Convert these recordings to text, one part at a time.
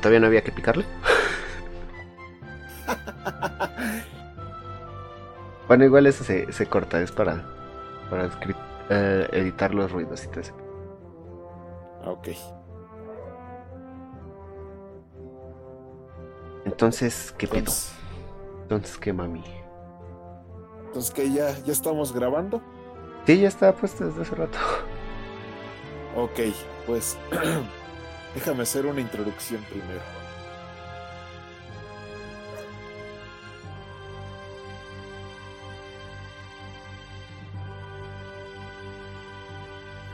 todavía no había que picarle? bueno, igual eso se, se corta, es para, para eh, editar los ruidos y todo eso. Ok. Entonces, ¿qué pedo? Entonces, ¿qué mami? Entonces, que ya, ya estamos grabando. Sí, ya está puesto desde hace rato. Ok, pues déjame hacer una introducción primero.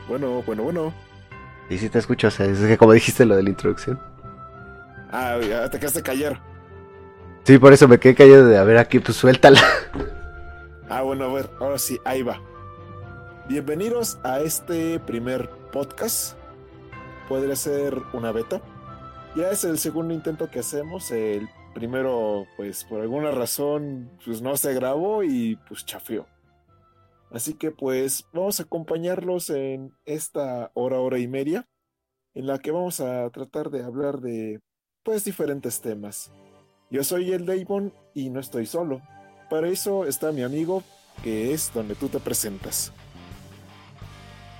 Bueno, bueno, bueno. Y si te escucho, o sea, es que como dijiste lo de la introducción. Ah, ya te quedaste callar. Sí, por eso me quedé callado de a ver aquí, pues suéltala. Ah, bueno, a ver, ahora sí, ahí va. Bienvenidos a este primer podcast. Podría ser una beta. Ya es el segundo intento que hacemos. El primero, pues por alguna razón, pues no se grabó y pues chafió. Así que pues vamos a acompañarlos en esta hora, hora y media, en la que vamos a tratar de hablar de pues diferentes temas. Yo soy el Damon y no estoy solo. Para eso está mi amigo, que es donde tú te presentas.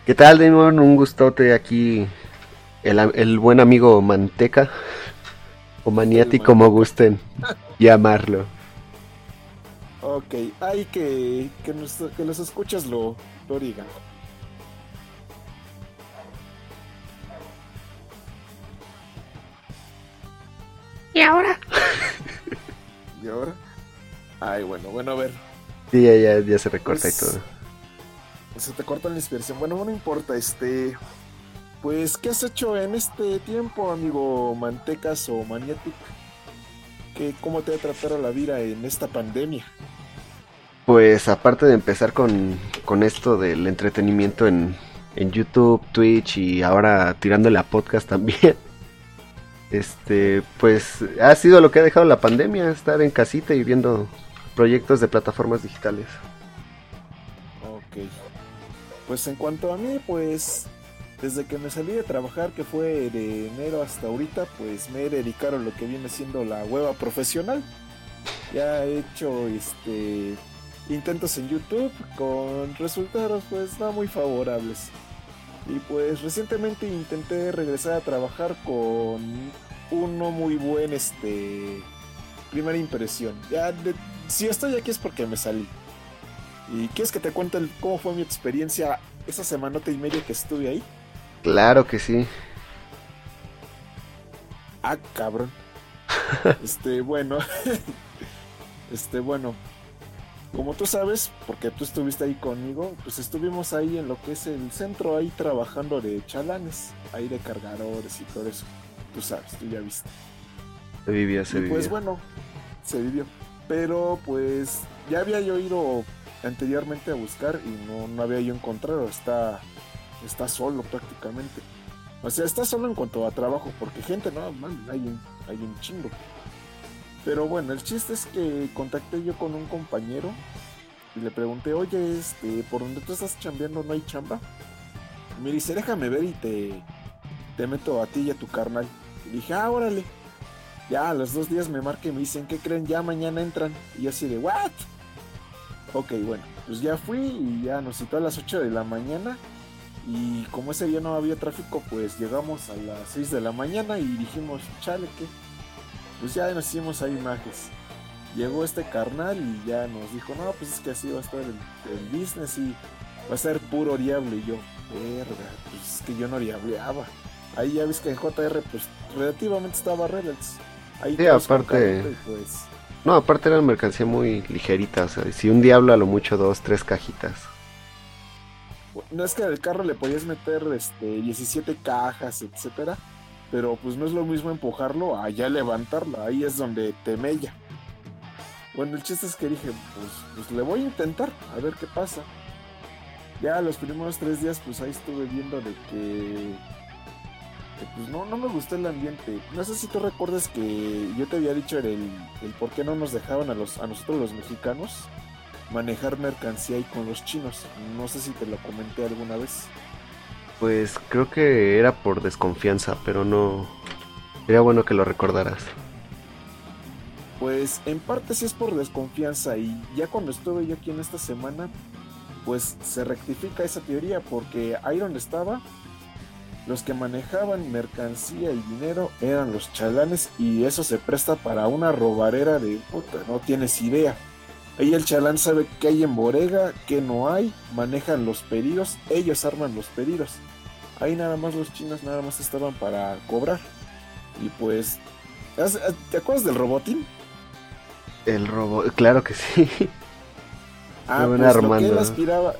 ¿Qué tal, Damon? Un gustote aquí. El, buen amigo Manteca. O Maniati, como gusten llamarlo. Ok, hay que, que, que los escuchas lo, lo digan. ¿Y ahora? ¿Y ahora? Ay, bueno, bueno, a ver. Sí, ya, ya, se recorta y pues, todo. Se te corta la inspiración. Bueno, no importa, este. Pues, ¿qué has hecho en este tiempo, amigo Mantecas o Maniatic? ¿Qué, ¿Cómo te ha tratado la vida en esta pandemia? Pues, aparte de empezar con, con esto del entretenimiento en, en YouTube, Twitch y ahora tirándole a podcast también. Este, pues ha sido lo que ha dejado la pandemia, estar en casita y viendo proyectos de plataformas digitales. Ok. Pues en cuanto a mí, pues desde que me salí de trabajar, que fue de enero hasta ahorita, pues me he dedicado a lo que viene siendo la hueva profesional. Ya he hecho este intentos en YouTube con resultados pues no muy favorables. Y pues recientemente intenté regresar a trabajar con uno muy buen este primera impresión. Ya si estoy aquí es porque me salí. ¿Y quieres que te cuente cómo fue mi experiencia esa semanota y media que estuve ahí? Claro que sí. Ah, cabrón. este, bueno. este, bueno como tú sabes, porque tú estuviste ahí conmigo, pues estuvimos ahí en lo que es el centro, ahí trabajando de chalanes, ahí de cargadores y todo eso. Tú sabes, tú ya viste. Se vivía, se vivía. Pues bueno, se vivió. Pero pues ya había yo ido anteriormente a buscar y no, no había yo encontrado. Está, está solo prácticamente. O sea, está solo en cuanto a trabajo, porque gente, no, man, hay un, hay un chingo. Pero bueno, el chiste es que contacté yo con un compañero y le pregunté, oye, este, ¿por donde tú estás chambeando no hay chamba? Y me dice, déjame ver y te, te meto a ti y a tu carnal. Y dije, ah, órale. Ya a los dos días me marca y me dicen, ¿qué creen? Ya mañana entran. Y yo así de, ¿what? Ok, bueno, pues ya fui y ya nos citó a las 8 de la mañana. Y como ese día no había tráfico, pues llegamos a las 6 de la mañana y dijimos, chale, ¿qué? pues ya nos hicimos ahí imágenes. Llegó este carnal y ya nos dijo, no, pues es que así va a estar el, business y va a ser puro diablo. Y yo, verga, pues es que yo no diableaba. Ahí ya ves que en JR, pues relativamente estaba Rebels. Ahí sí, aparte. Pues... No, aparte era mercancía muy ligerita. O sea, si un diablo a lo mucho dos, tres cajitas. No es que al carro le podías meter este 17 cajas, etcétera pero pues no es lo mismo empujarlo a ya levantarlo, ahí es donde te mella. Bueno, el chiste es que dije, pues, pues le voy a intentar, a ver qué pasa. Ya los primeros tres días, pues ahí estuve viendo de que, pues no, no me gustó el ambiente. No sé si tú recuerdas que yo te había dicho el, el por qué no nos dejaban a, los, a nosotros los mexicanos manejar mercancía ahí con los chinos. No sé si te lo comenté alguna vez. Pues creo que era por desconfianza, pero no. Sería bueno que lo recordaras. Pues en parte sí es por desconfianza y ya cuando estuve yo aquí en esta semana, pues se rectifica esa teoría porque ahí donde estaba, los que manejaban mercancía y dinero eran los chalanes y eso se presta para una robarera de puta, no tienes idea. Ahí el chalán sabe qué hay en Borega, qué no hay, manejan los pedidos, ellos arman los pedidos. Ahí nada más los chinos nada más estaban para cobrar. Y pues, ¿te acuerdas del robotín? El robot, claro que sí. Ah, pues lo que él aspiraba,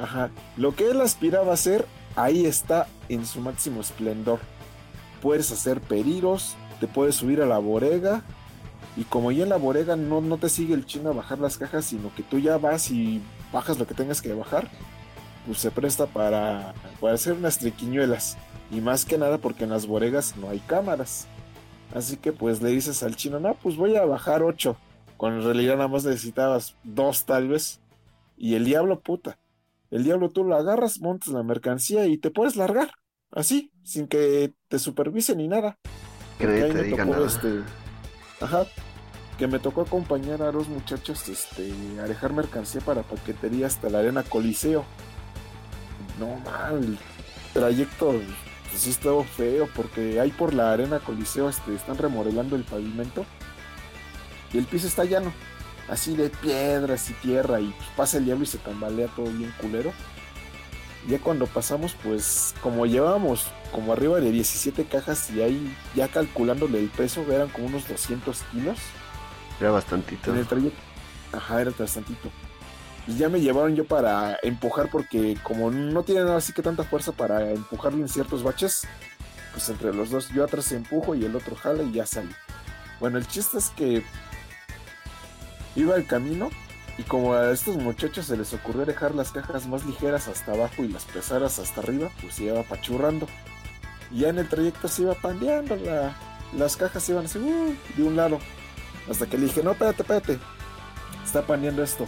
ajá, lo que él aspiraba a hacer, ahí está en su máximo esplendor. Puedes hacer pedidos, te puedes subir a la borega y como ya en la borega no, no te sigue el chino a bajar las cajas, sino que tú ya vas y bajas lo que tengas que bajar, pues se presta para, para hacer unas triquiñuelas. Y más que nada porque en las boregas no hay cámaras. Así que pues le dices al chino, no, pues voy a bajar ocho cuando en realidad nada más necesitabas dos tal vez. Y el diablo, puta. El diablo tú lo agarras, montas la mercancía y te puedes largar. Así, sin que te supervise ni nada. Que nadie te diga nada. Este, ajá. Que me tocó acompañar a dos muchachos este, a dejar mercancía para paquetería hasta la arena Coliseo. No mal, el trayecto pues, sí feo porque ahí por la arena Coliseo este, están remodelando el pavimento y el piso está llano, así de piedras y tierra, y pues, pasa el diablo y se tambalea todo bien culero. Ya cuando pasamos, pues como llevábamos como arriba de 17 cajas y ahí ya calculándole el peso, eran como unos 200 kilos. Era bastantito. En el trayecto. Ajá, era bastantito. Y ya me llevaron yo para empujar porque como no tienen así que tanta fuerza para empujarlo en ciertos baches, pues entre los dos yo atrás empujo y el otro jala y ya sale. Bueno, el chiste es que Iba el camino y como a estos muchachos se les ocurrió dejar las cajas más ligeras hasta abajo y las pesadas hasta arriba, pues se iba pachurrando. Y ya en el trayecto se iba pandeando, las cajas iban así uh, de un lado. Hasta que le dije, no, espérate, espérate. Está pandeando esto.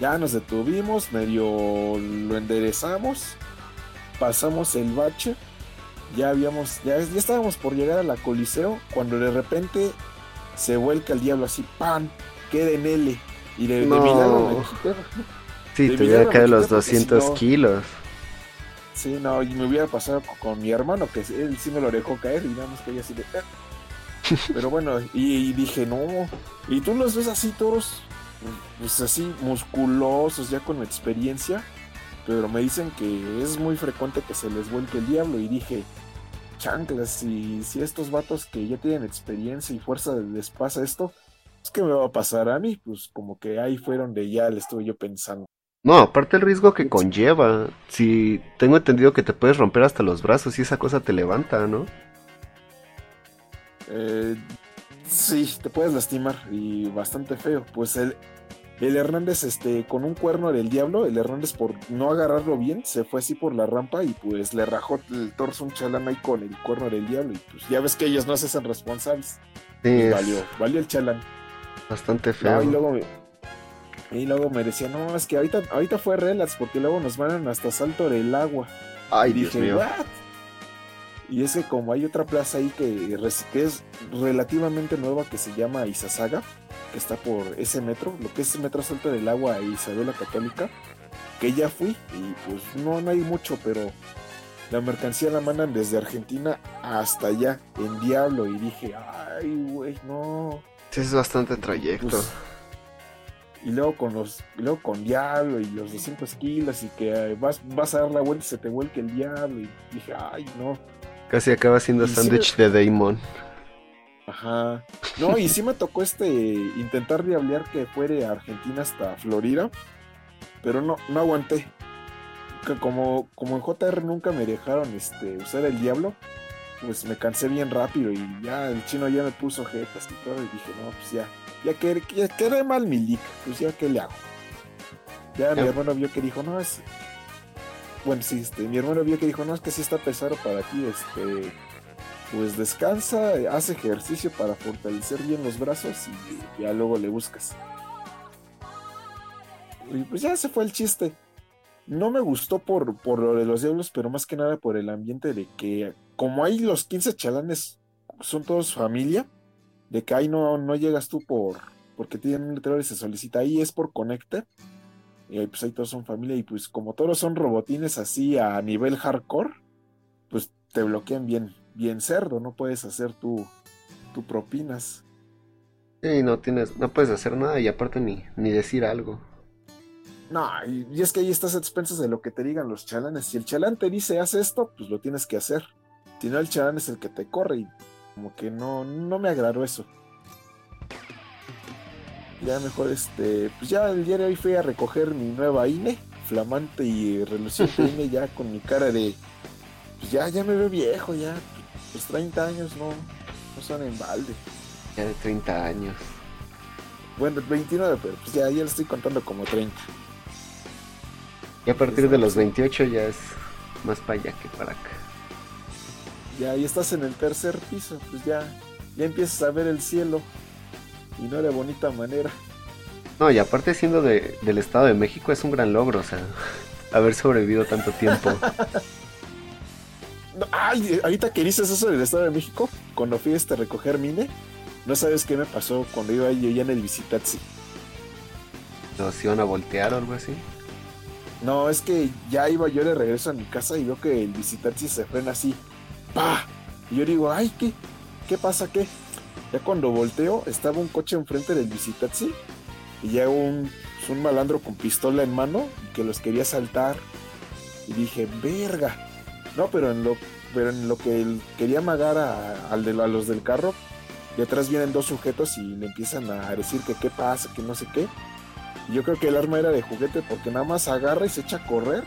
Ya nos detuvimos, medio lo enderezamos, pasamos el bache, ya habíamos, ya, estábamos por llegar a la coliseo, cuando de repente se vuelca el diablo así, ¡pan! queda en L. Y de, no. de Sí, te hubiera caído los 200 kilos. Sí, no, y me hubiera pasado con, mi hermano, que él sí me lo dejó caer y nada más que ella así de... Ah". Pero bueno, y, dije, no. Y tú los ves así todos, pues así musculosos, ya con experiencia. Pero me dicen que es muy frecuente que se les vuelque el diablo. Y dije, chanclas, si, si estos vatos que ya tienen experiencia y fuerza les pasa esto, ¿qué me va a pasar a mí? Pues como que ahí fue donde ya le estuve yo pensando. No, aparte el riesgo que conlleva. Si tengo entendido que te puedes romper hasta los brazos y esa cosa te levanta, ¿no? Eh, sí, te puedes lastimar y bastante feo. Pues el, el Hernández, este, con un cuerno del diablo, el Hernández por no agarrarlo bien, se fue así por la rampa y pues le rajó el torso un chalán ahí con el cuerno del diablo. Y pues ya ves que ellos no se hacen responsables. Sí, valió, valió el chalán. Bastante feo. y, luego, y luego me decía, no, es que ahorita, ahorita fue relax porque luego nos van hasta Salto del Agua. Ay, y dije, ¿What? Y ese como hay otra plaza ahí que, es relativamente nueva que se llama Izazaga, que está por ese metro, lo que es el metro Salto del Agua e Isabela Católica, que ya fui y pues no, no hay mucho, pero la mercancía la mandan desde Argentina hasta allá, en Diablo, y dije, ay, güey, no. Sí, es bastante trayecto. Pues, y luego con los luego con diablo y los 200 kilos y que vas, vas a dar la vuelta y se te vuelque el diablo y dije ay no casi acaba siendo sándwich de Damon ajá. No y sí me tocó este intentar diablear que fuere a Argentina hasta Florida pero no no aguanté. Que como como en JR nunca me dejaron este usar el diablo pues me cansé bien rápido y ya el chino ya me puso jetas y todo y dije, no, pues ya, ya que ya mal mi lick, pues ya qué le hago. Ya mi hermano vio que dijo, no, es... Bueno, sí, este, mi hermano vio que dijo, no, es que sí está pesado para ti, este, pues descansa, haz ejercicio para fortalecer bien los brazos y ya luego le buscas. Y pues ya se fue el chiste. no me gustó por, por lo de los diablos, pero más que nada por el ambiente de que, como hay los 15 chalanes, son todos familia, de que ahí no, no llegas tú por porque tienen un letrero y se solicita ahí, es por conecte. Y ahí, pues ahí todos son familia, y pues como todos son robotines así a nivel hardcore, pues te bloquean bien, bien cerdo, no puedes hacer tu, tu propinas. Sí, no tienes, no puedes hacer nada y aparte ni, ni decir algo. No, y, es que ahí estás a expensas de lo que te digan los chalanes. Si el chalán te dice haz esto, pues lo tienes que hacer. Si no, el chalán es el que te corre y como que no, no me agradó eso. Ya mejor este, pues ya el día de hoy fui a recoger mi nueva INE, flamante y reluciente INE ya con mi cara de, pues ya, ya me veo viejo, ya, pues 30 años no, no son en balde. Ya de 30 años. Bueno, 29, pero pues ya, ya lo estoy contando como 30. Y a partir de los 28 ya es más para allá que para acá. Ya, y estás en el tercer piso, pues ya, ya empiezas a ver el cielo y no de bonita manera. No, y aparte siendo de, del Estado de México es un gran logro, o sea, haber sobrevivido tanto tiempo. ay, ahorita que dices eso del Estado de México, cuando fui a este recoger mine, no sabes qué me pasó cuando iba yo ya en el visitaxi. ¿Nos iban a voltear o algo así? No, es que ya iba yo de regreso a mi casa y veo que el visitaxi se frena así. ¡Pah! Y yo digo, ay, ¿qué? ¿Qué pasa? ¿Qué? Ya cuando volteo, estaba un coche enfrente del visitaxi y ya un, un malandro con pistola en mano que los quería saltar. Y dije, verga. No, pero en lo, pero en lo que él quería amagar a, de, a los del carro, detrás vienen dos sujetos y le empiezan a decir que qué pasa, que no sé qué. Y yo creo que el arma era de juguete porque nada más agarra y se echa a correr.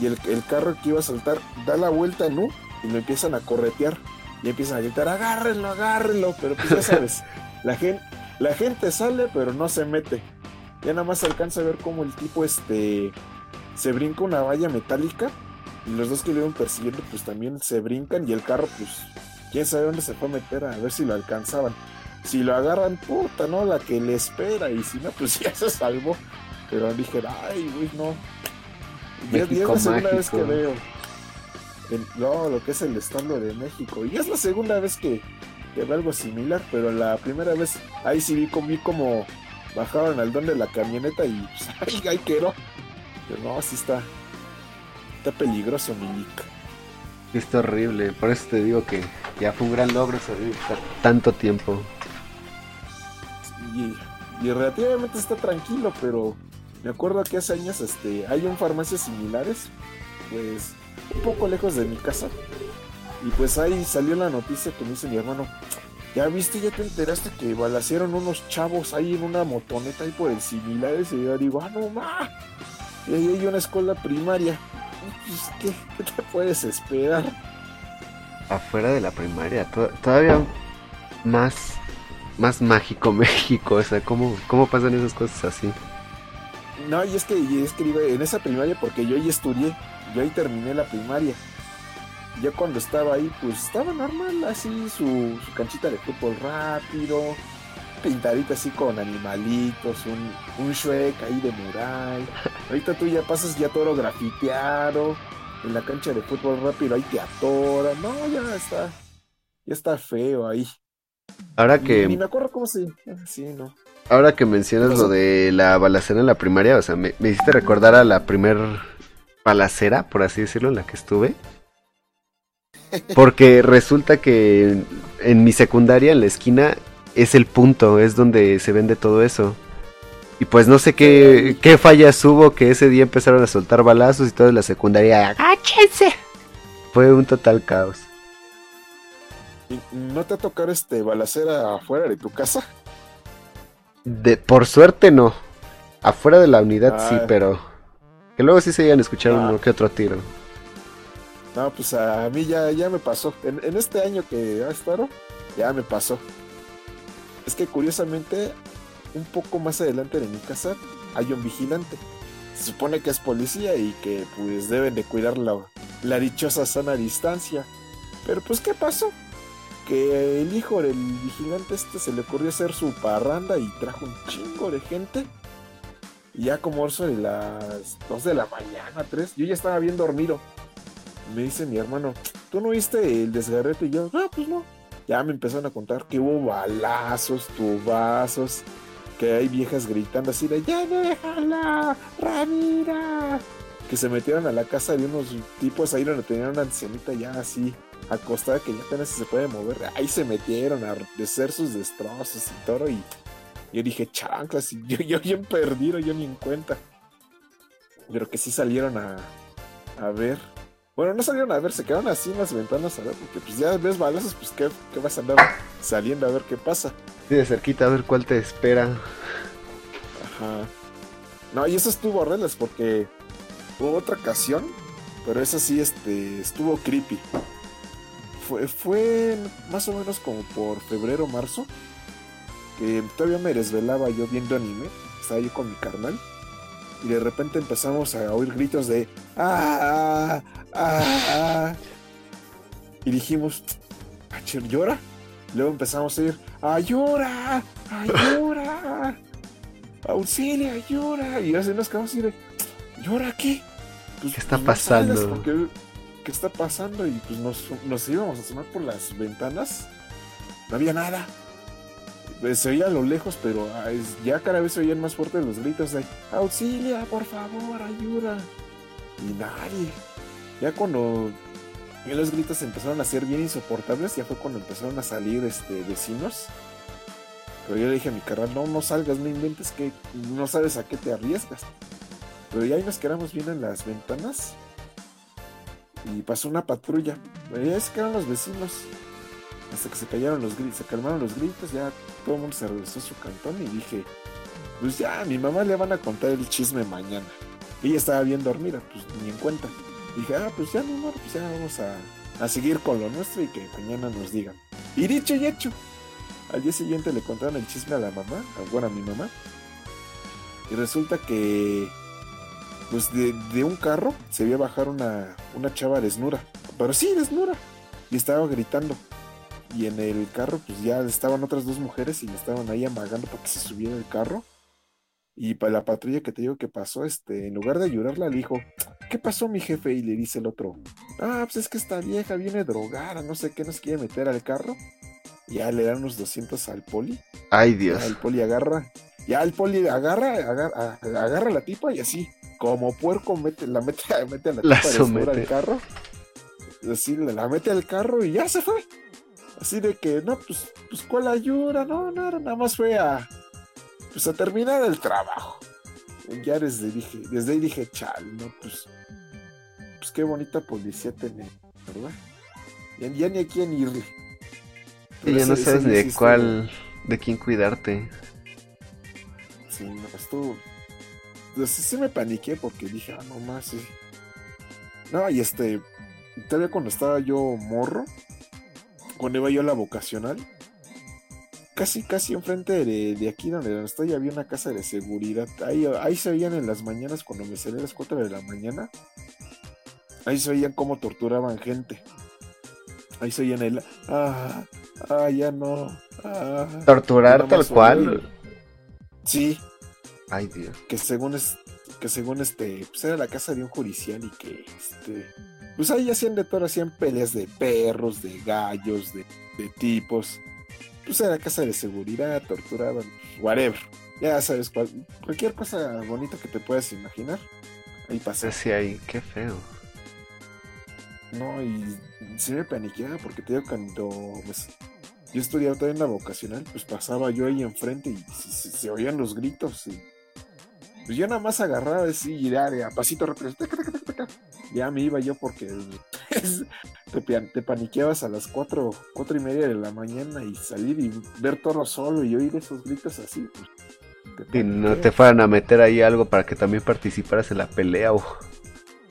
Y el, el carro que iba a saltar da la vuelta en U y lo empiezan a corretear. Y empiezan a gritar, agárrenlo, agárrenlo. Pero pues ya sabes, la gente, la gente sale pero no se mete. Ya nada más se alcanza a ver cómo el tipo este se brinca una valla metálica. Y los dos que lo iban persiguiendo pues también se brincan y el carro pues quién sabe dónde se fue a meter a ver si lo alcanzaban. Si lo agarran, puta, ¿no? La que le espera. Y si no, pues ya se salvó. Pero dije, ay, güey, no. Y es la segunda vez que veo no, lo que es el estando de México. Y es la segunda vez que, veo algo similar, pero la primera vez ahí sí vi como, bajaban al don de la camioneta y pues, ay, Pero no, así está. Está peligroso, mi Está horrible, por eso te digo que ya fue un gran logro sobrevivir tanto tiempo. Y, y, relativamente está tranquilo, pero me acuerdo que hace años este, hay un farmacias similares, pues un poco lejos de mi casa. Y pues ahí salió la noticia que me dice mi hermano, ya viste, ya te enteraste que balacieron unos chavos ahí en una motoneta ahí por el similares. Y yo digo, ah, no ma. Y ahí hay una escuela primaria. Pues, ¿qué, ¿qué, te puedes esperar? Afuera de la primaria, todavía más, más mágico México. O sea, ¿cómo, ¿cómo pasan esas cosas así? No, y es que, y es que en esa primaria, porque yo ahí estudié, yo ahí terminé la primaria. Yo cuando estaba ahí, pues estaba normal, así su, su canchita de fútbol rápido, pintadita así con animalitos, un, un Shrek ahí de mural. Ahorita tú ya pasas ya todo grafiteado, en la cancha de fútbol rápido ahí te atora. No, ya está, ya está feo ahí. Ahora que... Ni, me acuerdo cómo se... Sí, no. Ahora que mencionas lo de la balacera en la primaria, o sea, me, me hiciste recordar a la primer balacera, por así decirlo, en la que estuve. Porque resulta que en, mi secundaria, en la esquina, es el punto, es donde se vende todo eso. Y pues no sé qué, qué fallas hubo que ese día empezaron a soltar balazos y toda la secundaria, ¡agáchense! Fue un total caos. ¿No te ha tocado este balacera afuera de tu casa? De, por suerte no. Afuera de la unidad sí, ah. pero que luego sí se iban a escuchar uno ah. que otro tiro. No, pues a mí ya, ya me pasó. En, este año que ha estado, ya me pasó. Es que curiosamente, un poco más adelante de mi casa hay un vigilante. Se supone que es policía y que pues deben de cuidar la, la dichosa sana distancia. Pero pues ¿qué pasó? Que el hijo del vigilante este se le ocurrió hacer su parranda y trajo un chingo de gente Y ya como eso de las 2 de la mañana, 3, yo ya estaba bien dormido. Me dice mi hermano, ¿tú no viste el desgarrete? Y yo, no, pues no. Ya me empezaron a contar que hubo balazos, tubazos, que hay viejas gritando así de, ya déjala, Ramira. Que se metieron a la casa de unos tipos ahí donde tenían una ancianita ya así acostada que ya apenas se puede mover. Ahí se metieron a hacer sus destrozos y todo. Y yo dije, chanclas, yo, yo bien perdido, yo ni en cuenta. Pero que sí salieron a, a ver. Bueno, no salieron a ver, se quedaron así en las ventanas a ver, porque pues ya ves balazos, pues ¿qué, qué vas a andar saliendo a ver qué pasa. Sí, de cerquita a ver cuál te espera. Ajá. No, y eso estuvo horrendo porque hubo otra ocasión, pero esa sí este, estuvo creepy. Fue, fue más o menos como por febrero, marzo, que todavía me desvelaba yo viendo anime, estaba yo con mi carnal, y de repente empezamos a oír gritos de ¡Ah! ¡Ah! ah". Y dijimos, ¿Acher llora? Luego empezamos a oír ¡Ayura! ¡Ayura! ¡Auxilia! ¡Ayura! Y así nos quedamos así de ¿Llora qué? Pues, ¿Qué está pasando? ¿Qué está pasando? Y pues nos, nos íbamos a asomar por las ventanas. No había nada. Pues, se oía a lo lejos, pero ah, ya cada vez se oían más fuertes los gritos de auxilia, por favor, ayuda. Y nadie. Ya cuando los gritos empezaron a ser bien insoportables, ya fue cuando empezaron a salir este, vecinos. Pero yo le dije a mi carnal, no, no salgas, no inventes que no sabes a qué te arriesgas. Pero ya ahí nos quedamos viendo en las ventanas. Y pasó una patrulla. Ya es que eran los vecinos. Hasta que se callaron los gritos, se calmaron los gritos, ya todo el mundo se regresó a su cantón y dije, pues ya, a mi mamá le van a contar el chisme mañana. ella estaba bien dormida, pues ni en cuenta. dije, ah, pues ya, no, pues ya vamos a, a seguir con lo nuestro y que mañana nos digan. Y dicho y hecho, al día siguiente le contaron el chisme a la mamá, bueno, a mi mamá. Y resulta que, pues de, de un carro se vio bajar una, una chava desnuda. Pero sí, desnuda. Y estaba gritando y en el carro pues ya estaban otras dos mujeres y le estaban ahí amagando para que se subiera el carro. Y para la patrulla que te digo que pasó, este, en lugar de ayudarla, le dijo, ¿qué pasó mi jefe? Y le dice el otro, ah, pues es que esta vieja viene drogada, no sé qué nos quiere meter al carro. Ya le dan unos 200 al poli. Ay, Dios. el poli agarra, ya el poli agarra, agarra, agarra la tipa y así, como puerco, mete, la mete, mete a la tipa al carro. Así, la mete al carro y ya se fue. Así de que, no, pues, pues ¿cuál ayuda? No, nada, nada más fue a, pues a terminar el trabajo. Ya desde, dije, desde ahí dije, chal, no, pues, pues qué bonita policía tener, ¿verdad? Ya, ni a quién irle. Y ya no sabes de cuál, de quién cuidarte. Sí, no, estuvo. Pues sí me paniqué porque dije, ah, no más, sí. No, y este, todavía cuando estaba yo morro, cuando iba yo a la vocacional, casi, casi enfrente de, aquí donde estoy había una casa de seguridad. Ahí, ahí se veían en las mañanas, cuando me salí a las 4 de la mañana, ahí se veían cómo torturaban gente. Ahí se oían el, ah, ah, ya no. Ah, ¿Torturar tal cual? Sí. Ay, Dios. Que según es, que según este, pues era la casa de un judicial y que este pues ahí hacían de todo, hacían peleas de perros, de gallos, de, tipos. Pues era casa de seguridad, torturaban, whatever. Ya sabes, cualquier cosa bonita que te puedas imaginar. Ahí pasa. Sí, ahí, qué feo. No, y sí me paniqueaba porque te digo cuando pues, yo estudiaba todavía en la vocacional, pues pasaba yo ahí enfrente y se, oían los gritos y pues yo nada más agarraba así y ya de a pasito ya me iba yo porque te, paniqueabas a las cuatro, cuatro y media de la mañana y salir y ver todo solo y oír esos gritos así. Pues, y no te fueran a meter ahí algo para que también participaras en la pelea o,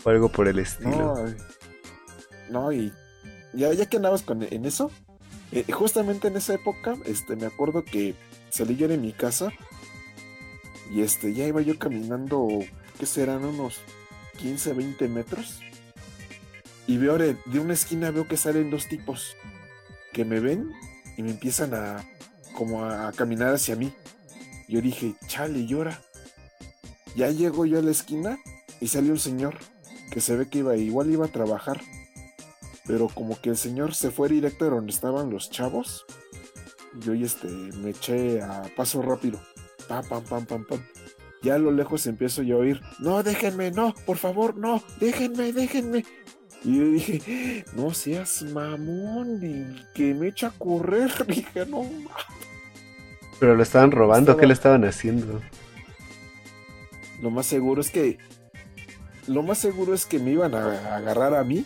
algo por el estilo. No, y ya, ya que andabas con, en eso, eh, justamente en esa época, este, me acuerdo que salí yo de mi casa y este, ya iba yo caminando, ¿qué serán? Unos 15, 20 metros. Y veo de, una esquina veo que salen dos tipos que me ven y me empiezan a como a, caminar hacia mí. Yo dije, chale, llora. Ya llego yo a la esquina y salió un señor que se ve que iba, igual iba a trabajar. Pero como que el señor se fue directo a donde estaban los chavos. Yo y este me eché a paso rápido. Pam, pam, pam, pam, pam. Ya a lo lejos empiezo yo a oír, no, déjenme, no, por favor, no, déjenme, déjenme. Y yo dije, no seas mamón, y que me echa a correr. Dije, no. Pero lo estaban robando, ¿qué le estaban haciendo? Lo más seguro es que. Lo más seguro es que me iban a agarrar a mí.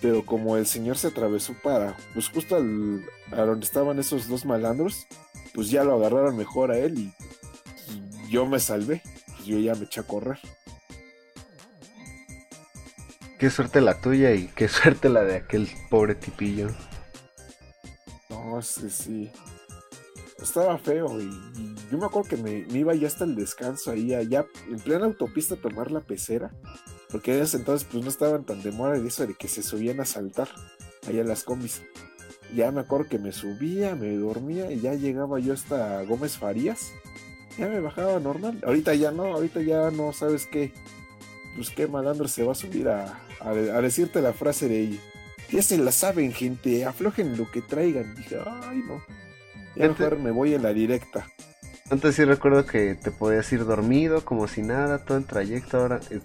Pero como el señor se atravesó para. Pues justo al, a donde estaban esos dos malandros. Pues ya lo agarraron mejor a él y yo me salvé. Pues yo ya me eché a correr. Qué suerte la tuya y qué suerte la de aquel pobre tipillo. No, sí, sí. Estaba feo y, y yo me acuerdo que me, me iba ya hasta el descanso ahí, allá en plena autopista a tomar la pecera. Porque en ese entonces pues no estaban tan de moda de eso de que se subían a saltar allá las combis. Ya me acuerdo que me subía, me dormía y ya llegaba yo hasta Gómez Farías. Ya me bajaba normal. Ahorita ya no, ahorita ya no, ¿sabes qué? Pues qué malandro se va a subir a, a, a decirte la frase de ella. Ya se la saben, gente, aflojen lo que traigan. Dije, ay no. Ya mejor me voy en la directa. Antes sí recuerdo que te podías ir dormido, como si nada, todo el trayecto. Ahora. eh,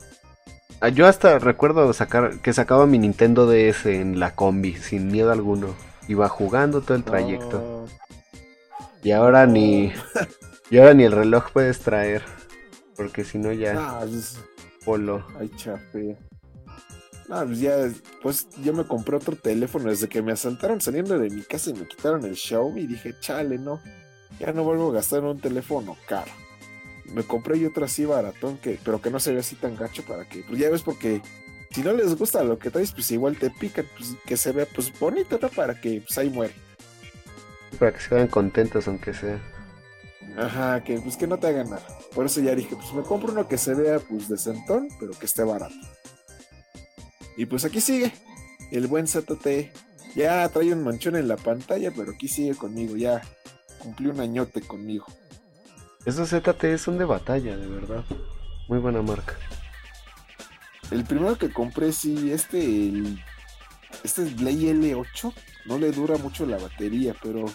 ah, Yo hasta recuerdo sacar que sacaba mi Nintendo DS en la combi, sin miedo alguno. Iba jugando todo el trayecto. Y ahora ni. Y ahora ni el reloj puedes traer. Porque si no ya Ah, pues, polo. ay, chafe. No, pues ya, pues yo me compré otro teléfono desde que me asaltaron saliendo de mi casa y me quitaron el Xiaomi y dije, chale, no, ya no vuelvo a gastar en un teléfono caro. Me compré yo otro así baratón, que, pero que no se vea así tan gacho para que, pues ya ves, porque si no les gusta lo que traes, pues igual te pican, pues que se vea pues bonito, ¿no? Para que pues ahí muere. Para que se vean contentos, aunque sea. Ajá, que pues que no te hagan nada. Por eso ya dije, pues me compro uno que se vea pues decentón, pero que esté barato. Y pues aquí sigue el buen ZT. Ya trae un manchón en la pantalla, pero aquí sigue conmigo, ya cumplió un añote conmigo. Esos ZT son de batalla, de verdad. Muy buena marca. El primero que compré, sí, este, el, este es Play L8, no le dura mucho la batería, pero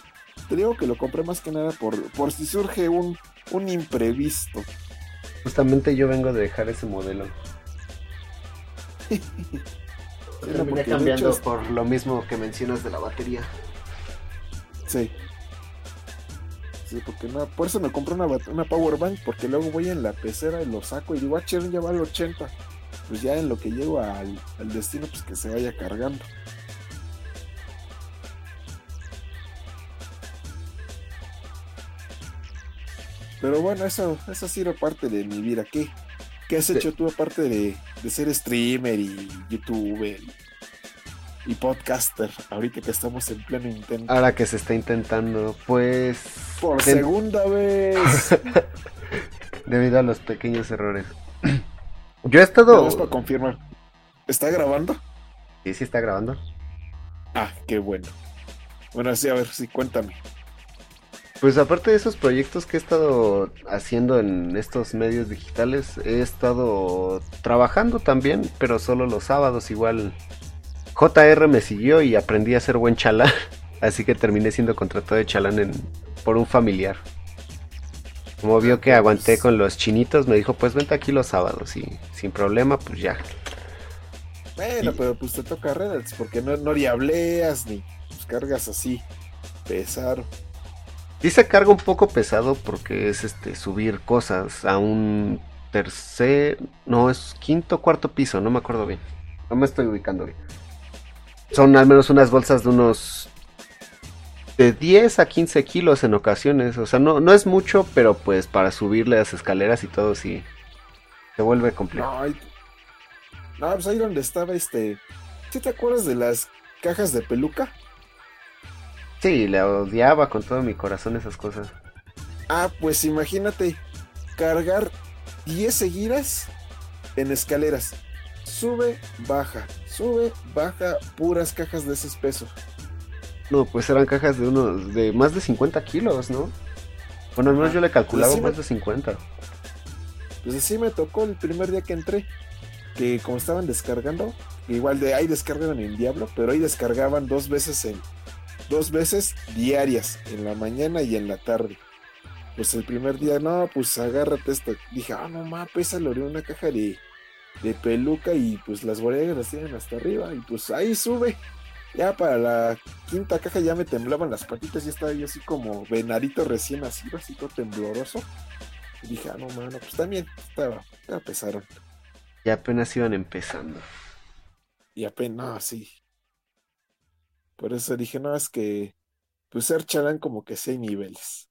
te digo que lo compré más que nada por, por si surge un, un imprevisto. Justamente yo vengo de dejar ese modelo. Terminé cambiando hecho- por lo mismo que mencionas de la batería. Sí. Sí, porque no, por eso me compré una, una power bank, porque luego voy en la pecera y lo saco y digo, ah, chévere, ya va al 80. Pues ya en lo que llego al, al destino, pues que se vaya cargando. Pero bueno, eso, eso ha sido parte de mi vida. ¿Qué, qué has hecho tú aparte de, de ser streamer y youtuber y, y podcaster? Ahorita que estamos en pleno intento. Ahora que se está intentando, pues... Por ten- segunda vez. Debido a los pequeños errores. Yo he estado... para confirmar. ¿Está grabando? Sí, sí está grabando. Ah, qué bueno. Bueno, sí, a ver, sí, cuéntame. Pues aparte de esos proyectos que he estado haciendo en estos medios digitales, he estado trabajando también, pero solo los sábados igual. JR me siguió y aprendí a ser buen chalán, así que terminé siendo contratado de chalán en- por un familiar. Como vio que aguanté con los chinitos, me dijo, pues vente aquí los sábados y sin problema, pues ya. Bueno, Y- pero pues te toca redes, porque no, no diableas ni pues, cargas así. Pesar. Sí se carga un poco pesado porque es este subir cosas a un tercer, no es quinto cuarto piso, no me acuerdo bien. No me estoy ubicando bien. Son al menos unas bolsas de unos de 10 a 15 kilos en ocasiones, o sea, no, no es mucho, pero pues para subirle las escaleras y todo sí se vuelve complejo. No, no, pues ahí donde estaba este. ¿Sí te acuerdas de las cajas de peluca? Sí, le odiaba con todo mi corazón esas cosas. Ah, pues imagínate cargar 10 seguidas en escaleras. Sube, baja, sube, baja, puras cajas de ese peso. No, pues eran cajas de unos de más de 50 kilos, ¿no? Bueno, al menos yo le calculaba Pues más de 50. Pues así me tocó el primer día que entré, que como estaban descargando, igual de ahí descargan en Diablo, pero ahí descargaban dos veces en dos veces diarias, en la mañana y en la tarde. Pues el primer día, no, pues agárrate esto. Dije, ah, no mames, pesa, le una caja de, de peluca y pues las bodegas las tienen hasta arriba y pues ahí sube. Ya para la quinta caja ya me temblaban las patitas y estaba yo así como venadito recién nacido, así todo tembloroso. Y dije, ah, no, mano, pues también estaba, ya pesaron. Y apenas iban empezando. Y apenas, sí. Por eso dije, no, es que, pues ser chalán como que seis niveles.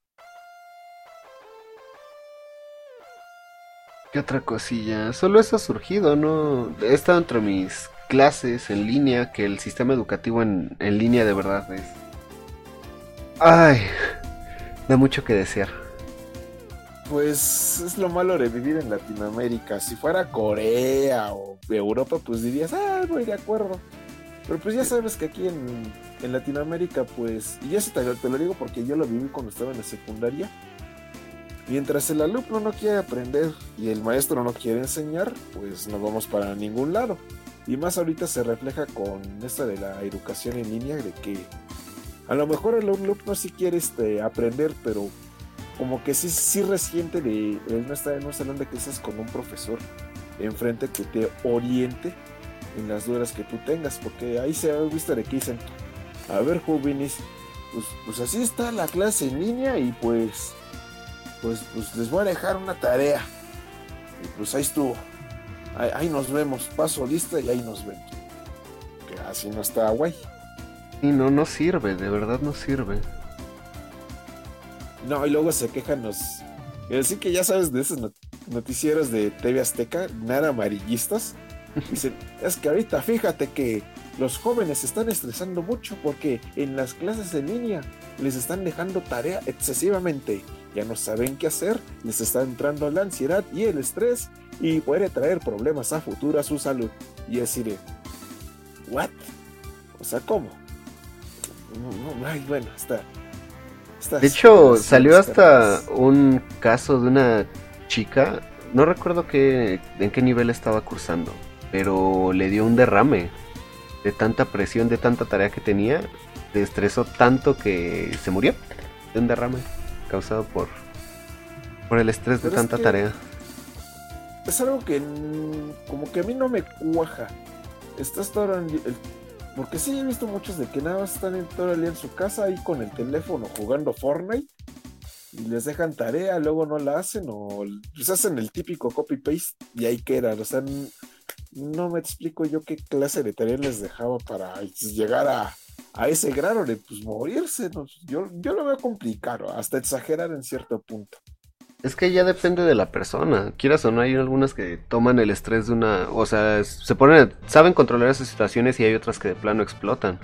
¿Qué otra cosilla? Solo eso ha surgido, ¿no? He estado entre mis clases en línea, que el sistema educativo en, en línea de verdad es... Ay, da mucho que desear. Pues es lo malo de vivir en Latinoamérica. Si fuera Corea o Europa, pues dirías, ah, voy de acuerdo. Pero pues ya sabes que aquí en, en Latinoamérica, pues, y eso te, te, lo digo porque yo lo viví cuando estaba en la secundaria. Mientras el alumno no quiere aprender y el maestro no quiere enseñar, pues no vamos para ningún lado. Y más ahorita se refleja con esta de la educación en línea, de que a lo mejor el alumno sí quiere este, aprender, pero como que sí, sí resiente de, no estar en un salón de clases con un profesor enfrente que te oriente en las dudas que tú tengas, porque ahí se ha visto de que dicen, a ver jóvenes, pues, pues así está la clase en línea y pues, pues, pues les voy a dejar una tarea. Y pues ahí estuvo. Ahí, nos vemos, paso lista y ahí nos vemos. Que así no está guay. Y no, no sirve, de verdad no sirve. No, y luego se quejan los... Así que ya sabes de esos noticieros de TV Azteca, nada amarillistas. Dicen, es que ahorita fíjate que los jóvenes se están estresando mucho porque en las clases en línea les están dejando tarea excesivamente. Ya no saben qué hacer, les está entrando la ansiedad y el estrés y puede traer problemas a futuro a su salud. Y decir, ¿what? O sea, ¿cómo? ay, bueno, está. de hecho, salió hasta un caso de una chica, no recuerdo qué, en qué nivel estaba cursando, pero le dio un derrame de tanta presión, de tanta tarea que tenía, se estresó tanto que se murió de un derrame causado por, por el estrés de tanta tarea es algo que como que a mí no me cuaja. Estás todo el, porque sí he visto muchos de que nada más están todo el día en su casa ahí con el teléfono jugando Fortnite y les dejan tarea, luego no la hacen o pues hacen el típico copy paste y ahí quedan. O sea, no me explico yo qué clase de tarea les dejaba para llegar a, a ese grado de pues morirse. Yo, yo lo veo complicado, hasta exagerar en cierto punto. Es que ya depende de la persona. Quieras o no, hay algunas que toman el estrés de una. O sea, se ponen. Saben controlar esas situaciones y hay otras que de plano explotan.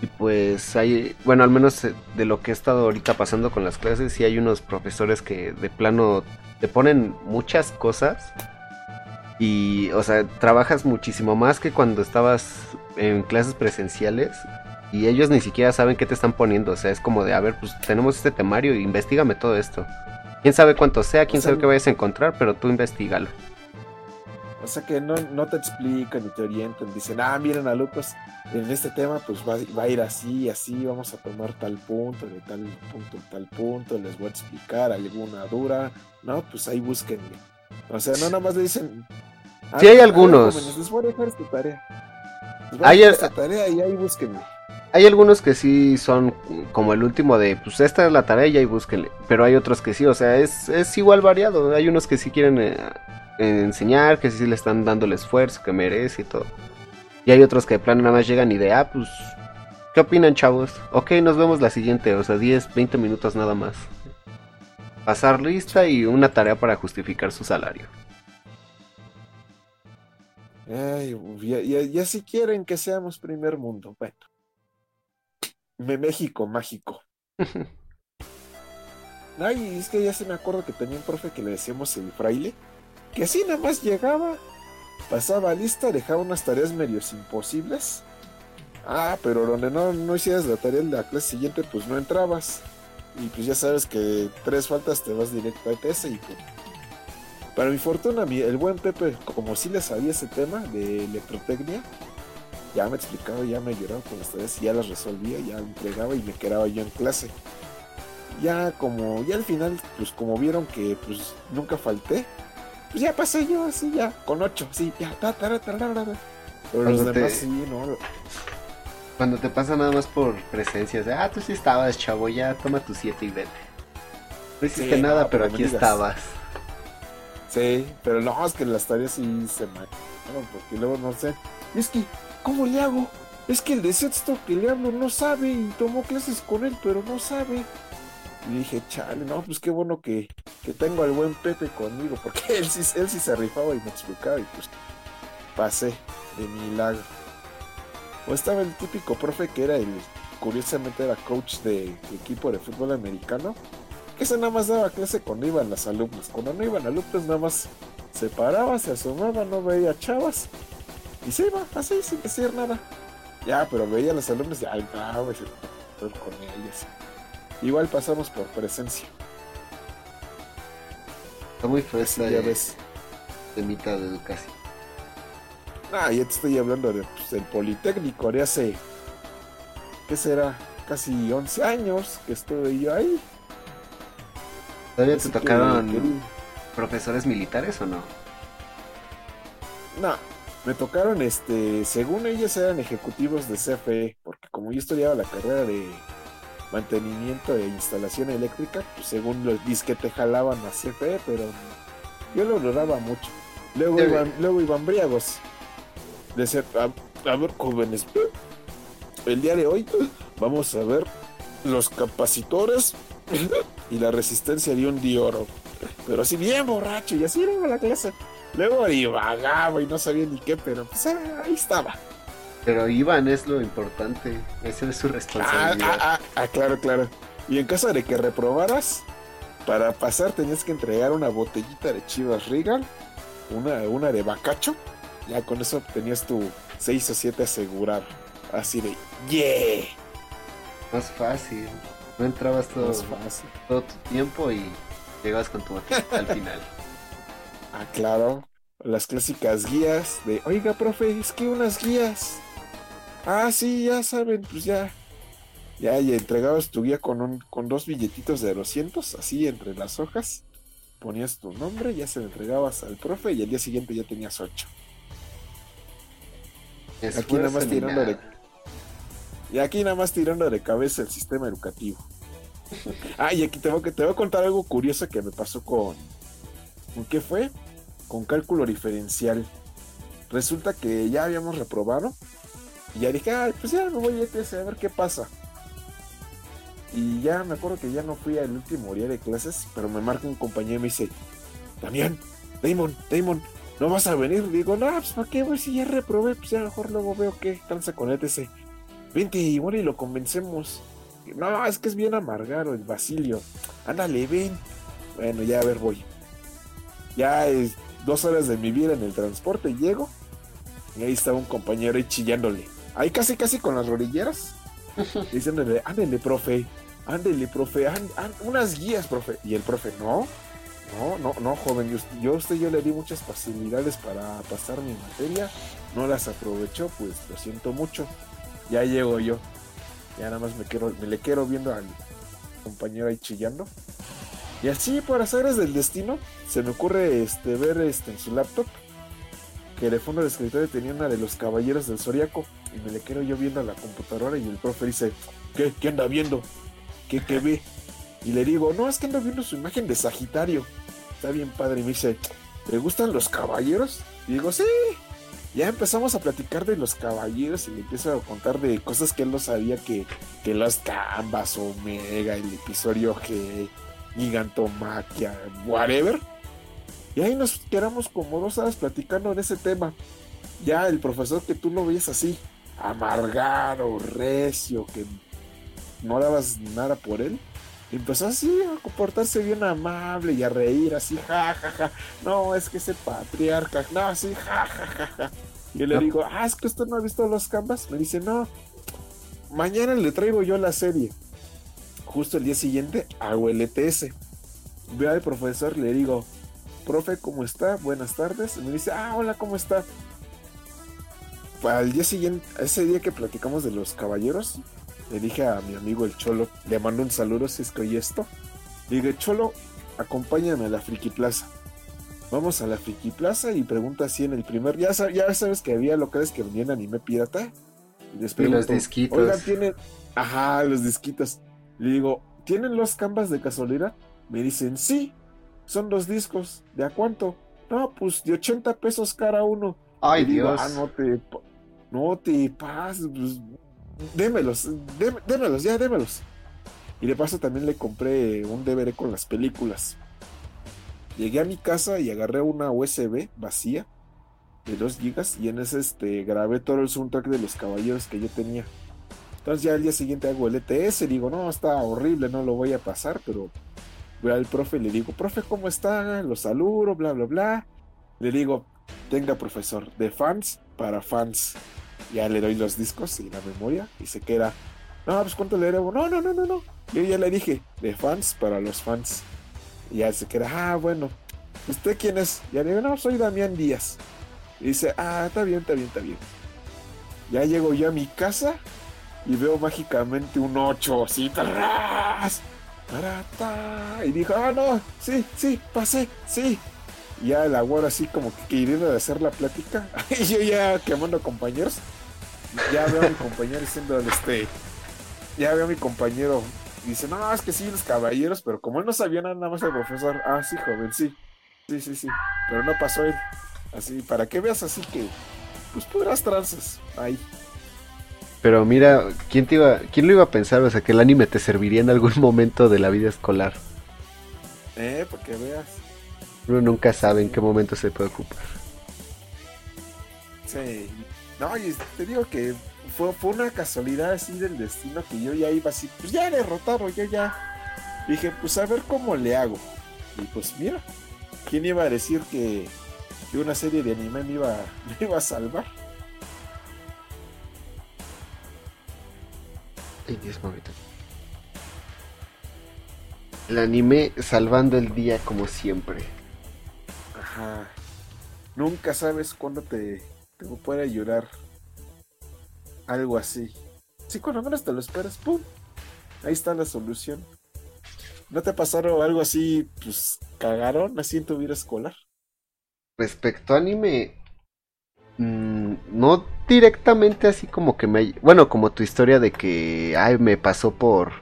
Y pues hay. Bueno, al menos de lo que he estado ahorita pasando con las clases, sí hay unos profesores que de plano te ponen muchas cosas. Y, o sea, trabajas muchísimo más que cuando estabas en clases presenciales y ellos ni siquiera saben qué te están poniendo. O sea, es como de, a ver, pues tenemos este temario, investigame todo esto. Quién sabe cuánto sea, quién sabe qué vayas a encontrar, pero tú investigalo. O sea que no, no te explican ni te orientan. Dicen, ah, miren a Lucas, en este tema pues va, va, a ir así, así, vamos a tomar tal punto, de tal punto, tal punto, les voy a explicar alguna dura. No, pues ahí búsquenme. O sea, no nada más le dicen... Sí hay algunos. les voy a dejar esta tarea. Les voy a dejar esta tarea y ahí búsquenme. Hay algunos que sí son como el último de, pues esta es la tarea y ahí búsquenle. Pero hay otros que sí, o sea, es, es igual variado. Hay unos que sí quieren eh, enseñar, que sí le están dando el esfuerzo que merece y todo. Y hay otros que de plano nada más llegan y de, ah, pues, ¿qué opinan chavos? Ok, nos vemos la siguiente, o sea, 10, 20 minutos nada más. Pasar lista y una tarea para justificar su salario. Ay, ya, si quieren que seamos primer mundo, bueno. México mágico. Ay, es que ya se me acuerdo que tenía un profe que le decíamos el fraile, que así nada más llegaba, pasaba lista, dejaba unas tareas medios imposibles. Ah, pero donde no, no hicieras la tarea de la clase siguiente, pues no entrabas. Y pues ya sabes que tres faltas te vas directo a ETS y pues, Para mi fortuna, el buen Pepe, como si le sabía ese tema de electrotecnia, ya me explicaba, ya me ayudaba con las tareas, ya las resolvía, ya entregaba y me quedaba yo en clase. Ya como, ya al final, pues como vieron que pues nunca falté, pues ya pasé yo así ya, con ocho, sí, ya, ta, ta, ta, Pero los demás sí, no. Cuando te pasa nada más por presencia, de, ah, tú sí estabas, chavo, ya toma tu siete y vete. No hiciste nada, pero aquí estabas. Sí, pero no, es que las tareas sí se me... porque luego no sé. Es que ¿Cómo le hago? Es que el de sexto que le hablo no sabe y tomó clases con él, pero no sabe. Y dije, chale, no, pues qué bueno que, que tengo al buen Pepe conmigo, porque él sí, él sí se rifaba y me explicaba y pues pasé de milagro. O estaba el típico profe que era el, curiosamente era coach de, equipo de fútbol americano, que ese nada más daba clase cuando iban las alumnas. Cuando no iban alumnos nada más se paraba, se asomaba, no veía chavas y se iba así, sin decir nada. Ya, pero veía a los alumnos y ay, no, con ellos. Igual pasamos por presencia. Está muy fresca ya ves. de mitad de educación. Ah, ya te estoy hablando de, pues, del Politécnico de hace, ¿qué será? Casi 11 años que estuve yo ahí. ¿Todavía te tocaron profesores militares o no? No, me tocaron, este, según ellos eran ejecutivos de CFE, porque como yo estudiaba la carrera de mantenimiento e instalación eléctrica, pues según los que te jalaban a CFE, pero yo lo dudaba mucho. Luego iban, luego iban briagos. Decía, a, a ver, jóvenes, el día de hoy vamos a ver los capacitores y la resistencia de un dioro. Pero así bien borracho, y así era la clase. Luego divagaba y no sabía ni qué, pero pues ah, ahí estaba. Pero Iván es lo importante, esa es su responsabilidad. Ah, ah, ah, claro, claro. Y en caso de que reprobaras, para pasar tenías que entregar una botellita de Chivas Regal, una, una de Bacacho, ya con eso tenías tu 6 o 7 asegurado. Así de, ¡yeah! Más fácil. No entrabas todo, todo tu tiempo y llegabas con tu botella al final. Ah, claro. Las clásicas guías de, oiga, profe, es que unas guías. Ah, sí, ya saben, pues ya. Ya, y entregabas tu guía con, un, con dos billetitos de 200, así entre las hojas. Ponías tu nombre, ya se lo entregabas al profe y al día siguiente ya tenías ocho. Aquí nada más tirando de... Y aquí nada más tirando de cabeza el sistema educativo. ah, y aquí tengo que te voy a contar algo curioso que me pasó con, ¿Con qué fue? Con cálculo diferencial. Resulta que ya habíamos reprobado. Y ya dije, ah, pues ya me voy a ETS a ver qué pasa. Y ya me acuerdo que ya no fui al último día de clases, pero me marca un compañero y me dice, Damián, Damon, Damon, ¿no vas a venir? Digo, no, pues ¿para qué, güey? Si ya reprobé, pues ya mejor luego veo qué tranza con ETC. Vente y bueno, y lo convencemos. No, es que es bien amargado el Basilio. Ándale, ven. Bueno, ya a ver, voy. Ya es dos horas de mi vida en el transporte, llego y ahí estaba un compañero ahí chillándole. Ahí casi, casi con las rodilleras. diciéndole, ándele, profe, ándele, profe, unas guías, profe. Y el profe, no, no, no, no, joven, yo, a usted yo le di muchas facilidades para pasar mi materia, no las aprovechó, pues lo siento mucho. Ya llego yo. Ya nada más me, quiero, me le quiero viendo al compañero ahí chillando. Y así, por azares del destino, se me ocurre este, ver este, en su laptop que de fondo del escritorio tenía una de los caballeros del Zoriaco. Y me le quedo yo viendo a la computadora y el profe dice, ¿qué? ¿Qué anda viendo? ¿Qué, qué ve? Y le digo, no, es que ando viendo su imagen de Sagitario. Está bien padre. Y me dice, ¿te gustan los caballeros? Y digo, sí. Ya empezamos a platicar de los caballeros y le empiezo a contar de cosas que él no sabía que, que las Canvas, Omega, el episodio G, gigantomaquia, whatever. Y ahí nos quedamos como dos horas platicando de ese tema. Ya el profesor que tú lo veías así, amargado, recio, que no dabas nada por él, empezó así a comportarse bien amable y a reír así, ja, ja, ja. No, es que ese patriarca, no, así, ja, ja, ja, ja. Y le digo, ah, es que usted no ha visto los canvas. Me dice, no, mañana le traigo yo la serie justo el día siguiente hago el ETS. Veo al profesor, le digo, profe, ¿cómo está? Buenas tardes. Y me dice, ah, hola, ¿cómo está? Al día siguiente, ese día que platicamos de los caballeros, le dije a mi amigo el Cholo, le mando un saludo si es que oye esto. Le dije, Cholo, acompáñame a la Friki Plaza. Vamos a la Friki Plaza y pregunta si en el primer. Ya, ya sabes que había locales que vendían anime pirata. Y, les pregunto, los disquitos. Oigan, tienen. Ajá, los disquitos. Le digo, ¿tienen los canvas de casualidad? Me dicen, sí, son dos discos. ¿De a cuánto? No, pues de 80 pesos cada uno. Ay, Dios. ah, no te, no te pases, pues, démelos, démelos, ya démelos. Y de paso también le compré un DVD con las películas. Llegué a mi casa y agarré una USB vacía de 2 gigas y en ese este, grabé todo el soundtrack de los caballeros que yo tenía. Entonces ya al día siguiente hago el ETS y digo, no, está horrible, no lo voy a pasar, pero voy al profe y le digo, profe, ¿cómo está? Lo saludo, bla, bla, bla. Le digo, tenga profesor, de fans para fans. Ya le doy los discos y la memoria y se queda, no, pues cuánto le debo. No, no, no, no, no. Yo ya le dije, de fans para los fans. Y ya se queda, ah, bueno, ¿usted quién es? Ya le digo, no, soy Damián Díaz. Y dice, ah, está bien, está bien, está bien. Ya llego yo a mi casa y veo mágicamente un 8 así, ¡tarras! Y dijo, ah, no, sí, sí, pasé, sí. Ya el agua así como que queriendo de hacer la plática. y yo ya quemando compañeros. Ya veo a mi compañero diciendo, este, ya veo a mi compañero dice, no, es que sí, los caballeros, pero como él no sabía nada más el profesor, ah, sí, joven, sí, sí, sí, sí, pero no pasó él. Así, para que veas así que, pues podrás tranzas ahí. Pero mira, ¿quién, te iba, ¿quién lo iba a pensar? O sea, que el anime te serviría en algún momento de la vida escolar. Eh, porque veas. Uno nunca sabe en qué momento se puede ocupar. Sí. No, y te digo que fue, fue una casualidad así del destino que yo ya iba así, pues ya derrotado, yo ya dije, pues a ver cómo le hago. Y pues mira, ¿quién iba a decir que, que una serie de anime me iba, me iba a salvar? Ay, Dios mío. El anime salvando el día como siempre. Nunca sabes cuándo te, te puede ayudar algo así. Sí, cuando menos te lo esperas, ¡pum! Ahí está la solución. ¿No te pasaron algo así, pues, cagaron así en tu vida escolar? Respecto a anime, mm, no directamente así como que me... Bueno, como tu historia de que, ay, me pasó por,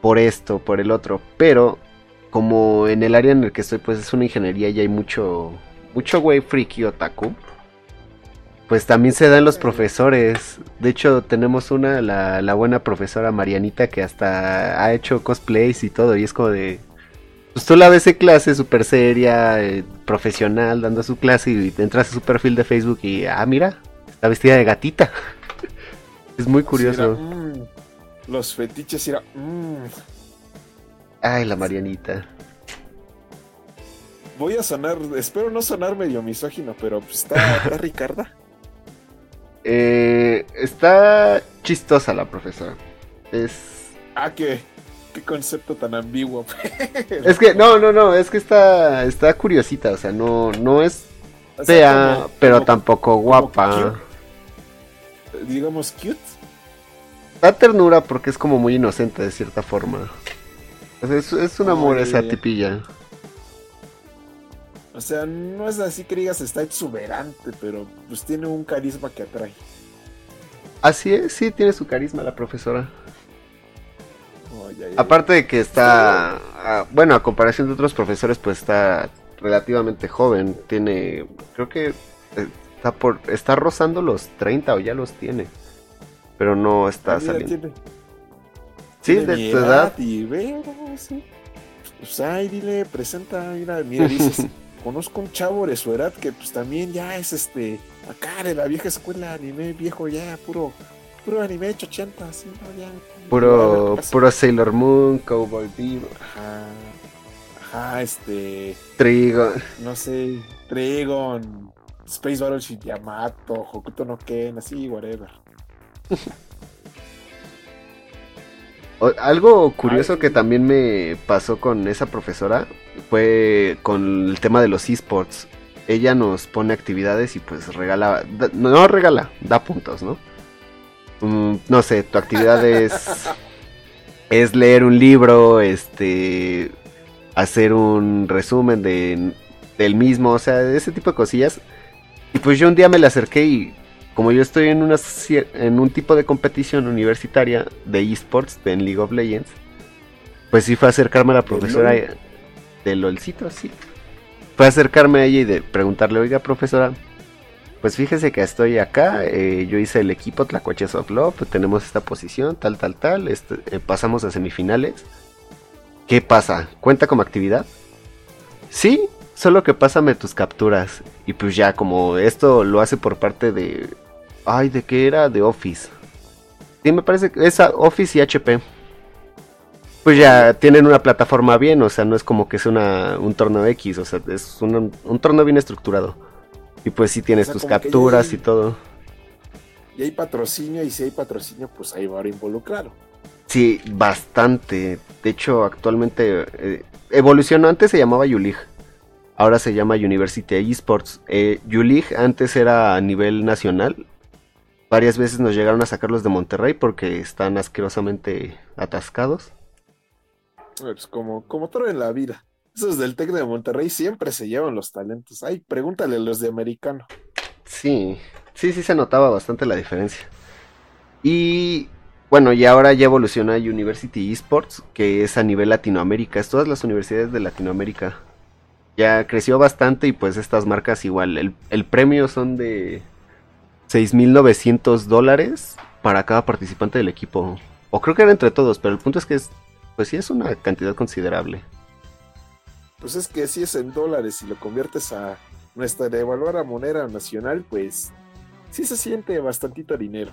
por esto, por el otro, pero como en el área en el que estoy, pues es una ingeniería y hay mucho, mucho güey friki otaku pues también se dan los profesores. De hecho, tenemos una, la, buena profesora Marianita, que hasta ha hecho cosplays y todo. Y es como de. Pues tú la ves en clase súper seria, eh, profesional, dando su clase. Y entras a su perfil de Facebook y. Ah, mira, está vestida de gatita. es muy curioso. Mm, los fetiches era. Mm. Ay, la Marianita. Voy a sonar, espero no sonar medio misógino, pero pues está, está Ricarda. Eh, está chistosa la profesora. Es. Ah, qué, qué concepto tan ambiguo. es que, no, no, no, es que está, está curiosita, o sea, no, no es fea, pero tampoco guapa. digamos cute. Da ternura porque es como muy inocente de cierta forma. Es, es un amor esa tipilla. O sea, no es así que digas está exuberante, pero pues tiene un carisma que atrae. Así es, sí, tiene su carisma la profesora. Aparte de que está, bueno, a comparación de otros profesores, pues está relativamente joven. Tiene, creo que está por, está rozando los 30 o ya los tiene. Pero no está ah, saliendo. Sí, de tu edad. Y ve, sí. Pues ay, dile, presenta, mira, mira, dices. conozco un chavo de su edad que pues también ya es este acá de la vieja escuela anime viejo ya puro puro anime 80 así no ya puro puro Sailor Moon Cowboy Vivo ajá ajá este Trigon no sé Trigon Space Battleship Yamato Hokuto no Ken así whatever algo curioso que también me pasó con esa profesora fue con el tema de los esports. Ella nos pone actividades y pues regala, no regala, da puntos, ¿no? Mm, no sé, tu actividad es, es leer un libro, este, hacer un resumen de, del mismo, o sea, ese tipo de cosillas. Y pues yo un día me le acerqué y como yo estoy en, una, en un tipo de competición universitaria de esports, en League of Legends, pues sí fue acercarme a la profesora de LOLcito, sí. Fue acercarme a ella y de preguntarle, oiga profesora, pues fíjese que estoy acá, eh, yo hice el equipo Tlacoches of Love, pues tenemos esta posición, tal, tal, tal, este, eh, pasamos a semifinales. ¿Qué pasa? ¿Cuenta como actividad? Sí, solo que pásame tus capturas. Y pues ya, como esto lo hace por parte de Ay, ¿de qué era? De Office. Sí, me parece que es Office y HP. Pues ya tienen una plataforma bien, o sea, no es como que es una, un torneo X, o sea, es un, un torneo bien estructurado. Y pues sí tienes tus capturas y todo. Y hay patrocinio, y si hay patrocinio, pues ahí va a involucrado. Sí, bastante. De hecho, actualmente eh, evolucionó. Antes se llamaba Yulig ahora se llama University Esports. Eh, antes era a nivel nacional Varias veces nos llegaron a sacarlos de Monterrey porque están asquerosamente atascados. Pues como, como todo en la vida. Esos del Tec de Monterrey siempre se llevan los talentos. Ay, pregúntale a los de americano. Sí, sí, sí se notaba bastante la diferencia. Y bueno, y ahora ya evoluciona University Esports, que es a nivel Latinoamérica. Es todas las universidades de Latinoamérica. Ya creció bastante y pues estas marcas igual. El, el premio son de 6.900 dólares para cada participante del equipo. O creo que era entre todos, pero el punto es que es, pues sí es una cantidad considerable. Pues es que si es en dólares y lo conviertes a nuestra de evaluar a moneda nacional, pues sí se siente bastantito dinero.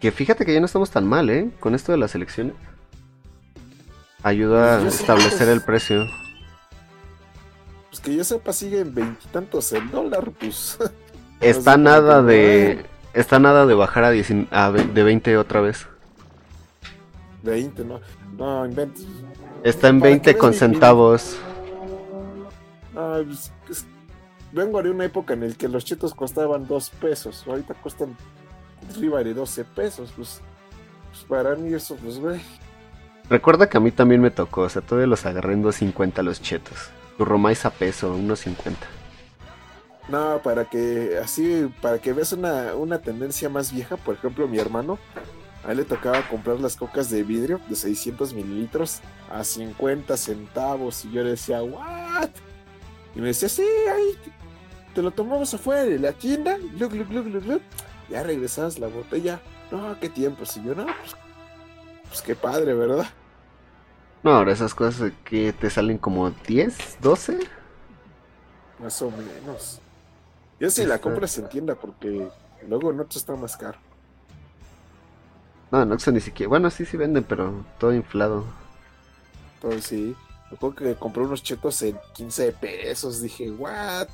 Que fíjate que ya no estamos tan mal, ¿eh? Con esto de las elecciones. Ayuda pues a establecer el precio. Pues que yo sepa, siguen veintitantos el dólar, pues. Está nada de. Está nada de bajar a, de 20 otra vez. 20, no. No, inventes. Está en 20 con centavos. Pues, vengo de una época en la que los chetos costaban 2 pesos. Ahorita cuestan arriba de 12 pesos. Pues, pues, para mí eso, pues, güey. Recuerda que a mí también me tocó. O sea, todavía los agarré en 2.50 los chetos. Turromais a peso, 1.50. No, para que así, para que veas una, una tendencia más vieja, por ejemplo, mi hermano, a él le tocaba comprar las cocas de vidrio de 600 mililitros a 50 centavos. Y yo le decía, ¿what? Y me decía, sí, ahí te lo tomamos afuera de la tienda. ya regresabas la botella. No, qué tiempo. Si yo, no, pues, pues qué padre, ¿verdad? No, ahora esas cosas que te salen como 10, 12. Más o menos. Yo si la compra se entienda porque luego no está más caro. No, Noxo ni siquiera. Bueno, sí, sí venden, pero todo inflado. Pues sí. Recuerdo que compré unos chetos en 15 pesos. Dije, ¿what?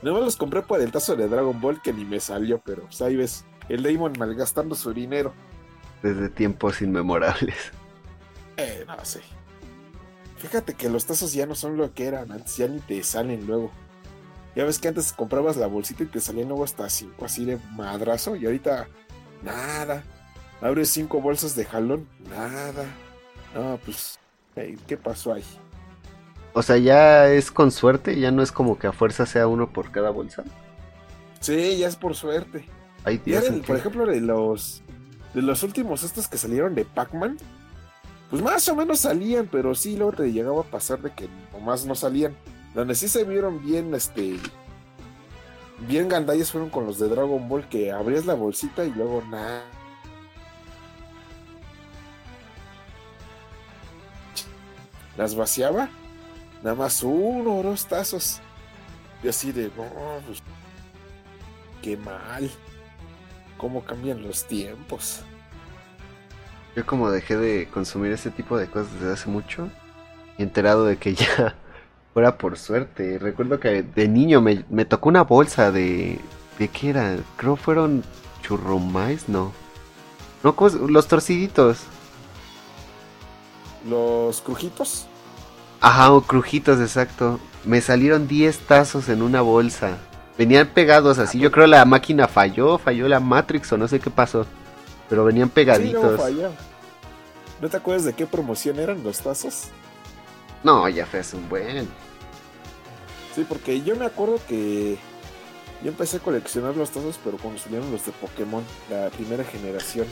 No me los compré por el tazo de Dragon Ball que ni me salió, pero pues ahí ves, el Damon malgastando su dinero. Desde tiempos inmemorables. Eh, no sé. Fíjate que los tazos ya no son lo que eran antes, ya ni te salen luego. Ya ves que antes comprabas la bolsita y te salía nuevo hasta cinco así de madrazo y ahorita nada. Abres cinco bolsas de jalón, nada. No, pues, ¿qué pasó ahí? O sea, ya es con suerte, ya no es como que a fuerza sea uno por cada bolsa. Sí, ya es por suerte. Ay, por ejemplo, de los de los últimos estos que salieron de Pac-Man, pues más o menos salían, pero sí luego te llegaba a pasar de que nomás no salían. Donde sí se vieron bien, este. Bien gandallas fueron con los de Dragon Ball que abrías la bolsita y luego nada. Las vaciaba, nada más uno o dos tazos. Y así de, pues, qué mal. Cómo cambian los tiempos. Yo como dejé de consumir ese tipo de cosas desde hace mucho, enterado de que ya fuera por suerte. Recuerdo que de niño me, me tocó una bolsa de... ¿De qué era? Creo fueron churrumais, no. No, los torciditos. Los crujitos. Ajá, o crujitos, exacto. Me salieron 10 tazos en una bolsa. Venían pegados así. Yo creo la máquina falló, falló la Matrix o no sé qué pasó. Pero venían pegaditos. ¿No te acuerdas de qué promoción eran los tazos? No, ya fue hace un buen. Sí, porque yo me acuerdo que yo empecé a coleccionar los tazos, pero cuando salieron los de Pokémon, la primera generación.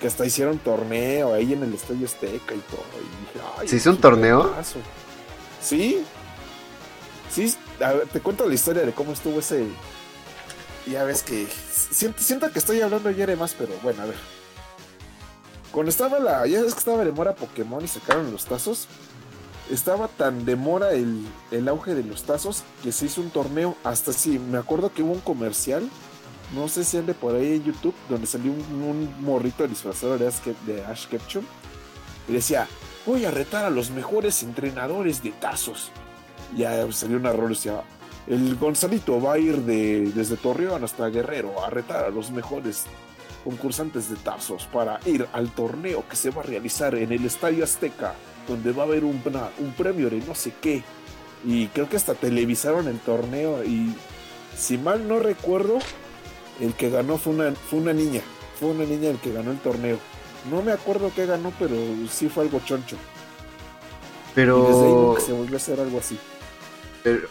Que hasta hicieron torneo ahí en el Estadio Azteca y todo. Y dije, Ay, ¿Se hizo un torneo? Sí. Sí, a ver, te cuento la historia de cómo estuvo ese. Ya ves que. Siento, siento que estoy hablando ayer más, pero bueno, a ver. Cuando estaba la. Ya ves que estaba de mora Pokémon y sacaron los tazos. Estaba tan de mora el, el auge de los tazos que se hizo un torneo. Hasta sí, me acuerdo que hubo un comercial no sé si ande por ahí en YouTube, donde salió un, morrito disfrazado de Ash, de Ash Ketchum. Y decía, voy a retar a los mejores entrenadores de tazos. Ya salió un error, decía, el Gonzalito va a ir de, desde Torreón hasta Guerrero a retar a los mejores concursantes de tazos para ir al torneo que se va a realizar en el Estadio Azteca, donde va a haber un, un premio de no sé qué. Y creo que hasta televisaron el torneo y si mal no recuerdo, el que ganó fue una, fue una niña. Fue una niña el que ganó el torneo. No me acuerdo qué ganó, pero sí fue algo choncho. Pero. se volvió a hacer algo así.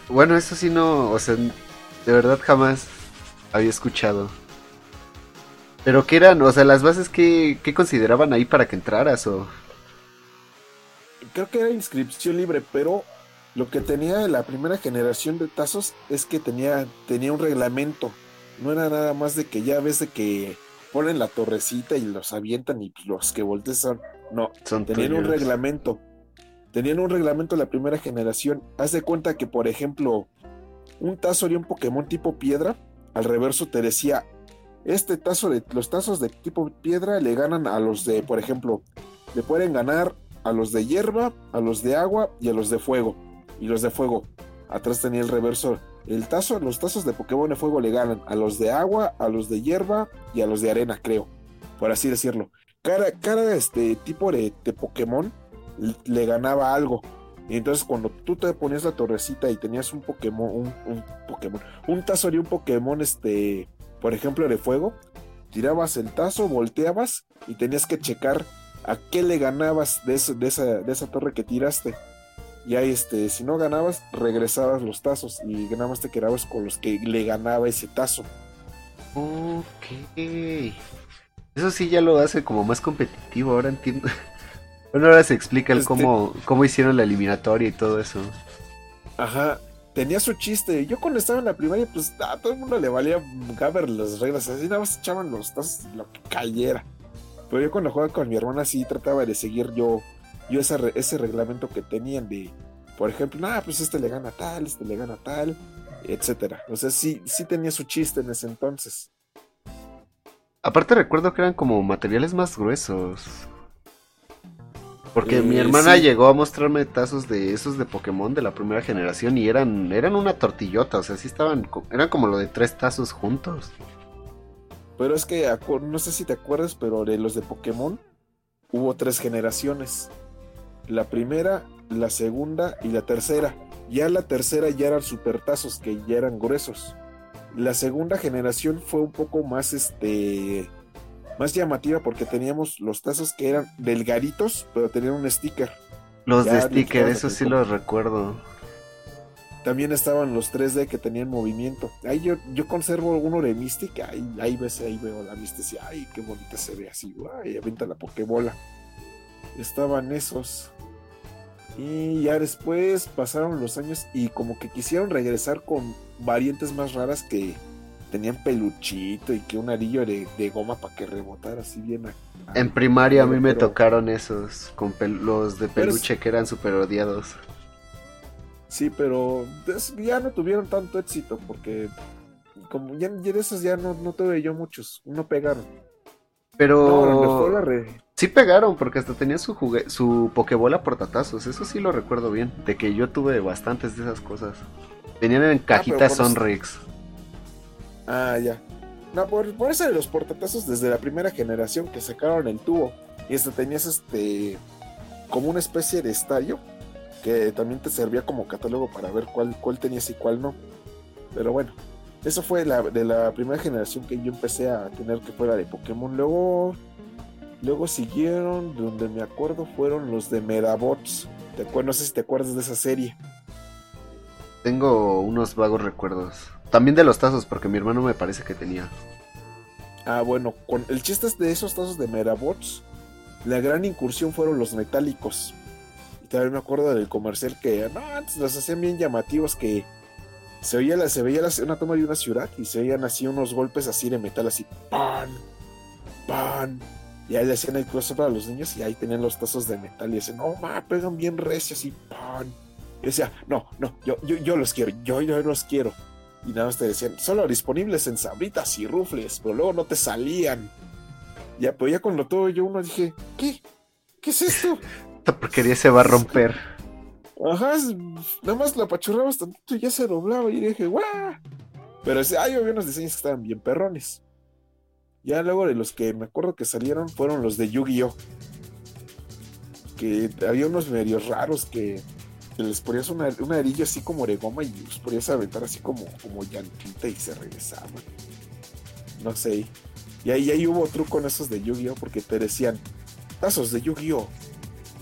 bueno, eso sí no. O sea, de verdad jamás había escuchado. Pero qué eran, o sea, las bases que, consideraban ahí para que entraras o. Creo que era inscripción libre, pero lo que tenía la primera generación de tazos es que tenía, tenía un reglamento no era nada más de que ya ves de que ponen la torrecita y los avientan y los que voltean son. No, tenían un reglamento. Tenían un reglamento la primera generación. Haz de cuenta que, por ejemplo, un tazo de un Pokémon tipo piedra, al reverso te decía, este tazo de los tazos de tipo piedra le ganan a los de, por ejemplo, le pueden ganar a los de hierba, a los de agua y a los de fuego. Y los de fuego. Atrás tenía el reverso el tazo, los tazos de Pokémon de fuego le ganan a los de agua, a los de hierba y a los de arena, creo. Por así decirlo. Cada, cada este tipo de, Pokémon le ganaba algo. Y entonces cuando tú te ponías la torrecita y tenías un Pokémon, un, Pokémon, un tazo de un Pokémon, este, por ejemplo, de fuego, tirabas el tazo, volteabas y tenías que checar a qué le ganabas de, de, esa, de esa torre que tiraste. Y ahí, este, si no ganabas, regresabas los tazos y ganabas te quedabas con los que le ganaba ese tazo. Ok. Eso sí ya lo hace como más competitivo, ahora entiendo. Bueno, ahora se explica el este cómo, cómo hicieron la eliminatoria y todo eso. Ajá, tenía su chiste. Yo cuando estaba en la primaria, pues a todo el mundo le valía gaber las reglas. Así nada más echaban los tazos lo que cayera. Pero yo cuando jugaba con mi hermana sí trataba de seguir yo yo ese, ese reglamento que tenían de, por ejemplo, nada, pues este le gana tal, este le gana tal, etcétera. O sea, sí, sí tenía su chiste en ese entonces. Aparte recuerdo que eran como materiales más gruesos. Porque mi eh, hermana llegó a mostrarme tazos de esos de Pokémon de la primera generación y eran, eran una tortillota, o sea, sí estaban, eran como lo de tres tazos juntos. Pero es que, no sé si te acuerdas, pero de los de Pokémon hubo tres generaciones la primera, la segunda y la tercera. Ya la tercera ya eran supertazos que ya eran gruesos. La segunda generación fue un poco más este más llamativa porque teníamos los tazos que eran delgaditos, pero tenían un sticker. Los de sticker, eso sí los recuerdo. También estaban los 3D que tenían movimiento. Ahí yo, yo conservo uno de Mystic, ahí, ahí, ves, ahí veo la Mystic, ay, qué bonita se ve así, ay, avienta la Pokébola. Estaban esos. Y ya después pasaron los años y como que quisieron regresar con variantes más raras que tenían peluchito y que un arillo de, goma para que rebotara así bien. en primaria a mí me tocaron esos, con los de peluche que eran super odiados. Sí, pero ya no tuvieron tanto éxito porque como ya, de esos ya no, no tuve yo muchos, no pegaron. Pero sí pegaron porque hasta tenía su jugue su pokebola portatazos, eso sí lo recuerdo bien, de que yo tuve bastantes de esas cosas. Venían en ah, cajitas Sonrix. Ah, ya. No, por, por, eso de los portatazos desde la primera generación que sacaron el tubo. Y hasta tenías este. como una especie de estadio que también te servía como catálogo para ver cuál, cuál tenías y cuál no. Pero bueno, eso fue la, de la primera generación que yo empecé a tener que fuera de Pokémon. Luego, luego siguieron, donde me acuerdo, fueron los de Medabots. ¿Te no sé si te acuerdas de esa serie. Tengo unos vagos recuerdos. También de los tazos, porque mi hermano me parece que tenía. Ah, bueno, con el chiste de esos tazos de Merabots, la gran incursión fueron los metálicos. Y también me acuerdo del comercial que no, antes los hacían bien llamativos que se oía, la, se veía una toma de una ciudad y se oían así unos golpes así de metal, así pan, pan. Y ahí le hacían el close a los niños y ahí tenían los tazos de metal y decían, no, ma, pegan bien recio, así pan. Y decía, no, no, yo, yo, yo los quiero, yo, yo los quiero. Y nada más te decían, solo disponibles en sabritas y rufles, pero luego no te salían. Ya, pero ya con lo todo yo uno dije, ¿qué? ¿Qué es esto? Esta porquería se va a romper. Ajá, nada más la apachurrabas tantito y ya se doblaba y dije, ¡guau! Pero hay había unos diseños que estaban bien perrones. Ya luego de los que me acuerdo que salieron fueron los de Yu-Gi-Oh! Que había unos medios raros que les ponías una, una así como de goma y los podías aventar así como, como llantita y se regresaban. No sé. Y ahí, ahí hubo truco en esos de Yu-Gi-Oh! porque te decían, tazos de Yu-Gi-Oh!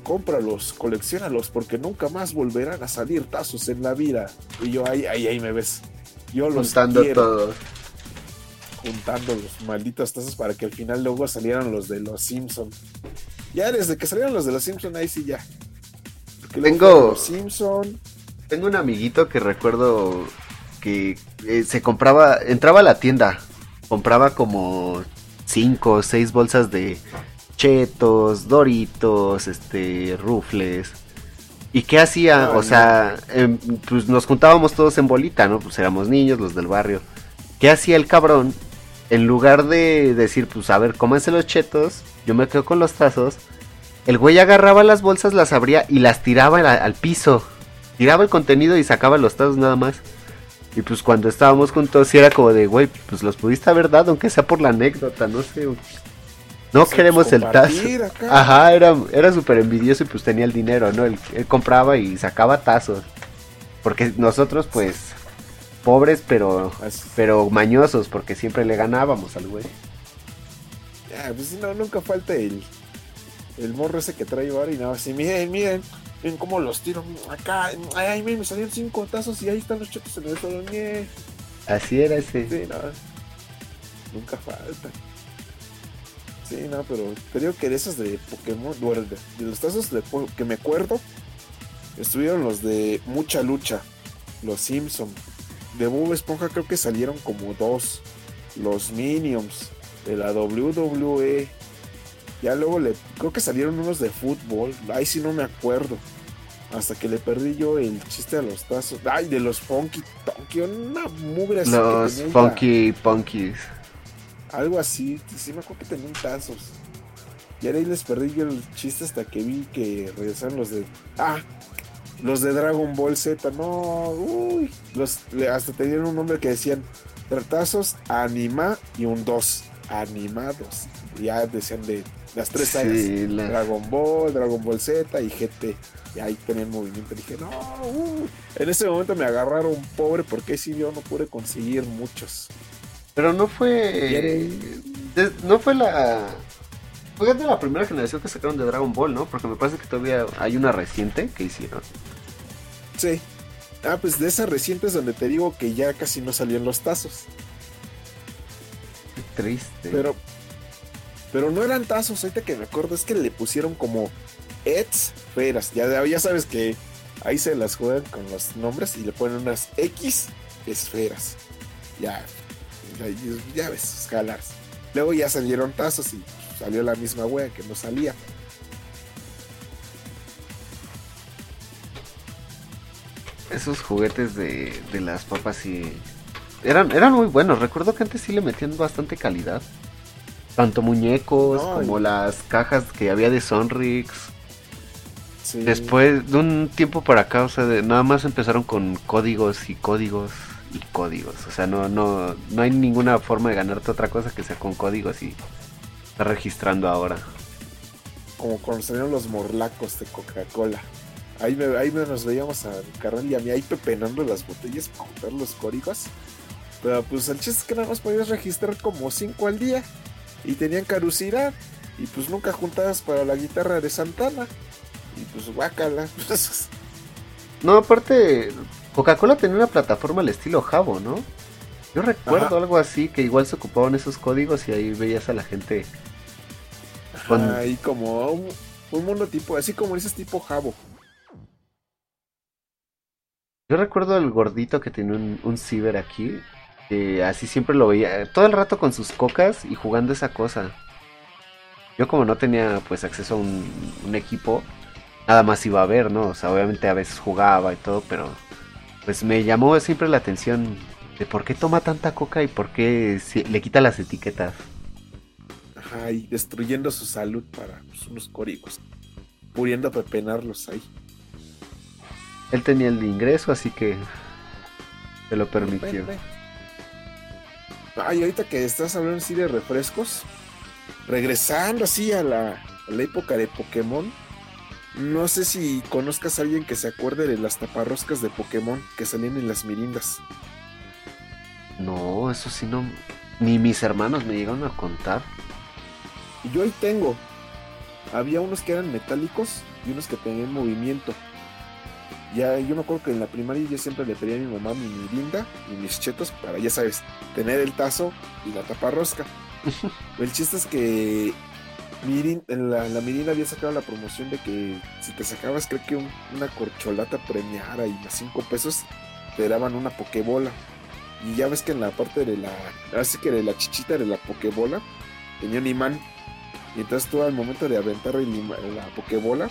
Cómpralos, coleccionalos, porque nunca más volverán a salir tazos en la vida. Y yo ahí, ahí, ahí me ves. Yo los Juntando todos. Juntando los malditos tazos para que al final luego salieran los de los Simpson. Ya desde que salieron los de los Simpson, ahí sí ya. Tengo. Simpson. Tengo un amiguito que recuerdo que eh, se compraba, entraba a la tienda, compraba como 5 o 6 bolsas de chetos, doritos, este, rufles. ¿Y qué hacía? o sea, em, pues nos juntábamos todos en bolita, ¿no? Pues éramos niños, los del barrio. ¿Qué hacía el cabrón? En lugar de decir, pues a ver, cómense los chetos, yo me quedo con los tazos el güey agarraba las bolsas, las abría y las tiraba al, piso. Tiraba el contenido y sacaba los tazos nada más. Y pues cuando estábamos juntos, sí era como de, güey, pues los pudiste haber dado, aunque sea por la anécdota, no sé. No queremos el tazo. Ajá, era, era súper envidioso y pues tenía el dinero, ¿no? Él, compraba y sacaba tazos. Porque nosotros, pues, pobres, pero, pero mañosos, porque siempre le ganábamos al güey. Ya, pues no, nunca falta el, el morro ese que trae ahora y nada así, miren, miren, miren cómo los tiro acá, ay, miren, me salieron cinco tazos y ahí están los chetos en el suelo, Así era ese. Sí, no, nunca falta. Sí, no, pero creo que de esos de Pokémon, de, los tazos de, que me acuerdo, estuvieron los de Mucha Lucha, los Simpson. De Bob Esponja creo que salieron como dos. Los Minions, de la WWE, ya luego le creo que salieron unos de fútbol, ahí sí no me acuerdo. Hasta que le perdí yo el chiste de los tazos. Ay, de los Funky Tonky, una mugre así. Los Funky Punkies. Algo así, sí me acuerdo que tenían tazos. Y ahí les perdí yo el chiste hasta que vi que regresaron los de. Ah, los de Dragon Ball Z. No, uy. Los, hasta tenían un nombre que decían Tratazos, Anima y un 2. Animados. Ya decían de las tres sí, Dragon Ball, Dragon Ball Z y GT. Y ahí tenía el movimiento. Dije, no, uh". en ese momento me agarraron pobre porque si yo no pude conseguir muchos. Pero no fue. no fue la. Fue de la primera generación que sacaron de Dragon Ball, ¿no? Porque me parece que todavía hay una reciente que hicieron. Sí. Ah, pues de esas recientes donde te digo que ya casi no salían los tazos. Qué triste. Pero, pero no eran tazos, ahorita que me acuerdo, es que le pusieron como esferas. Ya, ya sabes que ahí se las juegan con los nombres y le ponen unas X esferas. Ya, ya, ves, escalas. Luego ya salieron tazos y salió la misma wea que no salía. Esos juguetes de, de las papas sí eran, eran muy buenos. Recuerdo que antes sí le metían bastante calidad. Tanto muñecos como las cajas que había de Sonrix. Después de un tiempo para acá, o sea, nada más empezaron con códigos y códigos y códigos. O sea, no, no, no hay ninguna forma de ganarte otra cosa que sea con códigos y estar registrando ahora. como cuando salieron los morlacos de Coca-Cola. Ahí, me, ahí nos veíamos a carnal y a mí ahí pepenando las botellas para juntar los códigos. Pero pues el chiste es que nada más podías registrar como 5 al día. Y tenían caducidad. Y pues nunca juntabas para la guitarra de Santana. Y pues guácala. no, aparte, Coca-Cola tenía una plataforma al estilo Jabo, ¿no? Yo recuerdo algo así, que igual se ocupaban esos códigos y ahí veías a la gente. Ahí como un, un, mundo tipo, así como dices tipo Jabo. Yo recuerdo el gordito que tenía un, un ciber aquí, que así siempre lo veía, todo el rato con sus cocas y jugando esa cosa. Yo como no tenía pues acceso a un, un equipo, nada más iba a ver, ¿no? O sea, obviamente a veces jugaba y todo, pero pues me llamó siempre la atención de por qué toma tanta coca y por qué le quita las etiquetas. Ajá, y destruyendo su salud para pues, unos códigos, pudiendo pepenarlos ahí. Él tenía el ingreso, así que se lo permitió. Ay, ahorita que estás hablando así de refrescos, regresando así a la, a la época de Pokémon, no sé si conozcas a alguien que se acuerde de las taparroscas de Pokémon que salían en las mirindas. No, eso sí no. Ni mis hermanos me llegaron a contar. Yo ahí tengo. Había unos que eran metálicos y unos que tenían movimiento. Ya, yo me acuerdo que en la primaria yo siempre le pedía a mi mamá mi mirinda y mis chetos para, ya sabes, tener el tazo y la tapa rosca. el chiste es que Mirin, en la, mirinda había sacado la promoción de que si te sacabas, creo que una corcholata premiada y a 5 pesos te daban una pokebola. Y ya ves que en la parte de la. Así que de la chichita de la pokebola tenía un imán. Y entonces tú al momento de aventar la pokebola,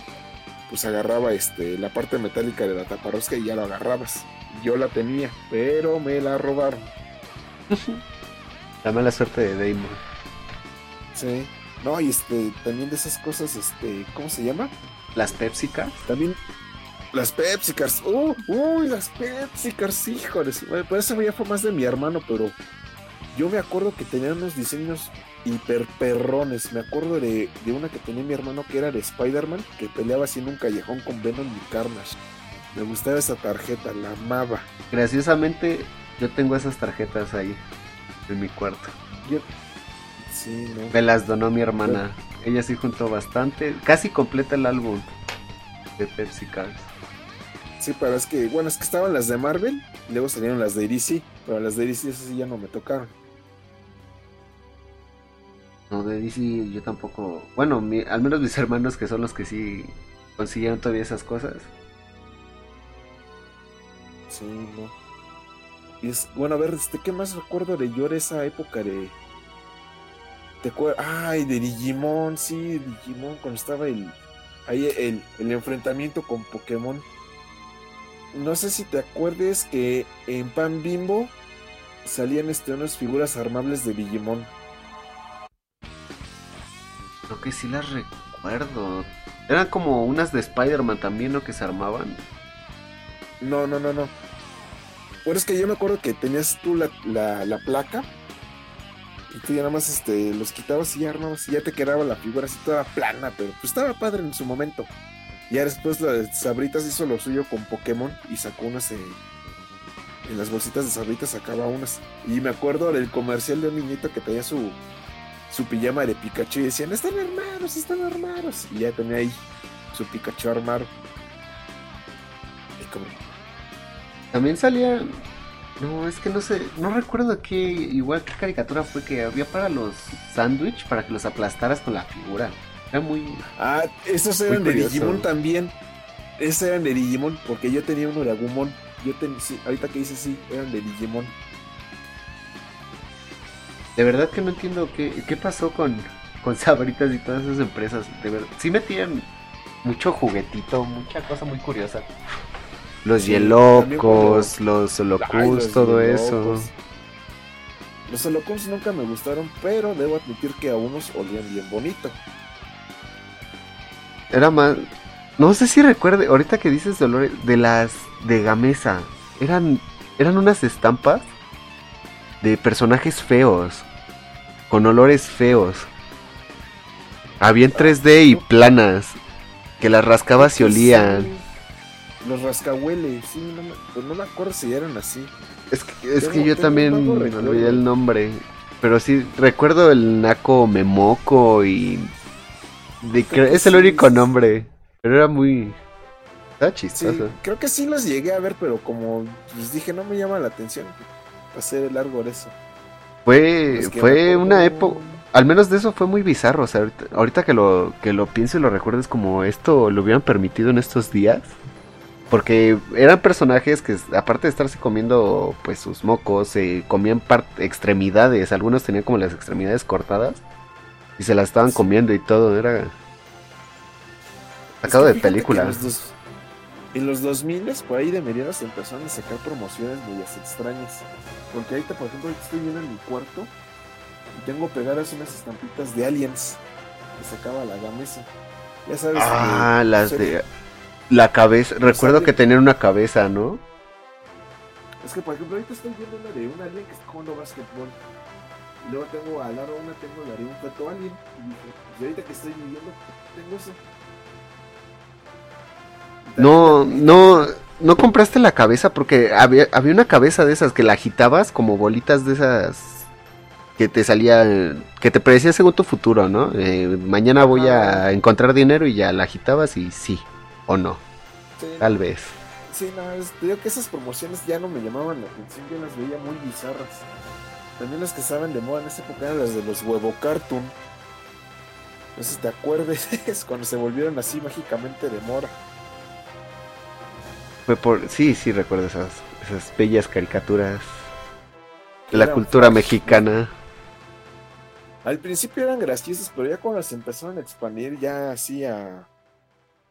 pues agarraba este, la parte metálica de la taparrosca y ya la agarrabas. Yo la tenía, pero me la robaron. la mala suerte de Damon. Sí. No, y este, también de esas cosas, este, ¿cómo se llama? Las Pepsi También las Pepsi Cars. Uh, uy, las Pepsi Cars, híjoles. Por eso ya fue más de mi hermano, pero yo me acuerdo que tenían unos diseños hiper perrones. Me acuerdo de, una que tenía mi hermano que era de Spider-Man, que peleaba así en un callejón con Venom y Carnage. Me gustaba esa tarjeta, la amaba. Graciosamente, yo tengo esas tarjetas ahí, en mi cuarto. Sí, no. Me las donó mi hermana. Ella sí juntó bastante, casi completa el álbum de Pepsi Cars. Sí, pero es que, bueno, es que estaban las de Marvel, luego salieron las de DC, pero las de DC esas sí ya no me tocaron. No, de DC yo tampoco. Bueno, al menos mis hermanos que son los que sí consiguieron todavía esas cosas. Sí, no. Y es, bueno, a ver, este, ¿qué más recuerdo de yo de esa época de. ¿Te acuerdas? Ay, de Digimon, sí, Digimon, cuando estaba el. Ahí el, el enfrentamiento con Pokémon no sé si te acuerdes que en Pan Bimbo salían este, unas figuras armables de Digimon. Creo que sí las recuerdo. Eran como unas de Spider-Man también, ¿no? Que se armaban. No, no, no, no. Bueno, es que yo me acuerdo que tenías tú la, la, placa y tú ya nada más este, los quitabas y ya armabas y ya te quedaba la figura así toda plana, pero pues estaba padre en su momento. Ya después la Sabritas hizo lo suyo con Pokémon y sacó unas en, las bolsitas de Sabritas sacaba unas. Y me acuerdo del comercial de un niñito que tenía su, su pijama de Pikachu y decían, están armados, están armados. Y ya tenía ahí su Pikachu armado. Y como... También salía... No, es que no sé, no recuerdo qué, igual qué caricatura fue que había para los sándwich para que los aplastaras con la figura muy. Ah, esos eran de Digimon también. Esos eran de Digimon, porque yo tenía uno de Agumon. Yo tenía, ahorita que dice sí, eran de Digimon. De verdad que no entiendo qué, qué pasó con, con Sabritas y todas esas empresas. De verdad, sí metían mucho juguetito, mucha cosa muy curiosa. Los Yelocos, los Holocus, todo eso. Los Holocus nunca me gustaron, pero debo admitir que a unos olían bien bonito. Era más. No sé si recuerde, ahorita que dices Dolores, de las de Gamesa. Eran, eran unas estampas de personajes feos. Con olores feos. Había en 3D y planas. Que las rascabas y olían. Los rascahueles, sí, no me, pues no me acuerdo si eran así. Es que, es que yo también olvidé el nombre. Pero sí, recuerdo el Naco Memoco y. es el único nombre. Pero era muy. Está chistoso. creo que sí los llegué a ver, pero como les dije, no me llama la atención. Pasé largo eso. Fue, fue una época. Al menos de eso fue muy bizarro. O sea, ahorita, que, lo, que lo pienso y lo recuerdo, es como esto lo hubieran permitido en estos días. Porque eran personajes que, aparte de estarse comiendo pues sus mocos, se comían extremidades. Algunos tenían como las extremidades cortadas y se las estaban comiendo y todo. Era sacado de películas. En los 2000 por ahí de mediados empezaron a sacar promociones muy extrañas. Porque ahorita, por ejemplo, estoy viendo en mi cuarto y tengo pegadas unas estampitas de aliens que sacaba la gamesa. Ya sabes. Ah, las de. La cabeza. Recuerdo que tenían una cabeza, ¿no? Es que, por ejemplo, ahorita estoy viendo una de un alien que está jugando básquetbol. Y luego tengo al lado una, tengo la de un feto alien. Y dije, y ahorita que estoy viviendo, tengo eso. No, no, no compraste la cabeza porque había, había una cabeza de esas que la agitabas como bolitas de esas que te salía, que te predecía según tu futuro, ¿no? Eh, mañana voy a encontrar dinero y ya la agitabas y sí, o no. Tal vez. Sí, no, digo que esas promociones ya no me llamaban la atención, yo las veía muy bizarras. También las que estaban de moda en esa época eran las de los huevo cartoon. No sé si te acuerdes, es cuando se volvieron así mágicamente de mora. Fue por. Sí, sí, recuerdo esas, esas bellas caricaturas de la cultura mexicana. Al principio eran graciosas, pero ya cuando se empezaron a expandir ya así a,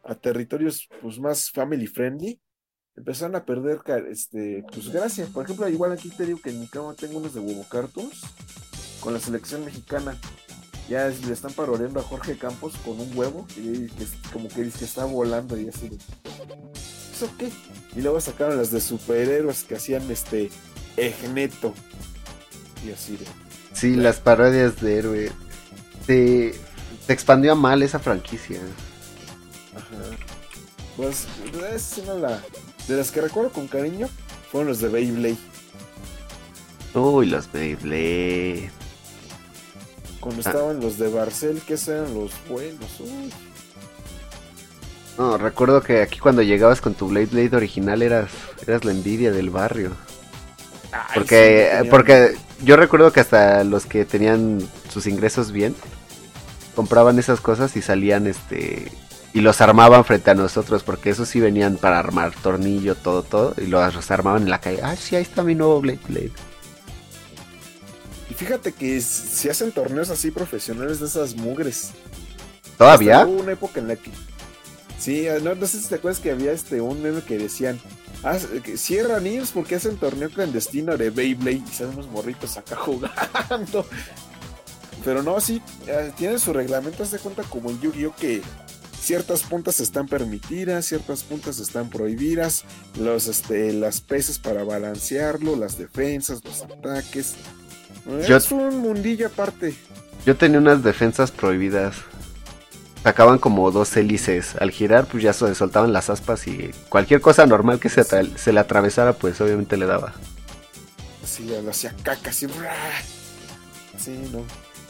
a territorios pues más family friendly, empezaron a perder este pues gracia. Por ejemplo, igual aquí te digo que en mi cama tengo unos de huevo cartoons con la selección mexicana. Ya le están paroreando a Jorge Campos con un huevo y que, como que dice que está volando y así. ¿eso qué? Y luego sacaron las de superhéroes que hacían este Egneto. Y así de. Sí, las parodias de héroe. Se, se expandió a mal esa franquicia. Ajá. Pues, es una la, de las que recuerdo con cariño fueron los de Beyblade. Uy, los Beyblade. Cuando ah. estaban los de Barcel, que eran los buenos. Uy. No, recuerdo que aquí cuando llegabas con tu Blade Blade original eras, eras la envidia del barrio. porque, porque yo recuerdo que hasta los que tenían sus ingresos bien compraban esas cosas y salían este y los armaban frente a nosotros porque esos sí venían para armar tornillo todo todo y los armaban en la calle. Ah, sí, ahí está mi nuevo Blade Blade. Y fíjate que si hacen torneos así profesionales de esas mugres. ¿Todavía? hubo una época en la que Sí, ah, no, sé si te acuerdas que había este un meme que decían, ah, cierra niños porque hacen torneo clandestino de Beyblade y salen unos morritos acá jugando. Pero no, sí, ah, tienen su reglamento, de cuenta como en Yu-Gi-Oh! que ciertas puntas están permitidas, ciertas puntas están prohibidas, los, este, las pesas para balancearlo, las defensas, los ataques. es un mundillo aparte. Yo tenía unas defensas prohibidas sacaban como dos hélices. Al girar, pues ya se soltaban las aspas y cualquier cosa normal que se, se le atravesara, pues obviamente le daba. Sí, lo hacía caca, así. Sí, no.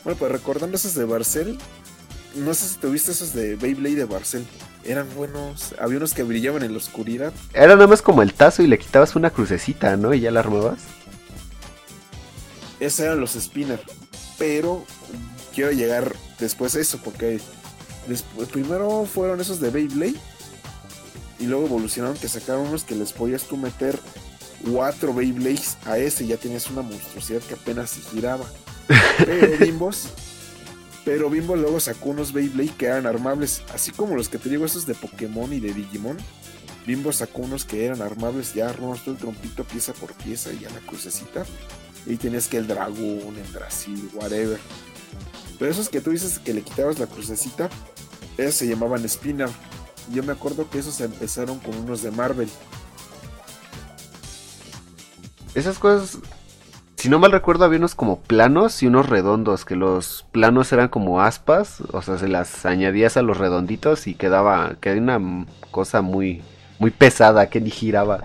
Bueno, pues recordando esos de Barcel, no sé si tuviste esos de Beyblade de Barcel. Eran buenos. Había unos que brillaban en la oscuridad. Era nada más como el tazo y le quitabas una crucecita, ¿no? Y ya la armabas. Esos eran los spinner. Pero quiero llegar después a eso, porque Después, primero fueron esos de Beyblade. Y luego evolucionaron que sacaron unos que les podías tú meter cuatro Beyblades a ese. Ya tenías una monstruosidad que apenas se giraba. Pero Bimbos. Pero Bimbo luego sacó unos Beyblade que eran armables. Así como los que te digo, esos de Pokémon y de Digimon. Bimbo sacó unos que eran armables. Ya armabas todo el trompito pieza por pieza y ya la crucecita. Y tenías que el dragón, el Brasil, whatever. Pero esos que tú dices que le quitabas la crucecita, esos se llamaban Spinner. Yo me acuerdo que esos empezaron con unos de Marvel. Esas cosas si no mal recuerdo, había unos como planos y unos redondos, que los planos eran como aspas, o sea, se las añadías a los redonditos y quedaba, quedaba una cosa muy, muy pesada que ni giraba.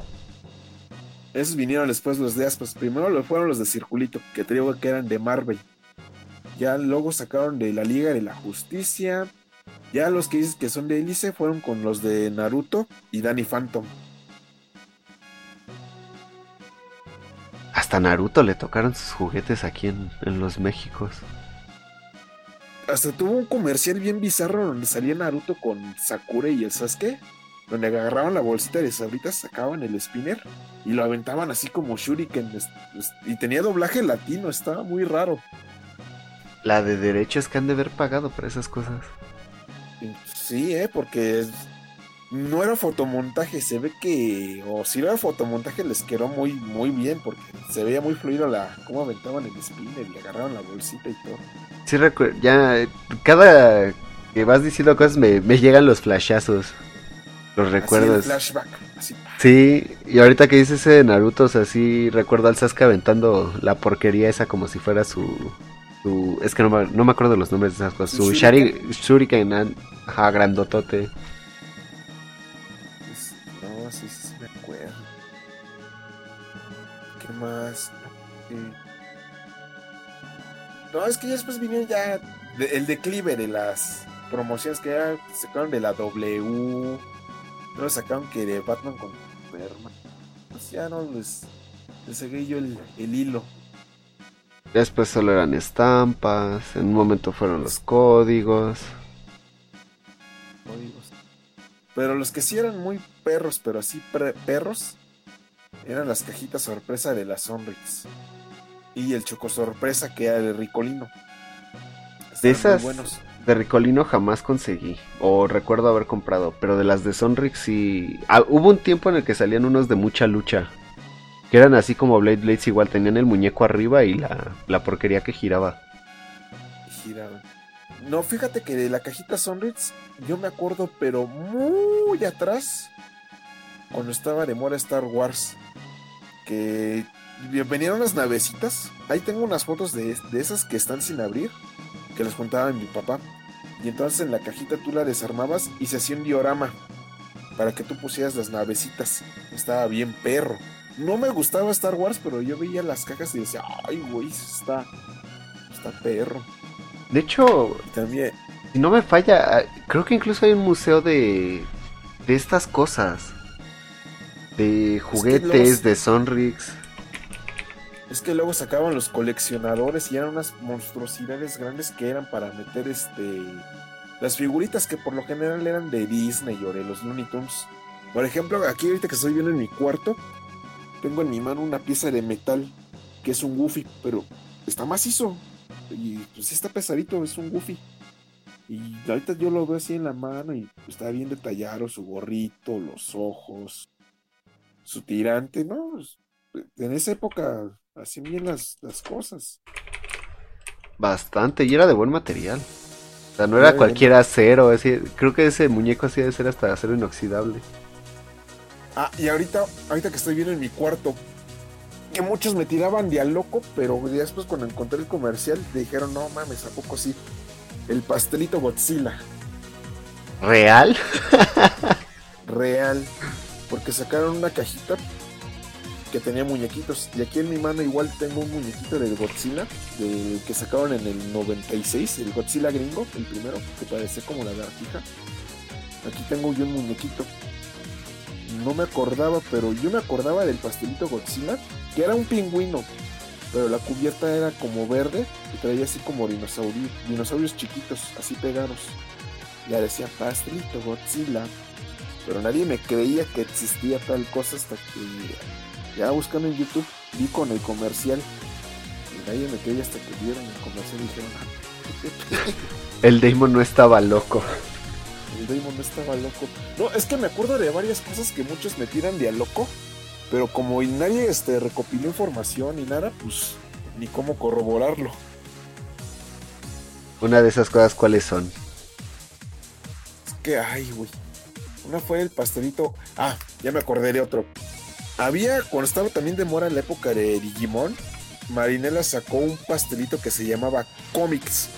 Esos vinieron después los de aspas. Primero fueron los de circulito, que te digo que eran de Marvel. Ya luego sacaron de la Liga de la Justicia. Ya los que dices que son de Hélice fueron con los de Naruto y Danny Phantom. Hasta Naruto le tocaron sus juguetes aquí en, los Méxicos. Hasta tuvo un comercial bien bizarro donde salía Naruto con Sakura y el Sasuke. Donde agarraban la bolsita de sabritas, sacaban el spinner y lo aventaban así como shuriken. Y tenía doblaje latino, estaba muy raro. La de derechos que han de haber pagado para esas cosas. Sí, eh, porque no era fotomontaje, se ve que, o si era fotomontaje les quedó muy, muy bien, porque se veía muy fluido la, cómo aventaban el spinner y agarraban la bolsita y todo. Sí, ya, cada que vas diciendo cosas me, llegan los flashazos, los recuerdos. flashback, Sí, y ahorita que dices ese de Naruto, o sea, sí recuerdo al Sasuke aventando la porquería esa como si fuera su... su es que no me, no me acuerdo los nombres de esas cosas. Su Shuriken, Shuriken ajá, grandotote. Más. No, es que ya después vinieron ya el declive de las promociones que ya sacaron de la W. Luego sacaron que de Batman con Superman. Pues ya no les, seguí yo el, hilo. Después solo eran estampas. En un momento fueron los códigos. Códigos. Pero los que sí eran muy perros, pero así perros, eran las cajitas sorpresa de la Sonrix. Y el choco sorpresa que era de Ricolino. de esas de Ricolino jamás conseguí. O recuerdo haber comprado. Pero de las de Sonrix sí. Ah, hubo un tiempo en el que salían unos de mucha lucha. Que eran así como Blade Blades igual. Tenían el muñeco arriba y la, la porquería que giraba. Giraba. No, fíjate que de la cajita Sonrix yo me acuerdo, pero muy atrás, cuando estaba de moda Star Wars, que venían unas navecitas. Ahí tengo unas fotos de, esas que están sin abrir, que las juntaba mi papá. Y entonces en la cajita tú la desarmabas y se hacía un diorama para que tú pusieras las navecitas. Estaba bien perro. No me gustaba Star Wars, pero yo veía las cajas y decía, ay, güey, está, está perro. De hecho, también, si no me falla, creo que incluso hay un museo de, de estas cosas de juguetes, de Sonrix. Es que luego sacaban los coleccionadores y eran unas monstruosidades grandes que eran para meter este las figuritas que por lo general eran de Disney o de los Looney Tunes. Por ejemplo, aquí ahorita que estoy viendo en mi cuarto, tengo en mi mano una pieza de metal que es un Goofy, pero está macizo. Y pues está pesadito, es un Goofy. Y ahorita yo lo veo así en la mano y está bien detallado su gorrito, los ojos, su tirante, ¿no? Pues, en esa época hacían bien las, cosas. Bastante, y era de buen material. O sea, no era, cualquier acero, creo que ese muñeco así de ser hasta acero inoxidable. Ah, y ahorita, ahorita que estoy viendo en mi cuarto, que muchos me tiraban de a loco, pero después cuando encontré el comercial dijeron, no mames, ¿a poco sí? El pastelito Godzilla. ¿Real? Real porque sacaron una cajita que tenía muñequitos. Y aquí en mi mano igual tengo un muñequito de Godzilla, que sacaron en el 96, el Godzilla gringo, el primero, que parece como la lagartija. Aquí tengo yo un muñequito. No me acordaba, pero yo me acordaba del pastelito Godzilla, que era un pingüino, pero la cubierta era como verde y traía así como dinosaurios, dinosaurios chiquitos, así pegados. Ya decía pastelito Godzilla pero nadie me creía que existía tal cosa hasta que ya buscando en YouTube vi con el comercial. Y nadie me creía hasta que vieron el comercial y dijeron ah, el Damon no estaba loco. El Damon no estaba loco. No es que me acuerdo de varias cosas que muchos me tiran de a loco pero como nadie este, recopiló información ni nada pues ni cómo corroborarlo. Una de esas cosas cuáles son es que ay güey una fue el pastelito. Ah, ya me acordé de otro. Había, cuando estaba también de moda en la época de Digimon, Marinela sacó un pastelito que se llamaba Comics.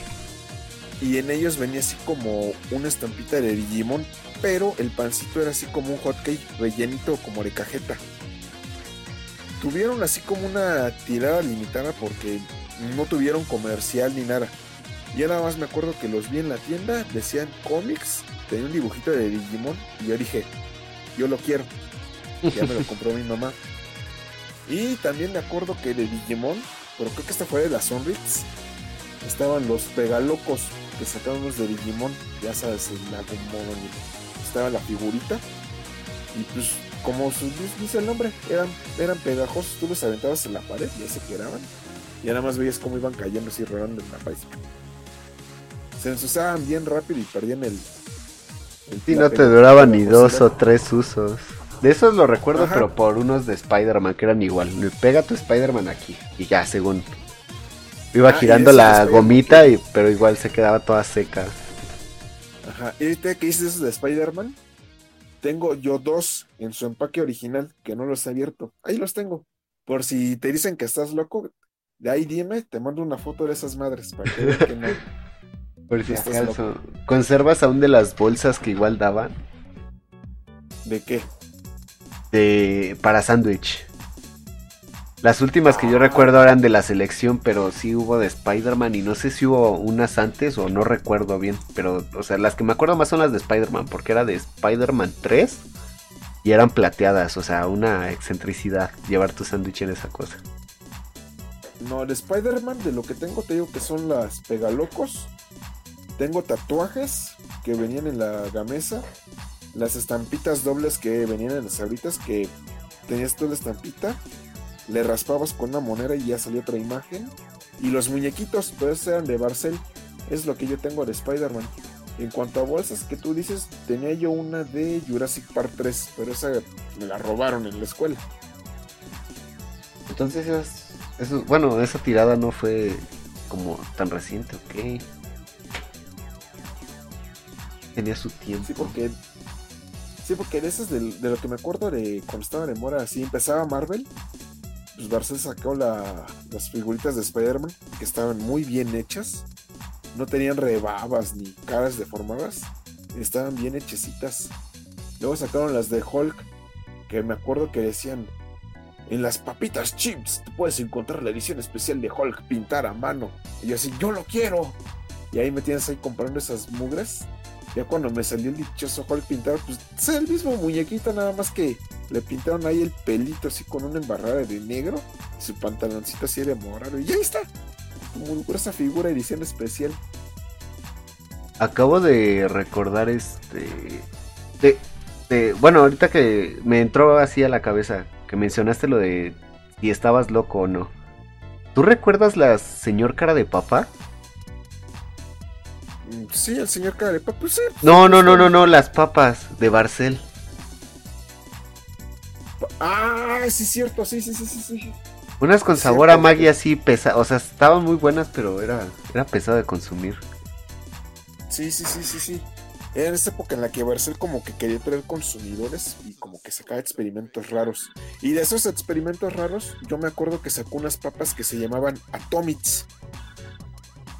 Y en ellos venía así como una estampita de Digimon, pero el pancito era así como un hotcake rellenito como de cajeta. Tuvieron así como una tirada limitada porque no tuvieron comercial ni nada. Ya nada más me acuerdo que los vi en la tienda, decían cómics, tenía un dibujito de Digimon y yo dije, yo lo quiero. Ya me lo compró mi mamá. Y también me acuerdo que de Digimon, pero creo que esta fue de las Sonrix, estaban los pegalocos que sacaban los de Digimon, ya sabes, el Agumon, estaba la figurita. Y pues, como dice el nombre, eran, eran pegajosos, tú los aventabas en la pared y ahí se quedaban. Y nada más veías cómo iban cayendo así rodando en la pared. Se ensuciaban bien rápido y perdían el. Y no te duraban ni dos o tres usos. De esos lo recuerdo, pero por unos de Spider-Man que eran igual. Le pega tu Spider-Man aquí. Y ya, según. Iba ah, girando la gomita, y, pero igual se quedaba toda seca. Ajá. ¿Y ahorita que dices de Spider-Man? Tengo yo dos en su empaque original que no los he abierto. Ahí los tengo. Por si te dicen que estás loco, de ahí dime, te mando una foto de esas madres para que vean que no. Por si acaso. ¿Conservas aún de las bolsas que igual daban? ¿De qué? de para sándwich. Las últimas que yo recuerdo eran de la selección, pero sí hubo de Spider-Man y no sé si hubo unas antes o no recuerdo bien, pero o sea, las que me acuerdo más son las de Spider-Man, porque era de Spider-Man 3 y eran plateadas, o sea, una excentricidad llevar tu sándwich en esa cosa. No, de Spider-Man de lo que tengo te digo que son las pegalocos. Tengo tatuajes que venían en la gamesa las estampitas dobles que venían en las sabritas que tenías toda la estampita, le raspabas con una moneda y ya salió otra imagen. Y los muñequitos, pues eran de Barcel, es lo que yo tengo de Spider-Man. En cuanto a bolsas que tú dices, tenía yo una de Jurassic Park 3, pero esa me la robaron en la escuela. Entonces, eso, bueno, esa tirada no fue como tan reciente, ok. Tenía su tiempo. Sí, porque Sí, porque de esas de, lo que me acuerdo de cuando estaba de mora, así empezaba Marvel, pues Barcel sacó las figuritas de Spider-Man que estaban muy bien hechas. No tenían rebabas ni caras deformadas. Estaban bien hechecitas. Luego sacaron las de Hulk, que me acuerdo que decían, en las papitas chips puedes encontrar la edición especial de Hulk pintar a mano. Y yo así, yo lo quiero. Y ahí me tienes ahí comprando esas mugres. Ya cuando me salió el dichoso Hulk pintado, pues es el mismo muñequito, nada más que le pintaron ahí el pelito así con una embarrada de negro, su pantaloncito así de morado, y ya está. Como esa figura edición especial. Acabo de recordar este. De, bueno, ahorita que me entró así a la cabeza, que mencionaste lo de si estabas loco o no. ¿Tú recuerdas la señor cara de papá? Sí, el señor Carepa, pues sí. no, no, no, no, no, las papas de Barcel. Ah, sí, cierto, sí, sí, sí, sí, sí. Unas con sabor a Maggie así pesa, o sea, estaban muy buenas, pero era, era pesado de consumir. Sí, sí, sí, sí, sí. Era en esa época en la que Barcel como que quería traer consumidores y como que sacaba experimentos raros. Y de esos experimentos raros, yo me acuerdo que sacó unas papas que se llamaban Atomics.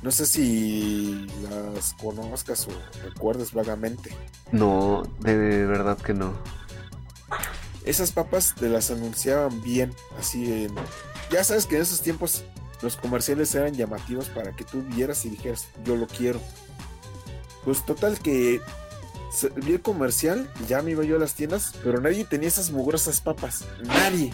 No sé si las conozcas o recuerdes vagamente. No, de verdad que no. Esas papas te las anunciaban bien, así en... Ya sabes que en esos tiempos los comerciales eran llamativos para que tú vieras y dijeras, yo lo quiero. Pues total que vi el comercial, ya me iba yo a las tiendas, pero nadie tenía esas mugrosas papas. Nadie.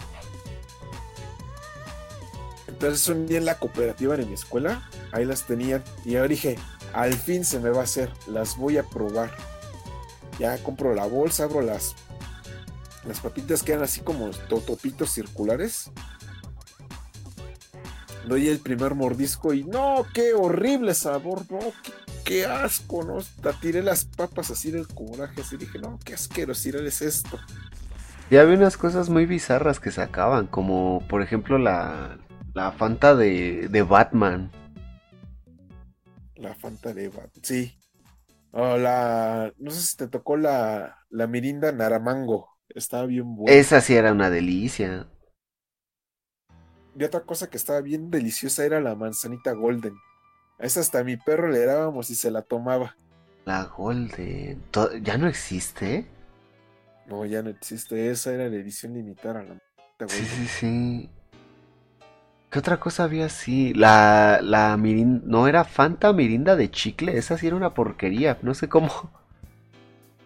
Entonces un día en la cooperativa de mi escuela, ahí las tenían. Y yo dije, al fin se me va a hacer, las voy a probar. Ya compro la bolsa, abro las, las papitas quedan así como totopitos circulares. Doy el primer mordisco y no, qué horrible sabor, no, qué, asco, no. Tiré las papas así del coraje, así dije, no, qué asquerosidad es esto. Ya había unas cosas muy bizarras que sacaban, como por ejemplo la, la Fanta de, de Batman. La Fanta de Batman, sí. O la. No sé si te tocó la, la Mirinda Naramango. Estaba bien buena. Esa sí era una delicia. Y otra cosa que estaba bien deliciosa era la manzanita golden. A esa hasta a mi perro le dábamos y se la tomaba. La Golden. ¿Ya no existe? No, ya no existe. Esa era la edición limitada. La manzanita Sí, sí, sí. ¿Qué otra cosa había así? La, la mirinda, no era Fanta Mirinda de chicle, esa sí era una porquería, no sé cómo.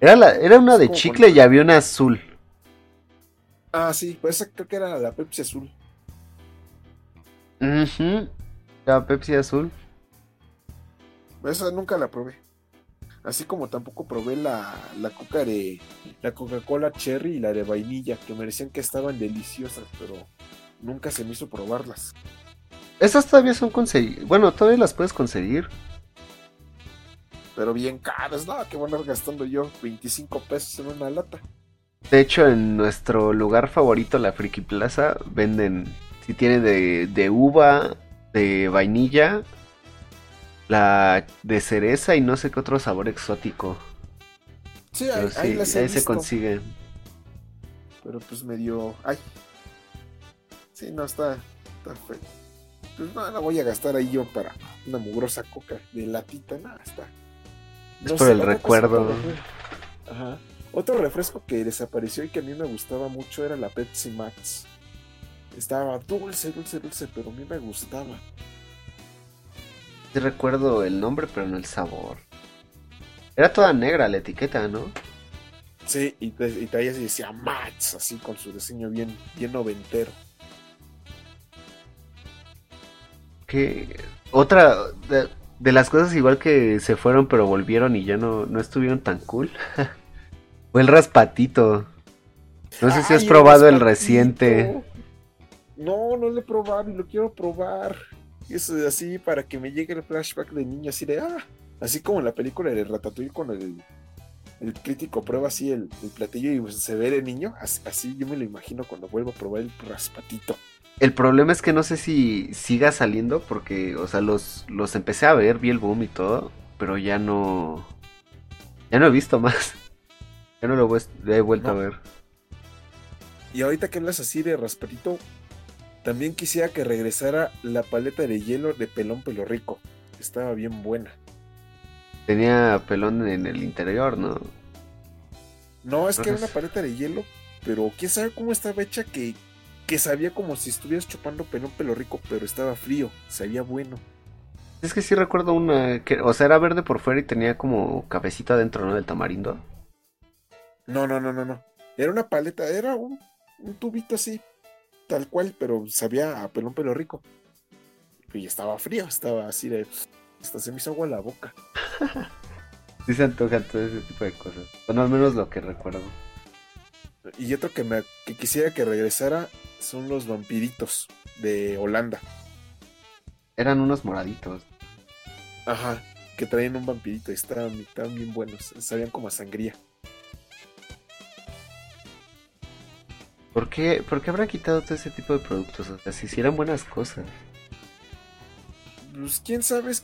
Era, la, era una de chicle y había una azul. Ah, sí, pues esa creo que era la Pepsi azul. Ujú, La Pepsi azul. Esa nunca la probé. Así como tampoco probé la, la coca de la Coca-Cola Cherry y la de vainilla, que me decían que estaban deliciosas, pero nunca se me hizo probarlas. Esas todavía son conseguidas. Bueno, todavía las puedes conseguir. Pero bien caras, no, que van a gastando yo 25 pesos en una lata. De hecho, en nuestro lugar favorito, la Friki Plaza, venden. Si tiene de, de uva, de vainilla, la de cereza y no sé qué otro sabor exótico. Sí, ahí, sí, ahí se visto, consiguen. pero pues medio... Ay. Sí, no, está, está feo. Pues no, la voy a gastar ahí yo para una mugrosa coca de latita, nada, está. Es por el recuerdo. otro refresco. Ajá. Otro refresco que desapareció y que a mí me gustaba mucho era la Pepsi Max. Estaba dulce, dulce, dulce, pero a mí me gustaba. Sí recuerdo el nombre, pero no el sabor. Era toda negra la etiqueta, ¿no? Sí, y, y traía así, decía Max, así con su diseño bien, bien noventero. Que otra de, de las cosas igual que se fueron pero volvieron y ya no, no estuvieron tan cool. Fue el raspatito. No sé si has probado el reciente. No, no lo he probado y lo quiero probar. Es así para que me llegue el flashback de niño, así de ah, así como en la película de Ratatouille con el, el crítico prueba así el, el platillo y se ve de niño. Así, así yo me lo imagino cuando vuelvo a probar el raspatito. El problema es que no sé si siga saliendo porque, o sea, los, los empecé a ver, vi el boom y todo, pero ya no... Ya no he visto más. Ya no lo he, he vuelto No. a ver. Y ahorita que hablas así de raspatito, también quisiera que regresara la paleta de hielo de pelón pelo rico. Estaba bien buena. Tenía pelón en el interior, ¿no? No, es que era una paleta de hielo, pero quién sabe cómo estaba hecha que, que sabía como si estuvieras chupando pelón pelo rico, pero estaba frío, sabía bueno. Es que sí recuerdo una, que, o sea, era verde por fuera y tenía como cabecita adentro, ¿no? Del tamarindo. No, no, no, no, no. Era una paleta, era un, un tubito así, tal cual, pero sabía a pelón pelo rico. Y estaba frío, estaba así de... Hasta se me hizo agua la boca. Sí se antojan todo ese tipo de cosas. Bueno, al menos lo que recuerdo. Y otro que, me, que quisiera que regresara son los vampiritos de Holanda. Eran unos moraditos. Ajá, que traían un vampirito y estaban, estaban bien buenos, sabían como a sangría. ¿Por qué, ¿Por qué habrán quitado todo ese tipo de productos? O sea, si hicieran buenas cosas. Pues quién sabe, es,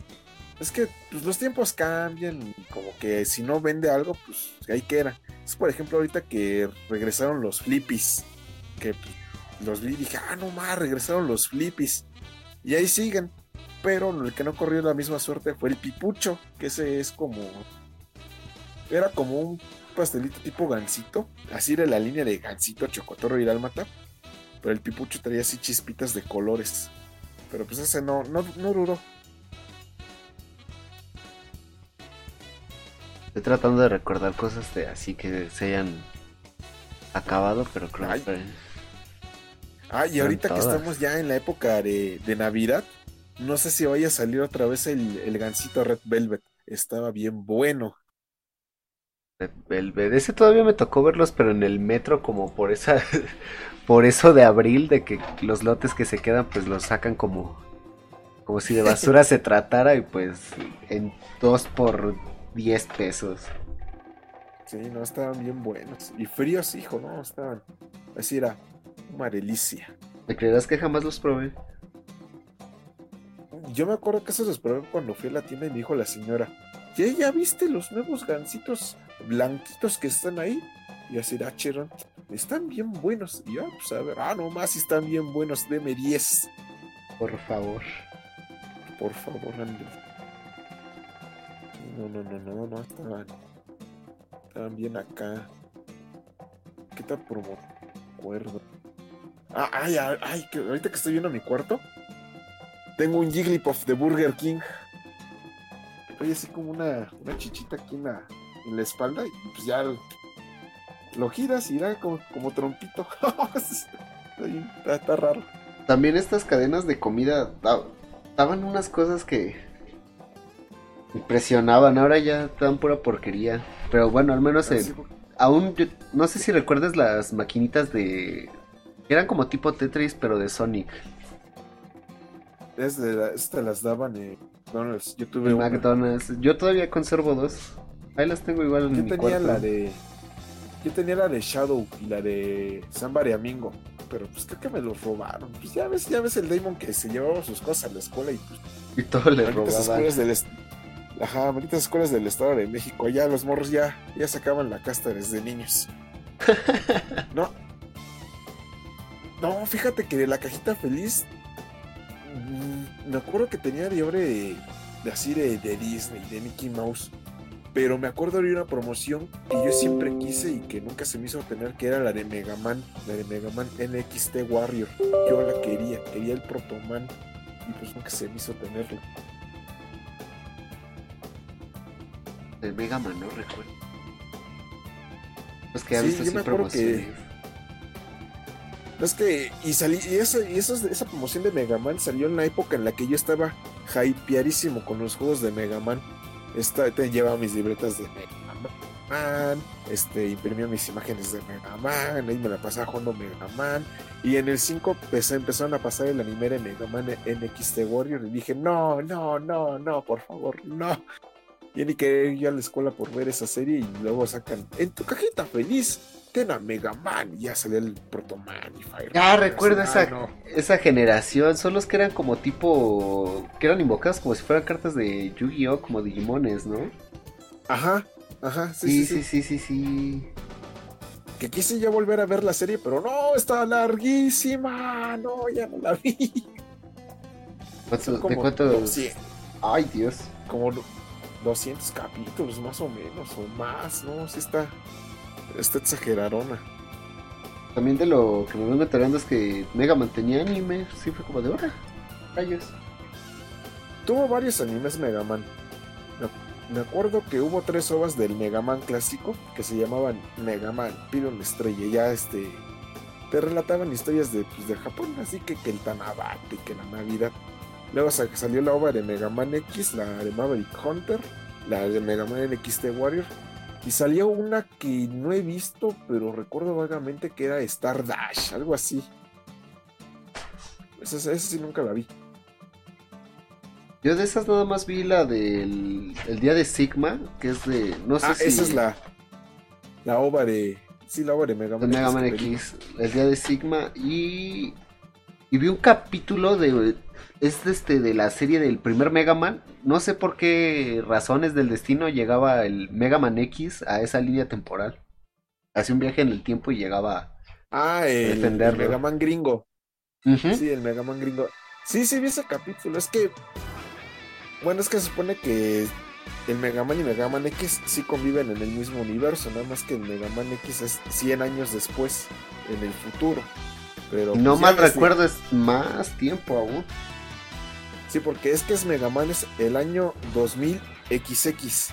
es que pues, los tiempos cambian y como que si no vende algo, pues ahí queda. Es por ejemplo ahorita que regresaron los flippies, que pues, los vi y dije, ah, no más, regresaron los flippies. Y ahí siguen, pero el que no corrió la misma suerte fue el pipucho, que ese es como... Era como un pastelito tipo gansito, así de la línea de gansito, chocotorro y dálmata. Pero el pipucho traía así chispitas de colores. Pero pues ese no, no, no duró. Estoy tratando de recordar cosas de así que se hayan acabado, pero creo Ay. que... Ah, y ahorita que estamos ya en la época de, de Navidad, no sé si vaya a salir otra vez el, el gansito Red Velvet. Estaba bien bueno. El, el- ese todavía me tocó verlos, pero en el metro como por esa... por eso de abril, de que los lotes que se quedan, pues los sacan como... Como si de basura se tratara y pues en dos por 10 pesos. Sí, no, estaban bien buenos. Y fríos, hijo, no, estaban. Así era una delicia. ¿Me creerás que jamás los probé? Yo me acuerdo que esos los probé cuando fui a la tienda y me dijo la señora, ¿ya, ya viste los nuevos gansitos blanquitos que están ahí? Y así, ah, chirón, están bien buenos. Y yo, pues a ver, ah, no más, si están bien buenos, deme 10. Por favor. Por favor, Andy. No, no, no, no, no, estaban. Estaban bien acá. ¿Qué tal por acuerdo? Ah, ay, ay, que ahorita que estoy viendo mi cuarto, tengo un Jigglypuff de Burger King. Oye, así como una, una chichita aquí en la, en la espalda y pues ya lo giras y da como, como trompito. está, está raro. También estas cadenas de comida da- daban unas cosas que impresionaban. Ahora ya dan pura porquería. Pero bueno, al menos porque- aún yo- no sé si recuerdas las maquinitas de eran como tipo Tetris pero de Sonic. es de estas las daban en McDonald's. Yo tuve una. McDonald's. Yo todavía conservo dos. Ahí las tengo igual en Yo mi tenía cuarto. la de. Yo tenía la de Shadow y la de Samba y Amingo. Pero pues creo que me los robaron. Pues ya ves, ya ves el Damon que se llevaba sus cosas a la escuela y pues Y todo le robaban. Ajá, malditas escuelas del Estado de México. Ya los morros ya, ya sacaban la casta desde niños. no. No, fíjate que de la cajita feliz. mm, Me acuerdo que tenía de obra de, de así de, de Disney, de Mickey Mouse. Pero me acuerdo de una promoción que yo siempre quise y que nunca se me hizo tener, que era la de Mega Man, la de Mega Man NXT Warrior. Yo la quería, quería el Protoman y pues nunca se me hizo tenerlo. De Mega Man, no recuerdo. Es que Sí, yo me acuerdo que- Es que, y salí, y, esa, y esa promoción de Mega Man salió en la época en la que yo estaba hypeadísimo con los juegos de Mega Man. Esta, te llevaba mis libretas de Mega Man, este, imprimía mis imágenes de Mega Man, ahí me la pasaba jugando Mega Man. Y en el 5 empezó- empezaron a pasar el anime de Mega Man NXT Warrior y dije, no, no, no, no, por favor, no. Ni quería ir a la escuela por ver esa serie y luego sacan, en tu cajita feliz, ten a Mega Man y ya salió el Protoman y Fire. Ya recuerdo Ay, esa, no. esa generación. Son los que eran como tipo. que eran invocados como si fueran cartas de Yu-Gi-Oh! como Digimones, ¿no? Ajá, ajá, sí, Sí, sí, sí, sí, sí. Que quise ya volver a ver la serie, pero no, está larguísima. No, ya no la vi. ¿Cuánto- Son ¿De como, cuánto? 200, Ay, Dios. como 200 capítulos, más o menos, o más, ¿no? Sí está, está exagerarona. También de lo que me vengo enterando es que Mega Man tenía anime. Sí, fue como de hora. Rayos. Tuvo varios animes Mega Man. Me- acuerdo que hubo tres ovas del Mega Man clásico que se llamaban Mega Man, una estrella. Ya este. Te relataban historias de, pues, de Japón, así que, que el Tanabate, que la Navidad. Luego sa- salió la ova de Mega Man X, la de Maverick Hunter, la de Mega Man NXT Warrior. Y salió una que no he visto, pero recuerdo vagamente que era Star Dash, algo así. Esa, esa sí nunca la vi. Yo de esas nada más vi la del el día de Sigma, que es de. No sé Ah, si. esa es la, la ova de. Sí, la ova de Mega de Man. Mega Man. X, el día de Sigma y y vi un capítulo de es de este de la serie del primer Mega Man, no sé por qué razones del destino llegaba el Mega Man X a esa línea temporal. Hacía un viaje en el tiempo y llegaba. Ah, el, el Defenderlo. Mega Man gringo. Sí, el Mega Man gringo. Sí, sí, vi ese capítulo. Es que. Bueno, es que se supone que el Mega Man y Mega Man X sí conviven en el mismo universo. Nada más que el Mega Man X es 100 años después, en el futuro. Pero. no pues, mal recuerdo es más tiempo aún. Sí, porque es que es Mega Man es el año 2000 XX.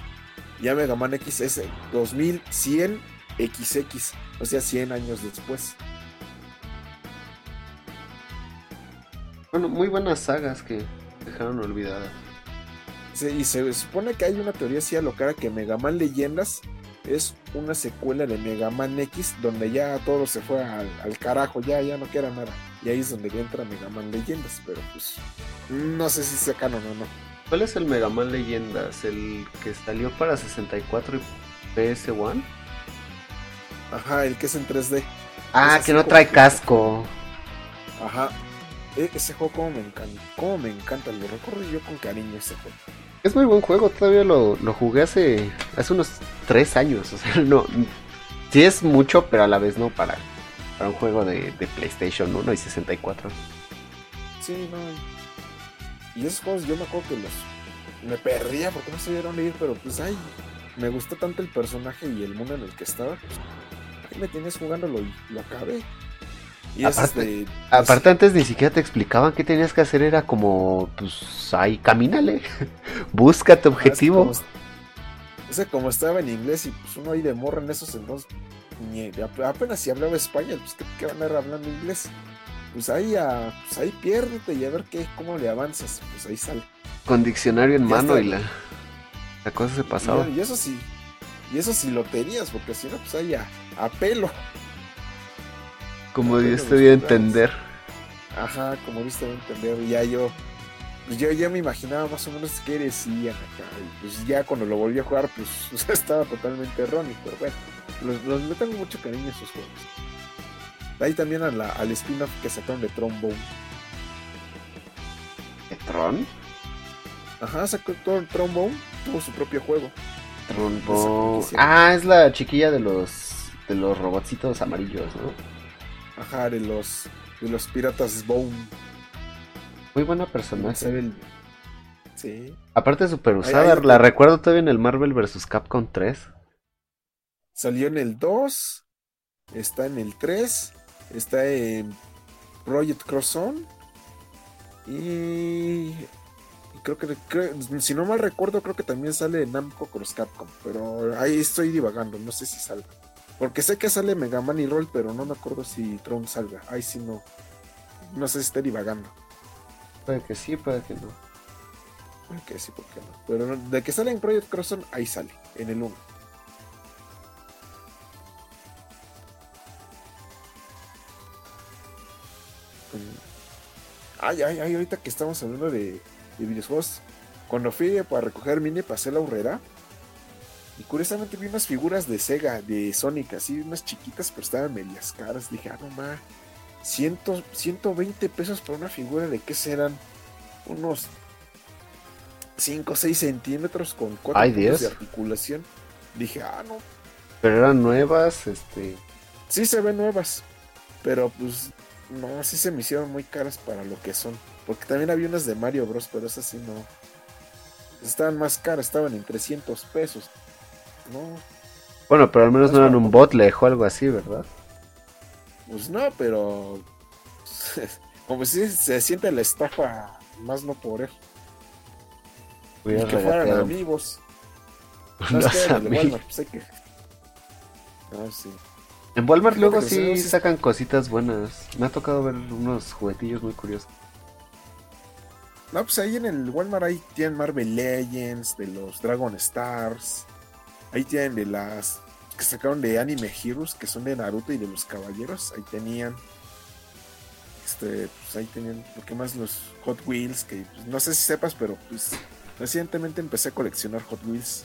Ya Mega Man X es el 2100 XX. O sea, 100 años después. Bueno, muy buenas sagas que dejaron olvidadas. Sí, y se supone que hay una teoría así alocada que Mega Man Leyendas es una secuela de Mega Man X donde ya todo se fue al, al carajo, ya, ya no queda nada. Y ahí es donde entra Mega Man Leyendas, pero pues no sé si sea canon o no. ¿Cuál es el Mega Man Leyendas? ¿El que salió para 64 y PS1? Ajá, el que es en 3D. Ah, Es que no trae casco. Ajá. E- ese juego como me encanta, como me encanta, lo recuerdo yo con cariño ese juego. Es muy buen juego, todavía lo, lo jugué hace, hace unos tres años. O sea, no. sí es mucho, pero a la vez no para, para un juego de, de PlayStation 1 y 64. Sí, no. Y esos juegos yo me acuerdo que los me perdía porque no sabía dónde ir, pero pues ay, me gustó tanto el personaje y el mundo en el que estaba. Pues, ahí me tienes jugándolo y lo acabé. Y aparte, este, aparte antes ni siquiera te explicaban qué tenías que hacer, era como, pues ahí, camínale, busca tu objetivo. Ese como, estaba en inglés y pues uno ahí de morra en esos entonces, ni, apenas si hablaba español, pues ¿qué, van a ir hablando inglés? Pues ahí, a, pues ahí piérdete y a ver qué, cómo le avanzas, pues ahí sale. Con diccionario en mano y la, la cosa se pasaba. Y, eso sí, y eso sí lo tenías, porque si no, pues ahí a, a pelo. Como Dios te dio a entender. Ajá, como Dios te dio a entender. Y ya yo, pues yo ya me imaginaba más o menos qué decían acá. Y pues ya cuando lo volví a jugar, pues estaba totalmente erróneo. Pero bueno, los, los, me tengo mucho cariño a esos juegos. Ahí también a la, al spin-off que sacaron de Trombone. ¿De Tron? Ajá, sacó Trombone, tuvo su propio juego. Trombone. Ah, es la chiquilla de los de los robotcitos amarillos, ¿no? Ajá, de los, de los piratas Bone. Muy buena personaje. Sí. Aparte super usada, la recuerdo todavía en el Marvel vs. Capcom 3. Salió en el 2, está en el 3, está en Project Cross y creo que si no mal recuerdo creo que también sale en Namco Cross Capcom, pero ahí estoy divagando, no sé si salga. Porque sé que sale Mega Man y Roll, pero no me acuerdo si Tron salga. Ahí sí no. No sé si esté divagando. Puede que sí, puede que no. Puede que sí, puede que no. Pero de que sale en Project Crosson, ahí sale, en el 1. Ay, ay, ay, ahorita que estamos hablando de, de videojuegos. Cuando fui para recoger mini, pasé la urrera y curiosamente vi unas figuras de Sega, de Sonic, así unas chiquitas, pero estaban medias caras. Dije, ah, no ma, 120 pesos por una figura de qué serán unos 5 o 6 centímetros con 4 puntos de articulación. Dije, ah, no. Pero eran nuevas, este. Sí se ven nuevas, pero pues no, sí se me hicieron muy caras para lo que son. Porque también había unas de Mario Bros, pero esas sí no. Estaban más caras, estaban en 300 pesos. No. Bueno, pero al menos no eran un botlej o algo así, ¿verdad? Pues no, pero. Como si se siente la estafa más no por él. Voy que fueran amigos. No, es que en Walmart, pues hay que. Ah, sí. En Walmart luego sí sacan cositas buenas. Me ha tocado ver unos juguetillos muy curiosos. No, pues ahí en el Walmart ahí tienen Marvel Legends, de los Dragon Stars. Ahí tienen de las que sacaron de Anime Heroes, que son de Naruto y de los Caballeros. Ahí tenían. Este, pues ahí tenían, lo que más los Hot Wheels, que pues, no sé si sepas, pero pues recientemente empecé a coleccionar Hot Wheels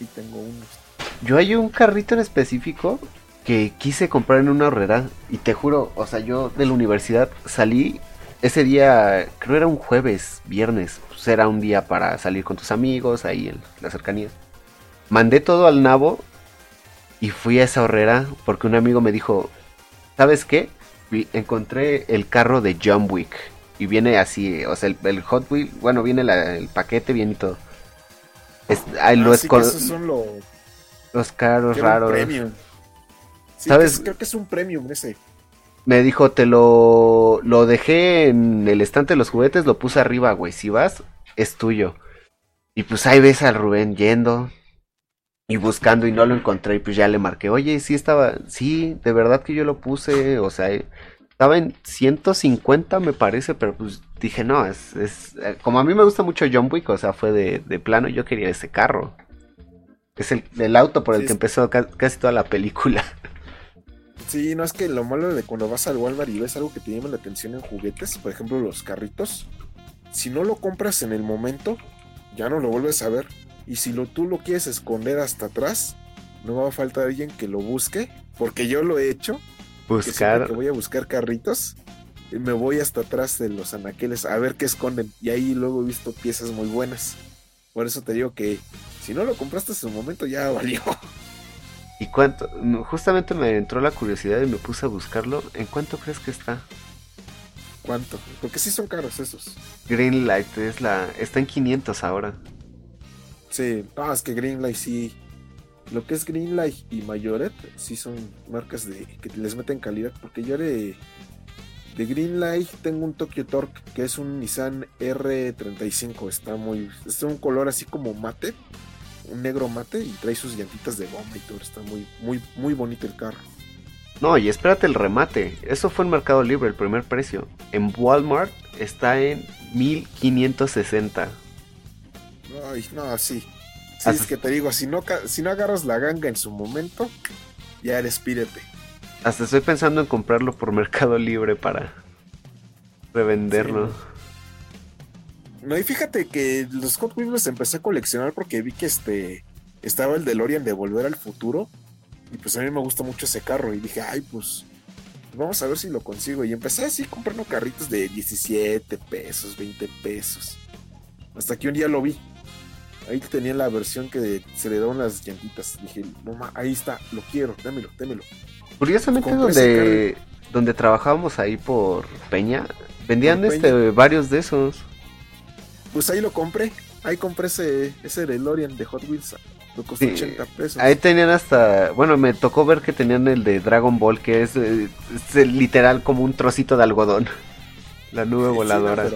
y tengo unos. Yo hay un carrito en específico que quise comprar en una horrera y te juro, o sea, yo de la universidad salí ese día, creo era un jueves, viernes, pues era un día para salir con tus amigos ahí en la cercanía mandé todo al nabo y fui a esa horrera porque un amigo me dijo, ¿sabes qué? Encontré el carro de John Wick y viene así, o sea, el, Hot Wheel, bueno, viene el paquete bien y todo. Es, ah, los, son los carros raros. ¿Sabes? creo que es un premium ese. Me dijo, te lo, lo dejé en el estante de los juguetes, lo puse arriba, güey. Si vas, es tuyo. Y pues ahí ves al Rubén yendo, y buscando y no lo encontré y pues ya le marqué, oye, sí estaba, sí, de verdad que yo lo puse, o sea, estaba en 150 me parece, pero pues dije, no, es, es eh, como a mí me gusta mucho John Wick, o sea, fue de, de plano, yo quería ese carro. Es el, el auto por el que empezó casi toda la película. Sí, no es que lo malo de cuando vas al Walmart y ves algo que te llama la atención en juguetes, por ejemplo los carritos, si no lo compras en el momento, ya no lo vuelves a ver. Y si lo, tú lo quieres esconder hasta atrás, no va a faltar alguien que lo busque, porque yo lo he hecho. Buscar. Que, voy a buscar carritos, me voy hasta atrás de los anaqueles a ver qué esconden. Y ahí luego he visto piezas muy buenas. Por eso te digo que si no lo compraste en su momento, ya valió. ¿Y cuánto? Justamente me entró la curiosidad y me puse a buscarlo. ¿En cuánto crees que está? ¿Cuánto? Porque sí son caros esos. Greenlight es la, está en 500 ahora. Sí, ah, es que Greenlight sí. Lo que es Greenlight y Mayoret sí son marcas de que les meten calidad. Porque yo de, de Greenlight tengo un Tokyo Torque que es un Nissan R35. Está muy. Es un color así como mate. Un negro mate y trae sus llantitas de bomba y todo. Está muy, muy, muy bonito el carro. No, y espérate el remate. Eso fue en Mercado Libre, el primer precio. En Walmart está en 1560. Ay, no, sí. Sí, es que te digo, si no, si no agarras la ganga en su momento, ya eres pírete. Hasta estoy pensando en comprarlo por Mercado Libre para revenderlo. No. y fíjate que los Hot Wheels los empecé a coleccionar porque vi que este estaba el DeLorean de Volver al Futuro. Y pues a mí me gusta mucho ese carro. Y dije, ay, pues vamos a ver si lo consigo. Y empecé así comprando carritos de 17 pesos, 20 pesos. Hasta que un día lo vi. Ahí tenía la versión que se le daban las llantitas. Dije, no ahí está, lo quiero, démelo, démelo. Curiosamente donde, donde trabajábamos ahí por Peña, vendían este varios de esos. Pues ahí lo compré. Ahí compré ese, ese DeLorean de Hot Wheels. Lo costó 80 pesos. Ahí tenían hasta. Bueno, me tocó ver que tenían el de Dragon Ball, que es, eh, literal como un trocito de algodón. La nube voladora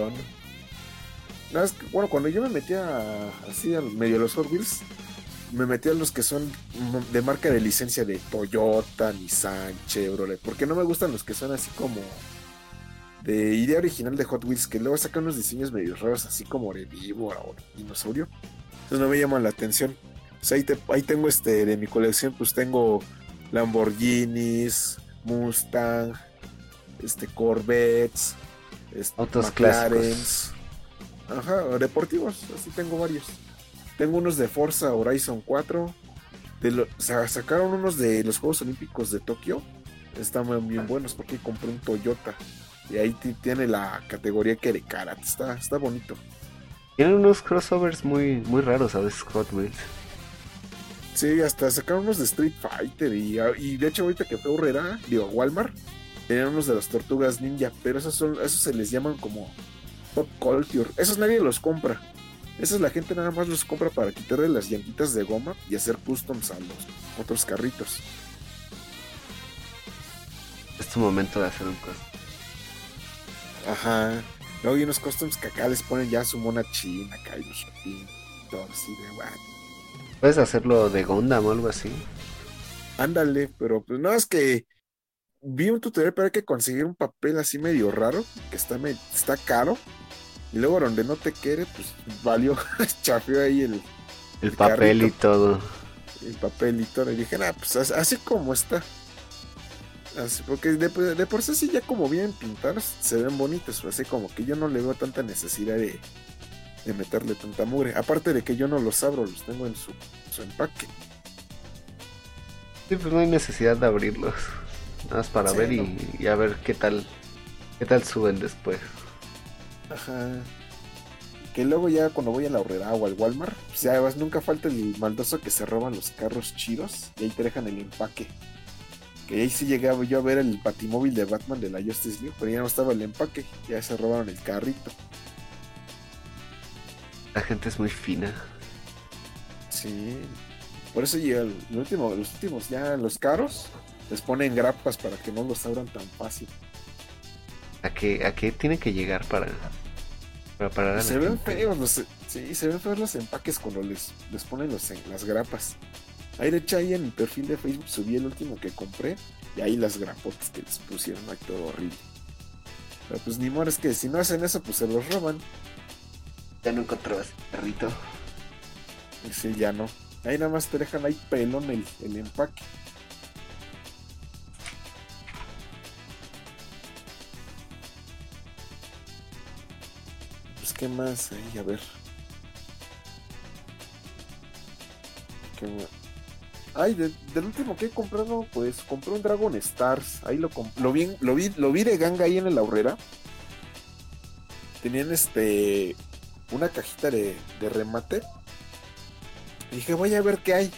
bueno, cuando yo me metía así al medio de los Hot Wheels, me metía a los que son de marca de licencia de Toyota, Nissan, Chevrolet, porque no me gustan los que son así como de idea original de Hot Wheels, que luego sacan unos diseños medio raros, así como de víbora o dinosaurio. Entonces no me llaman la atención. ahí, ahí tengo este, de mi colección, pues tengo Lamborghinis, Mustang, este, Corvettes, este, autos clásicos Ajá, deportivos, así tengo varios. Tengo unos de Forza Horizon 4. De lo, sacaron unos de los Juegos Olímpicos de Tokio. Están bien buenos porque compré un Toyota. Y ahí tiene la categoría que de karate. Está, está bonito. Tienen unos crossovers muy, muy raros a veces Hot Wheels. Sí, hasta sacaron unos de Street Fighter. Y, y de hecho, ahorita que fue Herrera, digo, Walmart, tenían unos de las tortugas ninja. Pero esos, son, esos se les llaman como Pop Culture. Esos nadie los compra. Esos la gente nada más los compra para quitarle las llantitas de goma y hacer customs a los otros carritos. Es tu momento de hacer un custom. Ajá. Luego hay unos customs que acá les ponen ya su mona china acá y todo así de Puedes hacerlo de Gundam o algo así. Ándale, pero pues no es que vi un tutorial para que conseguir un papel así medio raro, que está, está caro, y luego donde no te quiere, pues valió, chafeó ahí el... El, papel y todo. El papel y todo. Y dije, nada, pues así, como está. Así, porque de, por sí ya como bien pintados, se ven bonitos. Así como que yo no le veo tanta necesidad de, de meterle tanta mugre. Aparte de que yo no los abro, los tengo en su, su empaque. Sí, pues no hay necesidad de abrirlos. Nada más para ver y, a ver qué tal qué tal suben después. Ajá. Que luego ya cuando voy a la horrera o al Walmart, pues ya nunca falta el maldoso que se roban los carros chidos y ahí te dejan el empaque. Que ahí sí llegaba yo a ver el patimóvil de Batman de la Justice League, pero ya no estaba el empaque, ya se robaron el carrito. La gente es muy fina. Sí. Por eso ya el último, los últimos ya los caros les ponen grapas para que no los abran tan fácil. ¿A qué, a qué tiene que llegar para, para parar a Se ven feos los, sí, se ven feos los empaques cuando les, les ponen los, las grapas. Ahí de hecho ahí en mi perfil de Facebook subí el último que compré y ahí las grapotas que les pusieron ahí todo horrible. Pero pues ni modo, es que si no hacen eso, pues se los roban. Ya no encontrabas perrito. Sí, ya no. Ahí nada más te dejan ahí pelón el, el empaque. ¿qué más hay? A ver. Ay, del último que he comprado, pues compré un Dragon Stars. Ahí lo, lo, vi, lo, vi, lo vi de ganga ahí en la horrera. Tenían este una cajita de, remate. Y dije, voy a ver qué hay.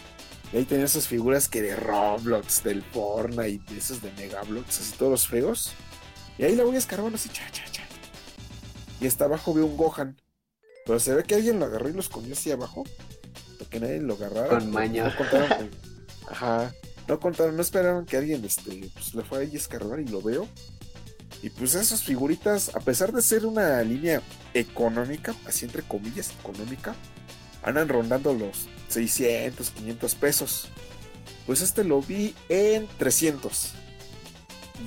Y ahí tenía esas figuras que de Roblox, del Fortnite, de esos de Megablox, así todos los. Y ahí la voy escarbando así, cha, cha, cha. Y hasta abajo veo un Gohan. Pero se ve que alguien lo agarró y lo escondió así abajo. Porque nadie lo agarrara. Con maña. No contaron. Ajá. No contaron, no esperaron que alguien este, pues, le fuera a escarbar y lo veo. Y pues esas figuritas, a pesar de ser una línea económica, así entre comillas, económica, andan rondando los 600, 500 pesos. Pues este lo vi en 300.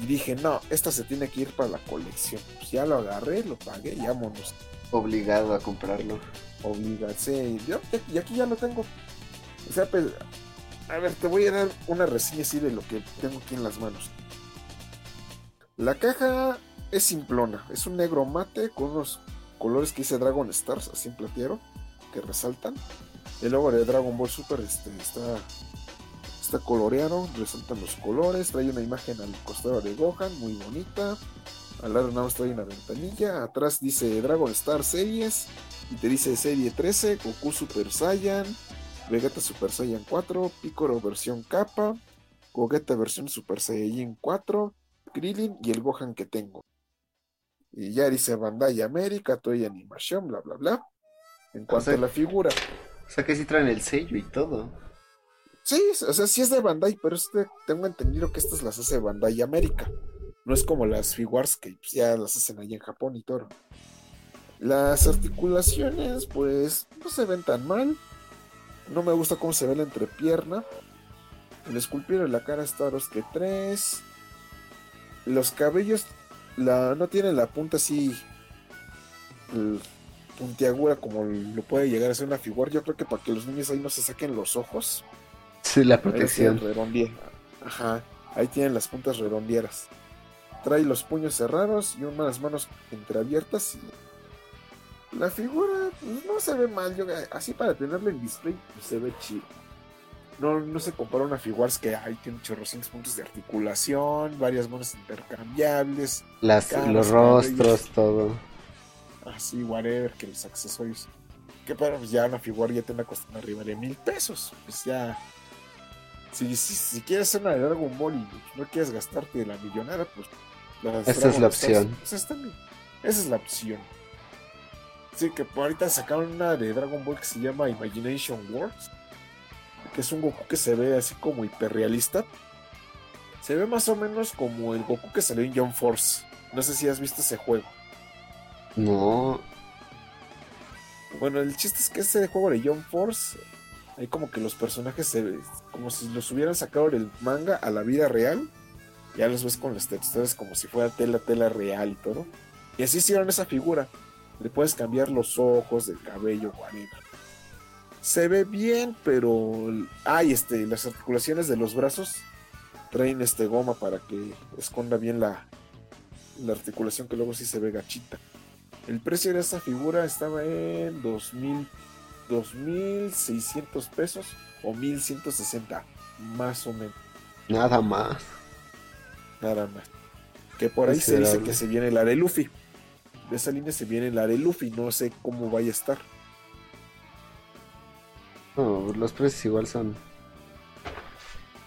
Y dije, no, esto se tiene que ir para la colección. Pues ya lo agarré, lo pagué y vámonos. Obligado a comprarlo. Obligase. Yo, y aquí ya lo tengo. O sea, pues, a ver, te voy a dar una reseña así de lo que tengo aquí en las manos. La caja es simplona. Es un negro mate con unos colores que dice Dragon Stars, así en platero, que resaltan. El logo de Dragon Ball Super este, está, está coloreado, resaltan los colores. Trae una imagen al costado de Gohan, muy bonita. Al lado nada más trae una ventanilla. Atrás dice Dragon Star Series. Y te dice Serie 13, Goku Super Saiyan, Vegeta Super Saiyan 4, Piccolo versión capa, Gogeta versión Super Saiyan 4, Krillin y el Gohan que tengo. Y ya dice Bandai América, Toy Animación, bla bla bla. En cuanto sea- a la figura. O sea que sí traen el sello y todo. Sí, o sea, sí es de Bandai, pero este, tengo entendido que estas las hace Bandai América. No es como las figuras que pues, ya las hacen allá en Japón y todo. Las articulaciones, pues, no se ven tan mal. No me gusta cómo se ve la entrepierna. El esculpido de la cara está dos que tres. Los cabellos la, no tienen la punta así el- puntiaguda como lo puede llegar a ser una figura. Yo creo que para que los niños ahí no se saquen los ojos. Sí, la protección. Ajá, ahí tienen las puntas redondieras. Trae los puños cerrados y unas manos entreabiertas. Y la figura pues, no se ve mal. Yo, así para tenerla en display pues, se ve chido. No, no se compara a una figura que ahí tiene chorrocientos puntos de articulación, varias manos intercambiables, Las, caras, los rostros, todo. así, whatever, que los accesorios. Que para pues ya una figura ya te anda costando arriba de mil pesos. Pues ya. Si, si, si quieres hacer una de Dragon Ball y no quieres gastarte la millonada, pues. las Esta es la Stars, opción. pues. Esa es la opción. Sí, que por ahorita sacaron una de Dragon Ball que se llama Imagination Wars. Que es un Goku que se ve así como hiperrealista. Se ve más o menos como el Goku que salió en John Force. No sé si has visto ese juego. No. Bueno, el chiste es que ese juego de John Force, hay como que los personajes se ve como si los hubieran sacado del manga a la vida real. Ya los ves con las texturas como si fuera tela, tela real y todo. Y así hicieron esa figura. Le puedes cambiar los ojos, el cabello, whatever. Se ve bien, pero. Ay, este, las articulaciones de los brazos traen este goma para que esconda bien la, la articulación que luego sí se ve gachita. El precio de esta figura estaba en 2000, 2.600 pesos o 1.160, más o menos, Nada más. nada más. Que por ahí se dice que se viene la de Luffy. De esa línea se viene la de Luffy, no sé cómo vaya a estar. No, los precios igual son.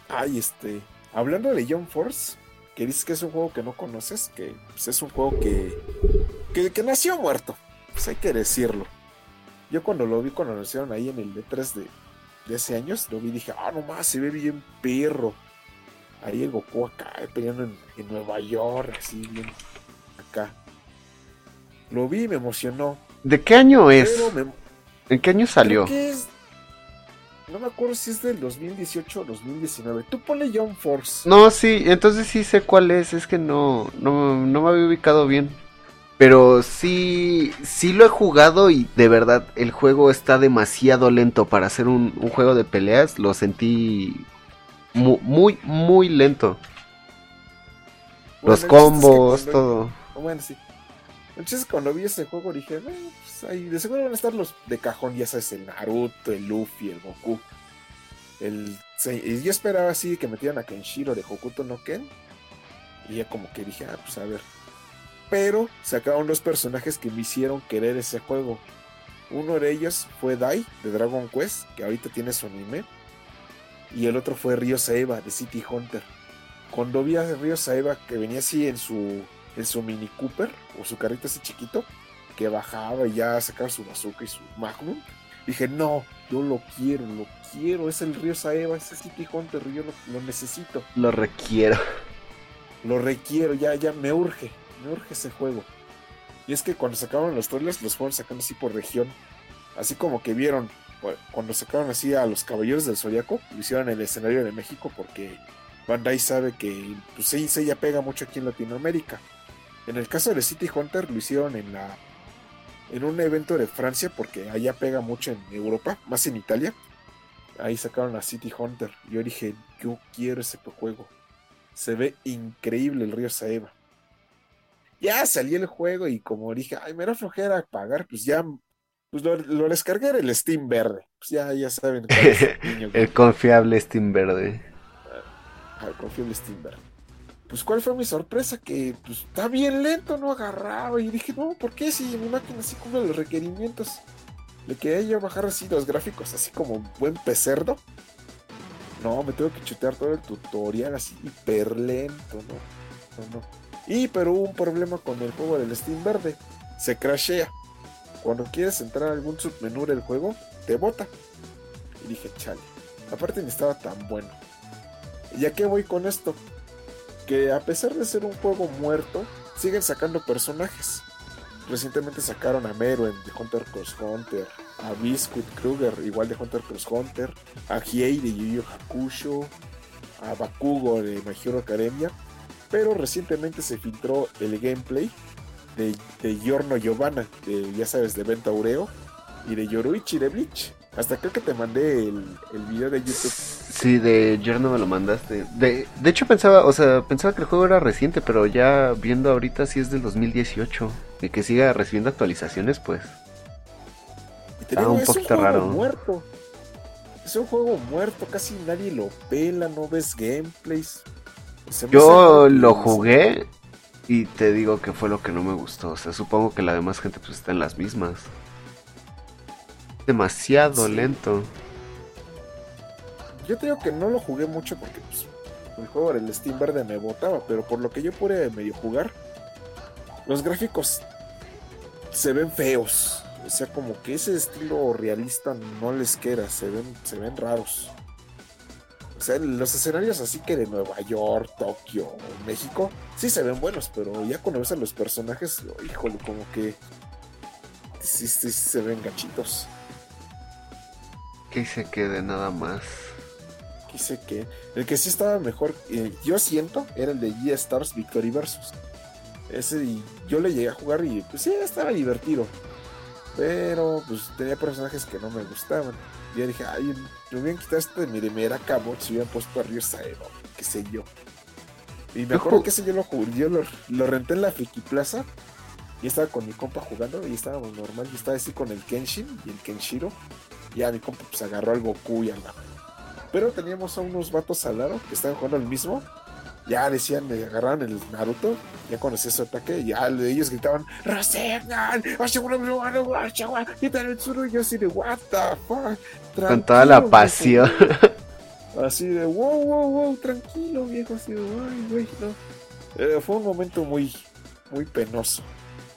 Ay, este, hablando de John Force, que dices que es un juego que no conoces, que pues, es un juego que, que, que nació muerto, pues hay que decirlo. Yo cuando lo vi, cuando anunciaron ahí en el E3 de, de ese año, lo vi y dije, ah, nomás, se ve bien perro. Ahí el Goku acá eh, peleando en, en Nueva York, así bien acá. Lo vi me emocionó. ¿De qué año es? Me, ¿En qué año salió? Creo que es- No me acuerdo si es del 2018 o 2019. Tú ponle John Force. No, sí, entonces sí sé cuál es. Es que no, no, no me había ubicado bien. Pero sí, sí lo he jugado y de verdad el juego está demasiado lento para hacer un, un juego de peleas. Lo sentí mu- muy, muy lento. Bueno, Los es que combos, cuando- todo. Bueno, sí. Entonces cuando vi ese juego dije, "Eh, pues de seguro van a estar los de cajón, ya sabes, el Naruto, el Luffy, el Goku. El, y yo esperaba así que metieran a Kenshiro de Hokuto no Ken. Y ya como que dije, ah, pues a ver. Pero sacaron dos personajes que me hicieron querer ese juego. Uno de ellos fue Dai de Dragon Quest, que ahorita tiene su anime. y el otro fue Río Saeva de City Hunter. Cuando vi a Río Saeva que venía así en su, en su Mini Cooper o su carrito así chiquito, que bajaba y ya sacaba su bazooka y su Magnum, dije, no, yo lo quiero, lo quiero, es el Río Saeva, ese City Hunter, yo lo, necesito. Lo requiero. Lo requiero, ya, ya me urge, me urge ese juego. Y es que cuando sacaron los trailers, los fueron sacando así por región. Así como que vieron, cuando sacaron así a los Caballeros del Zodiaco, lo hicieron en el escenario de México porque Bandai sabe que pues, sí, se ya pega mucho aquí en Latinoamérica. En el caso de City Hunter lo hicieron en la en un evento de Francia porque allá pega mucho en Europa, más en Italia. Ahí sacaron a City Hunter. Yo dije, yo quiero ese juego. Se ve increíble el río Saeva. Ya salí el juego y como dije, ay, me era flojera pagar, pues ya pues lo, descargué en el Steam verde. Pues ya, ya saben. el confiable Steam verde. Ah, el confiable Steam verde. Pues cuál fue mi sorpresa, que pues está bien lento, no agarraba. Y dije, no, ¿por qué si mi máquina así cumple los requerimientos? Le quería yo bajar así los gráficos, así como buen pecerdo. No, me tengo que chutear todo el tutorial así hiper lento, ¿no? No, no. Y pero hubo un problema con el juego del Steam verde. Se crashea. Cuando quieres entrar a algún submenú del juego, te bota. Y dije, chale. Aparte ni estaba tan bueno. ¿Y a qué voy con esto? Que a pesar de ser un juego muerto, siguen sacando personajes. Recientemente sacaron a Mero The Hunter Cross Hunter, a Biscuit Kruger, igual de Hunter Cross Hunter, a Hiei de Yu Yu Hakusho, a Bakugo de My Hero Academia. Pero recientemente se filtró el gameplay de, de Giorno Giovanna, de, ya sabes, de Venta Aureo, y de Yoruichi de Bleach. Hasta creo que te mandé el, el video de YouTube. Sí, de Giorno me lo mandaste. De, de hecho pensaba, o sea, pensaba que el juego era reciente, pero ya viendo ahorita sí es del 2018. Y que siga recibiendo actualizaciones, pues. Ah, un poquito raro. Muerto. Es un juego muerto, casi nadie lo pela, no ves gameplays. Yo lo jugué y te digo que fue lo que no me gustó. O sea, supongo que la demás gente pues está en las mismas. Demasiado lento. Yo te digo que no lo jugué mucho porque pues, el juego del Steam Verde me botaba, pero por lo que yo pude medio jugar, los gráficos se ven feos. O sea, como que ese estilo realista no les queda, se ven, se ven raros. O sea, los escenarios así que de Nueva York, Tokio, México, sí se ven buenos, pero ya cuando ves a los personajes, híjole, como que sí, sí, se ven gachitos. Que se quede nada más. Que. El que sí estaba mejor, eh, yo siento, era el de G-Stars Victory Versus. Ese y yo le llegué a jugar y pues sí, estaba divertido. Pero pues tenía personajes que no me gustaban. Y yo dije, ay, me hubieran quitado este de mi de Cabot si hubieran puesto a Saeva, qué sé yo. Y me acuerdo que ese yo lo jugué, yo lo, renté en la Friki Plaza. Y estaba con mi compa jugando y estábamos normal. Y estaba así con el Kenshin y el Kenshiro. Y ya mi compa pues agarró al Goku y al Pero teníamos a unos vatos al lado que estaban jugando al mismo ya decían, me agarraron el Naruto, ya conocí su ataque, ya ellos gritaban, Rasengan, y yo así de, what the fuck, con toda la pasión. Así de, wow, wow, wow, tranquilo, viejo, así de, ay, güey, no. Eh, fue un momento muy, muy penoso,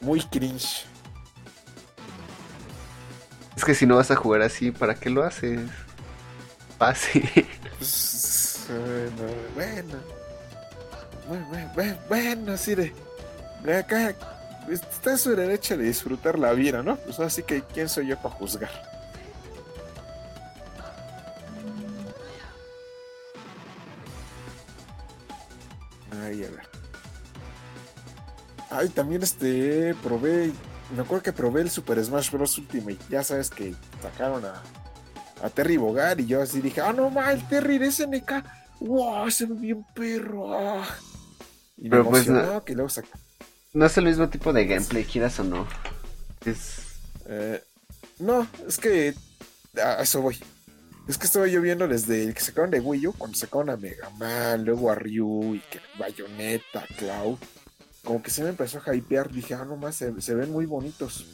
muy cringe. Es que si no vas a jugar así, ¿para qué lo haces? Fácil. Pues, bueno, bueno bueno, bueno, así de. Acá está en su derecho de disfrutar la vida, ¿no? Pues así que, ¿quién soy yo para juzgar? Ay, a ver. Ay, también este, probé, me acuerdo que probé el Super Smash Bros. Ultimate. Ya sabes que sacaron a, a Terry Bogar y yo así dije, ah, no, mal, Terry de SNK. ¡Wow! Se ve bien perro. Ah. Pero pues no, no es el mismo tipo de gameplay, quieras o no. Es... Eh, no, es que a eso voy. Es que estaba yo viendo desde el que sacaron de Wii U, cuando sacaron a Mega Man, luego a Ryu y que Bayonetta, Cloud. Como que se me empezó a hypear, dije, ah, nomás se, se ven muy bonitos.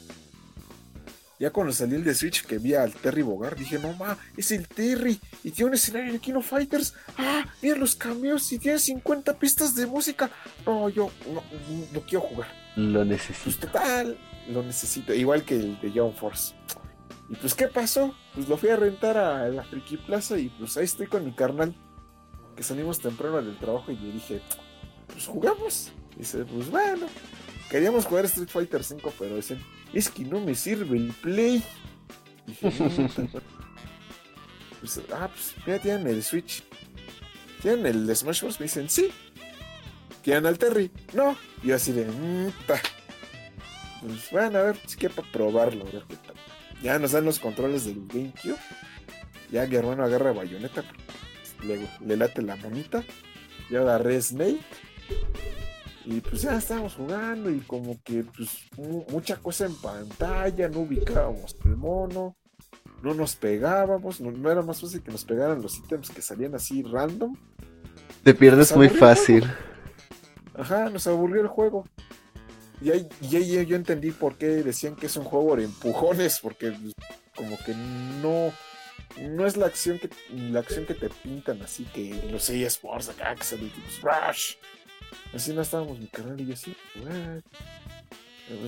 Ya cuando salí el de Switch que vi al Terry Bogard, dije, no ma, es el Terry. Y tiene un escenario de Kino Fighters. Ah, mira los cambios y tiene 50 pistas de música. No, yo no, no quiero jugar. Lo necesito. Pues total, lo necesito. Igual que el de Young Force. Y pues, ¿qué pasó? Pues lo fui a rentar a la Friki Plaza y pues ahí estoy con mi carnal. Que salimos temprano del trabajo y le dije, pues jugamos. Y dice, pues bueno. Queríamos jugar Street Fighter 5, pero dicen, es que no me sirve el play. Pues, ah, pues ya tienen el Switch. ¿Tienen el Smash Bros? Me dicen, sí. ¿Tienen al Terry? No. Y yo así de, mmm, Pues bueno, a ver, si que para probarlo. Ya nos dan los controles del GameCube. Ya mi hermano agarra bayoneta. Luego le late la monita. Ya agarré Snake. Y pues ya estábamos jugando y como que pues mucha cosa en pantalla, no ubicábamos el mono, no nos pegábamos, no, era más fácil que nos pegaran los ítems que salían así random. Te pierdes muy fácil. Ajá, nos aburrió el juego. Y ahí, yo entendí por qué decían que es un juego de empujones, porque pues, como que no no es la acción que la acción que te pintan así que los eSports acá que se rush Así no estábamos mi canal y yo así,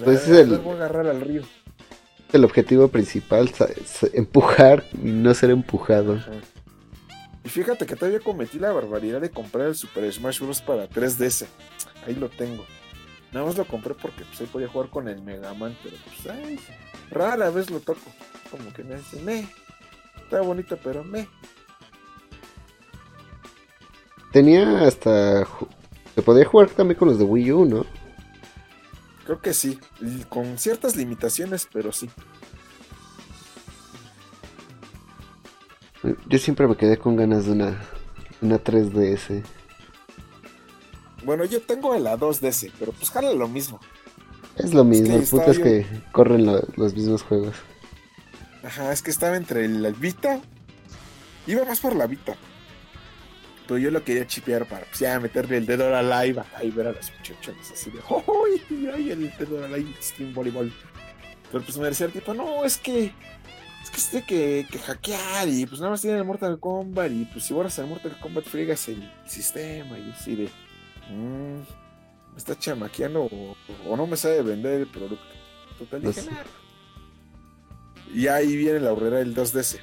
pues es el, voy a agarrar al río. El objetivo principal es empujar y no ser empujado. Y fíjate que todavía cometí la barbaridad de comprar el Super Smash Bros. para 3DS. Ahí lo tengo. Nada más lo compré porque pues, ahí podía jugar con el Mega Man, pero pues ay, rara vez lo toco. Como que me dice, me. Está bonito, pero me. Tenía hasta se podía jugar también con los de Wii U, ¿no? Creo que sí, con ciertas limitaciones, pero sí. Yo siempre me quedé con ganas de una, una 3DS. Bueno, yo tengo la 2DS, pero pues jala lo mismo. Es lo mismo, el puto es que corren los mismos juegos. Ajá, es que estaba entre la Vita. Iba más por la Vita. Pero yo lo quería chipear para pues, ya meterle el dedo a la live y ver a las muchachones así de ¡Ay! ¡Ay! El dedo a la live Steam Volleyball. Pero pues me decía el tipo, no, es que. Es que se tiene que, hackear y pues nada más tiene el Mortal Kombat y pues si borras el Mortal Kombat friegas el sistema y así de. Mmm, me está chamaqueando o, no me sabe vender el producto. Total, dije, nada. Y ahí viene la horrera del 2DS.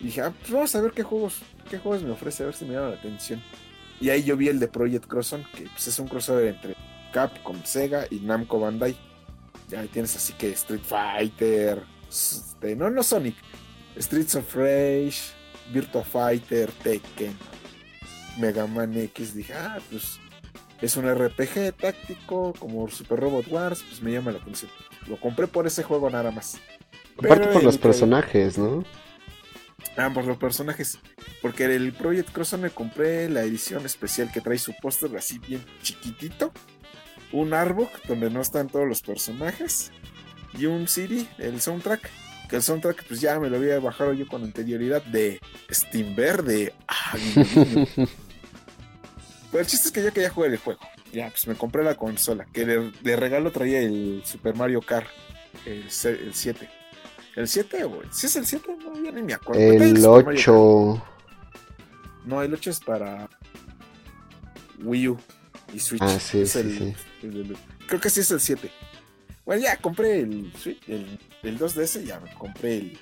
Y dije, ah, pues vamos a ver qué juegos qué juegos me ofrece, a ver si me llama la atención. Y ahí yo vi el de Project Crosson, que pues, es un crossover entre Capcom, Sega y Namco Bandai. Ya tienes así que Street Fighter, este, no, no Sonic, Streets of Rage, Virtua Fighter, Tekken, Mega Man X. Dije, ah, pues es un RPG táctico como Super Robot Wars, pues me llama la atención. Lo compré por ese juego nada más. Aparte por los personajes, ¿no? Ah, por los personajes. Porque el Project Cross me compré la edición especial que trae su póster así bien chiquitito. Un Arbok donde no están todos los personajes. Y un CD, el soundtrack. Que el soundtrack pues ya me lo había bajado yo con anterioridad de Steam Verde. Pero el chiste es que yo quería jugar el juego. Ya, pues me compré la consola. Que de, regalo traía el Super Mario Kart. El, el 7. ¿El 7 o si es el 7? No, ya ni me acuerdo. El 8. No, el 8 es para Wii U y Switch. Ah, sí, es sí, el, sí. creo que sí es el 7. Bueno, ya compré el, el, el 2DS, ya me compré el,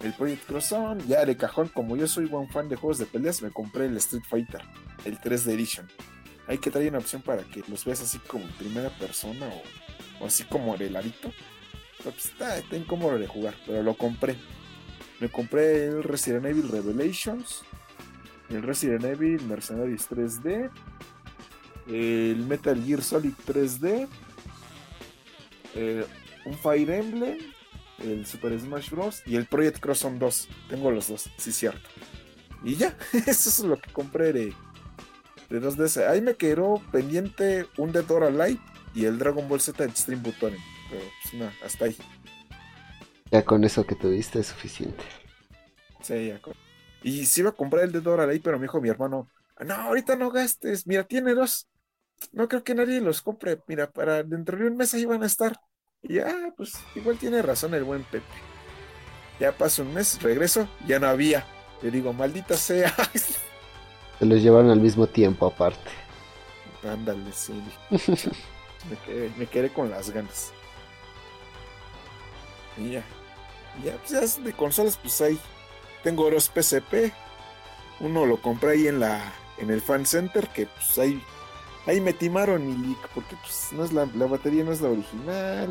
el Project Cross Ya de cajón, como yo soy buen fan de juegos de peleas, me compré el Street Fighter, el 3D Edition. Hay que traer una opción para que los veas así como en primera persona o, o así como de ladito pues, está, incómodo de jugar, pero lo compré. Me compré el Resident Evil Revelations, el Resident Evil Mercenaries 3D, el Metal Gear Solid 3D, eh, un Fire Emblem, el Super Smash Bros. y el Project Cross on 2. Tengo los dos, sí, cierto. Y ya, eso es lo que compré de, de 2DS. Ahí me quedó pendiente un Dead or Alive y el Dragon Ball Z Extreme Button pero pues no, hasta ahí. Ya con eso que tuviste es suficiente. Sí, ya. Con... Y si iba a comprar el de Dora ahí, pero me dijo mi hermano, no, ahorita no gastes, mira, tiene dos. No creo que nadie los compre, mira, para dentro de un mes ahí van a estar. Y ya, pues igual tiene razón el buen Pepe. Ya pasa un mes, regreso, ya no había. Le digo, maldita sea. Se los llevaron al mismo tiempo aparte. Ándale, sí. me, quedé, me quedé con las ganas. Y ya. Ya, pues ya de consolas, pues hay. Tengo dos PSP. Uno lo compré ahí en la. en el fan center, que pues ahí. Ahí me timaron mi leak, porque pues no es la, la batería no es la original,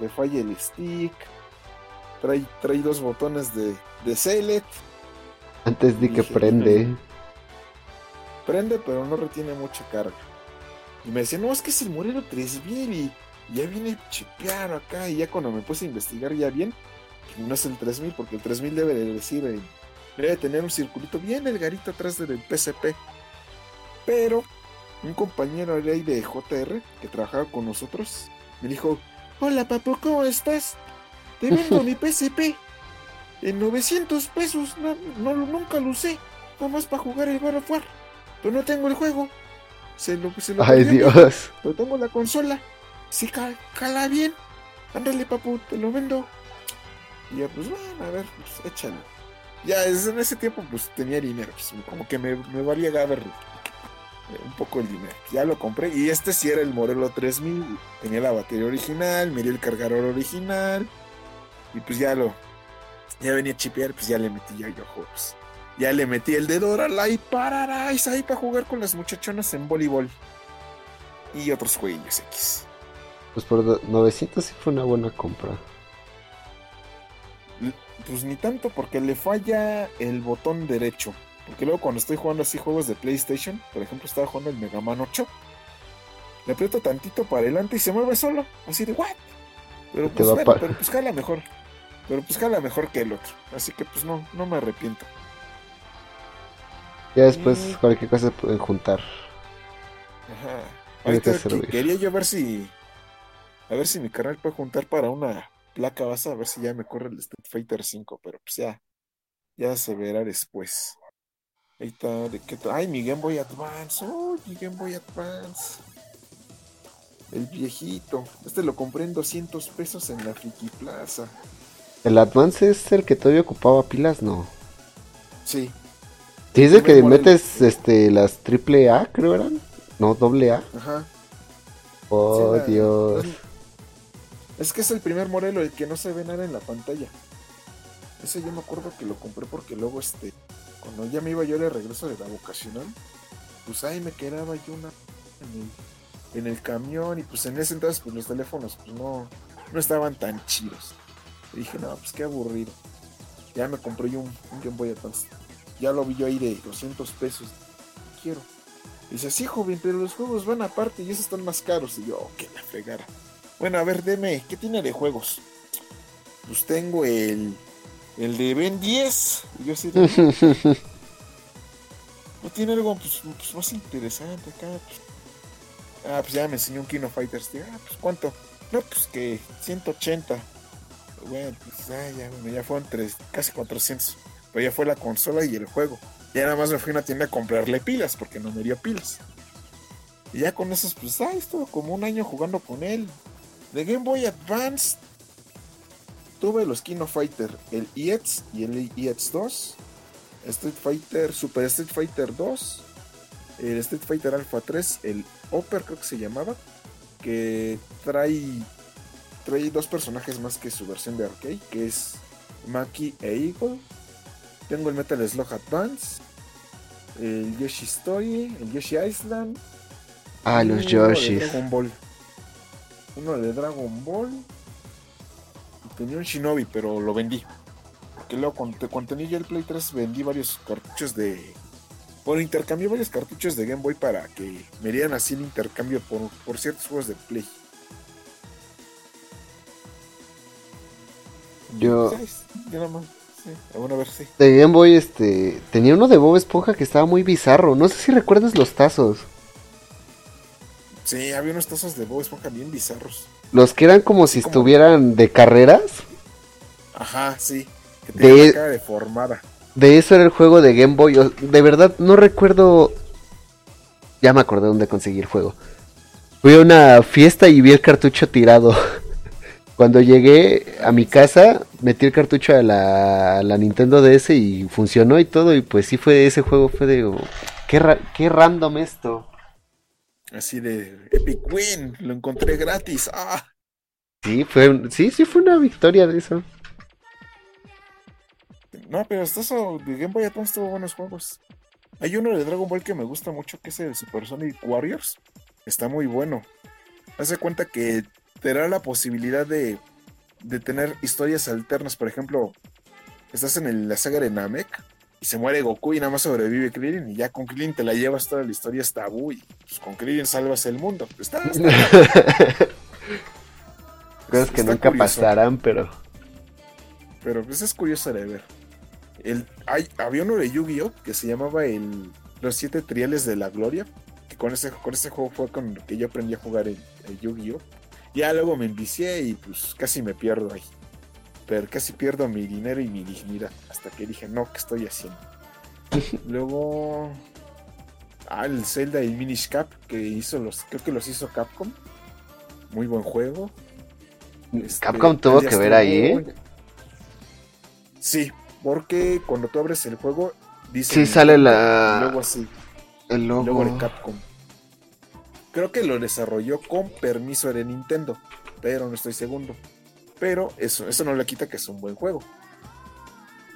le falla el stick, trae, trae dos botones de, de select. Antes di que prende. Prende, pero no retiene mucha carga. Y me decía, no, es que es el Moreno 3000 y ya viene chipeado acá. Y ya cuando me puse a investigar ya bien, no es el 3000, porque el 3000 debe de decir, eh, debe tener un circulito bien delgadito atrás del PCP. Pero un compañero ahí de JR que trabajaba con nosotros me dijo: Hola, papu, ¿cómo estás? Te vendo mi PCP en 900 pesos. No, no, nunca lo usé, nomás para jugar el God of War. Pero no tengo el juego. Se lo, se lo Ay, Dios. Pero tengo la consola. Sí, cala, cala bien. Ándale, papu, te lo vendo. Y ya, pues bueno, a ver, pues échalo. Ya en ese tiempo, pues tenía dinero. Pues, como que me, me valía ver un poco el dinero. Ya lo compré. Y este sí era el modelo 3000. Tenía la batería original, miré el cargador original. Y pues ya lo. Ya venía a chipear, pues ya le metí ya yo juegos. Ya le metí el dedo y Pararais ahí para jugar con las muchachonas en voleibol. Y otros jueguillos X. Pues por 900 sí fue una buena compra. Pues ni tanto porque le falla el botón derecho. Porque luego cuando estoy jugando así juegos de PlayStation, por ejemplo estaba jugando el Mega Man 8, le aprieto tantito para adelante y se mueve solo. Así de, ¿what? Pero pues bueno, pero pues jala mejor. Pero pues jala mejor que el otro. Así que pues no, no me arrepiento. Ya después cualquier cosa se pueden juntar. Ajá. Ahorita que quería yo ver si. A ver si mi canal puede juntar para una placa base, a ver si ya me corre el Street Fighter 5, pero pues ya. Ya se verá después. Ahí está, de qué Ay, mi Game Boy Advance. Oh, mi Game Boy Advance. El viejito. Este lo compré en 200 pesos en la Friki Plaza. ¿El Advance es el que todavía ocupaba pilas? No. Sí. Sí, es que metes este, las triple A, creo eran. No, doble A. Ajá. Oh, Dios. Es que es el primer modelo, el que no se ve nada en la pantalla. Ese yo me acuerdo que lo compré porque luego, este, cuando ya me iba yo de regreso de la vocacional, pues ahí me quedaba yo una en el, camión y pues en ese entonces pues los teléfonos pues no, no estaban tan chidos. Y dije, no, pues qué aburrido. Ya me compré yo un, un Game Boy Advance ya lo vi yo ahí de 200 pesos. Quiero. dice, sí, joven, pero los juegos van aparte y esos están más caros. Y yo, oh, que la fregara. Bueno, a ver, deme, ¿qué tiene de juegos? Pues tengo el, el de Ben 10. Y yo sí. ¿No tiene algo pues, pues, más interesante acá? Pues. Ah, pues ya me enseñó un Kino Fighters. Ah, pues ¿cuánto? No, pues que 180. Bueno, pues ah, ya, ya fueron tres, casi 400. Pero ya fue la consola y el juego. Ya nada más me fui a una tienda a comprarle pilas porque no me dio pilas. Y ya con esos, pues, ah, estuvo como un año jugando con él. De Game Boy Advance tuve los Kino Fighter, el EX y el EX 2. Street Fighter, Super Street Fighter 2. El Street Fighter Alpha 3, el Upper creo que se llamaba. Que trae, trae dos personajes más que su versión de arcade, que es Maki e Eagle tengo el Metal Slug Advance, el Yoshi Story, el Yoshi Island. Ah, los Yoshi. Dragon Ball. Uno de Dragon Ball. Y tenía un Shinobi, pero lo vendí. Porque luego cuando, cuando tenía el Play 3 vendí varios cartuchos de... Bueno, intercambié varios cartuchos de Game Boy para que me dieran así el intercambio por, por ciertos juegos de Play. Yo... Ya nada más. Bueno, a ver, sí. De Game Boy, este. Tenía uno de Bob Esponja que estaba muy bizarro. No sé si recuerdas los tazos. Sí, había unos tazos de Bob Esponja bien bizarros. Los que eran como si estuvieran de carreras. Ajá, sí. Que de... la cara deformada. De eso era el juego de Game Boy. De verdad, no recuerdo. Ya me acordé dónde conseguí el juego. Fui a una fiesta y vi el cartucho tirado. Cuando llegué a mi casa, metí el cartucho a la, a la Nintendo DS y funcionó y todo. Y pues sí fue ese juego, fue de... oh, qué, ra- qué random esto. Así de Epic Win, lo encontré gratis. Ah, Sí, fue, sí, sí fue una victoria de eso. no, pero hasta eso de Game Boy Advance tuvo buenos juegos. Hay uno de Dragon Ball que me gusta mucho, que es el Super Sonic Warriors. Está muy bueno. Hace cuenta que te da la posibilidad de, de tener historias alternas. Por ejemplo, estás en el- la saga de Namek y se muere Goku y nada más sobrevive Krillin. Y ya con Krillin te la llevas toda la historia hasta Tabú y pues, con Krillin salvas el mundo. Está, está- Cosas que nunca curioso. pasarán, pero... Pero pues es curioso de ver. El, hay, había uno de Yu-Gi-Oh! que se llamaba el, Los Siete Triales de la Gloria. Que con ese, con ese juego fue con el que yo aprendí a jugar el, el Yu-Gi-Oh! Ya luego me envicié y pues casi me pierdo ahí. Pero casi pierdo mi dinero y mi dignidad. Hasta que dije, no, ¿qué estoy haciendo? luego. Ah, el Zelda y Minish Cap que hizo los. Creo que los hizo Capcom. Muy buen juego. Este, Capcom tuvo que ver ahí, ¿eh? Sí, porque cuando tú abres el juego, dice. Sí, sale la- Luego así, El y luego de logo... Capcom. Creo que lo desarrolló con permiso de Nintendo, pero no estoy seguro. Pero eso, eso no le quita que es un buen juego.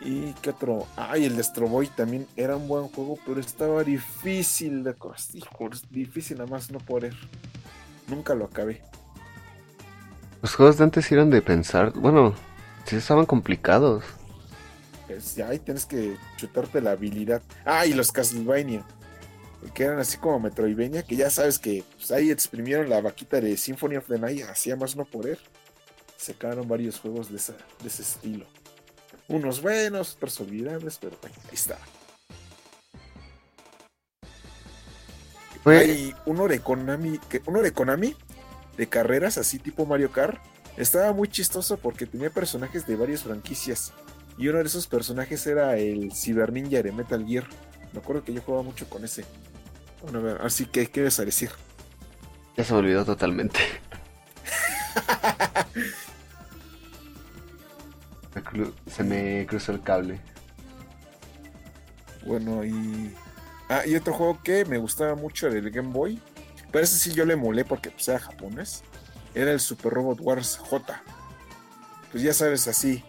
¿Y qué otro? Ay, el de Astro Boy también era un buen juego, pero estaba difícil de. Hijo, difícil nada más no poder. Nunca lo acabé. Los juegos de antes eran de pensar... Bueno, sí estaban complicados. Pues ya ahí tienes que chutarte la habilidad. Ah, y los Castlevania. Que eran así como Metroidvania, que ya sabes que pues, ahí exprimieron la vaquita de Symphony of the Night, hacía más no poder. Sacaron varios juegos de, esa- de ese estilo. Unos buenos, otros olvidables, pero bueno, ahí está. Hay uno de Konami, que, uno de Konami, de carreras así tipo Mario Kart. Estaba muy chistoso porque tenía personajes de varias franquicias. Y uno de esos personajes era el Cyber Ninja de Metal Gear. Me acuerdo que yo jugaba mucho con ese. Bueno, a ver, así que, ¿qué a decir? Ya se me olvidó totalmente. Se me cruzó el cable. Bueno, y. Ah, y otro juego que me gustaba mucho del Game Boy. Pero ese sí yo le molé porque pues, era japonés. Era el Super Robot Wars J. Pues ya sabes, así.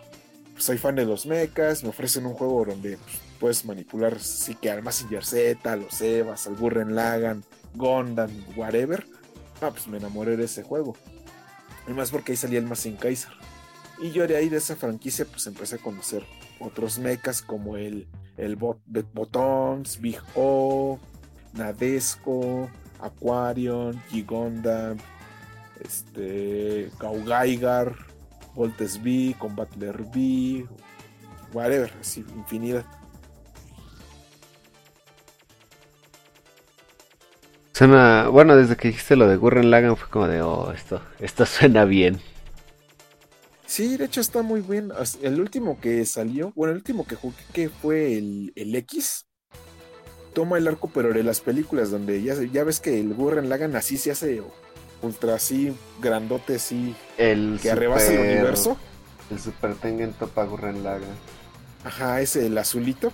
pues, soy fan de los mechas. Me ofrecen un juego donde pues, puedes manipular así que al Massinger Z, los Evas, al Gurren Lagann, Gundam, whatever. Ah, pues me enamoré de ese juego. Además porque ahí salía el Massinger Kaiser. Y yo de ahí de esa franquicia pues empecé a conocer otros mechas como el el bot Botons, Big O, Nadesco, Aquarion, Gigondam, este, Gaugaigar, Voltes B, Combatler B, whatever, así, infinidad. Suena... Bueno, desde que dijiste lo de Gurren Lagann fue como de... Oh, esto, esto suena bien. Sí, de hecho está muy bien. El último que salió, bueno, el último que jugué que fue el, el X, toma el arco, pero de las películas, donde ya, ya ves que el Gurren Lagann así se hace ultra así, grandote así, El que arrebasa el universo. El Super Tengen topa Gurren Lagann. Ajá, ese, el azulito.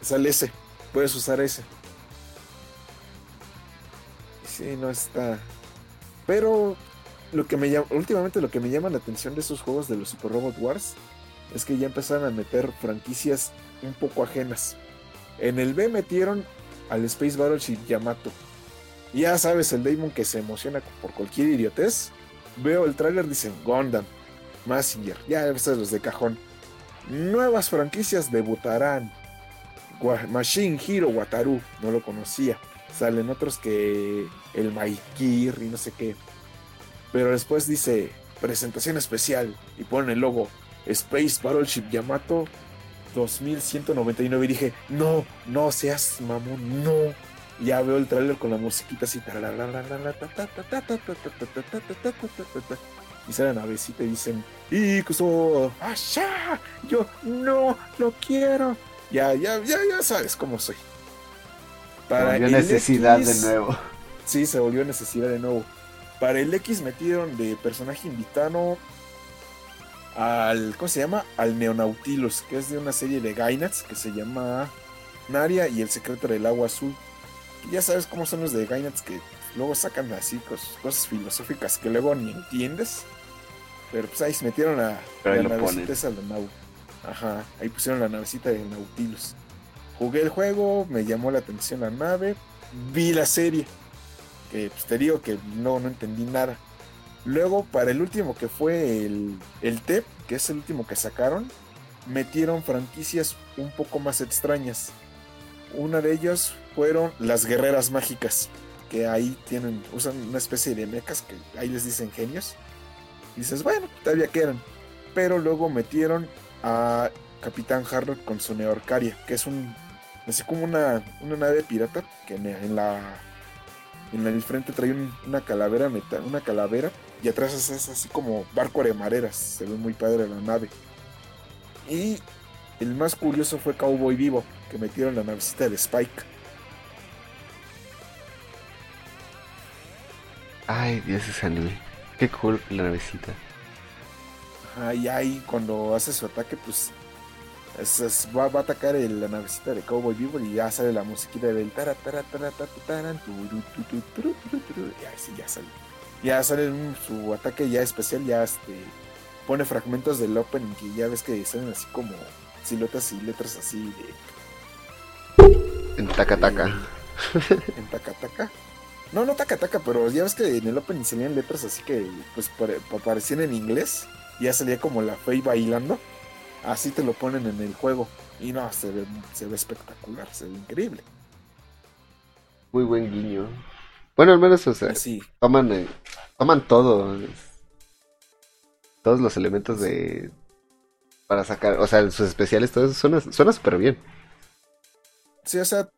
Sale ese. Puedes usar ese. Sí, no está. Pero lo que me últimamente lo que me llama la atención de esos juegos de los Super Robot Wars es que ya empezaron a meter franquicias un poco ajenas. En el B metieron al Space Battleship Yamato. Ya sabes, el Damon que se emociona por cualquier idiotez. Veo el tráiler, dicen Gundam, Massinger, ya estos los de cajón. Nuevas franquicias debutarán. Machine Hero Wataru, no lo conocía. Salen otros que el Maikir y no sé qué. Pero después dice presentación especial y ponen el logo Space Battleship Yamato 2199 y dije, no, no seas mamón, no. Ya veo el trailer con la musiquita así. Y sale la navecita y dicen, Ikuso, ¡Asha! Yo no lo quiero. Ya, ya, ya, ya sabes cómo soy. Para el necesidad X, de nuevo. Sí, se volvió necesidad de nuevo. Para el X metieron de personaje invitado al. ¿Cómo se llama? Al Neonautilus, que es de una serie de Gainats que se llama Naria y el secreto del agua azul. Y ya sabes cómo son los de Gainats que luego sacan así cosas, filosóficas que luego ni entiendes. Pero pues ahí se metieron a la navecita esa de Nau. Ajá, ahí pusieron la navecita de Nautilus. Jugué el juego, me llamó la atención la nave, vi la serie. Que pues te digo que no, no entendí nada. Luego, para el último que fue el, el TEP, que es el último que sacaron, metieron franquicias un poco más extrañas. Una de ellas fueron las guerreras mágicas, que ahí tienen, usan una especie de mecas que ahí les dicen genios. dices, bueno, todavía quedan. Pero luego metieron a Capitán Harlock con su Neorcaria, que es un, así como una, una nave pirata que en la en el frente trae una calavera una calavera y atrás es, así como barco de mareras, se ve muy padre la nave. Y el más curioso fue Cowboy Vivo, que metieron la navecita de Spike. Ay, Dios, ese anime. Qué cool la navecita. Ajá, y ahí cuando hace su ataque, pues va, a atacar la navecita de Cowboy Vivo y ya sale la musiquita del tara tara tara tara y así ya sale. Ya sale su ataque ya especial, ya este pone fragmentos del opening que ya ves que salen así como siluetas y letras así de en taca taca. en taca taca. No, no taca taca, pero ya ves que en el opening salían letras así que pues aparecían en inglés. Ya salía como la fe bailando. Así te lo ponen en el juego. Y no, se ve, se ve espectacular, se ve increíble. Muy buen guiño. Bueno, al menos, o sea, toman, eh, toman todo. Todos los elementos de. Para sacar, o sea, sus especiales, todo eso suena, suena súper bien. Sí, o sea,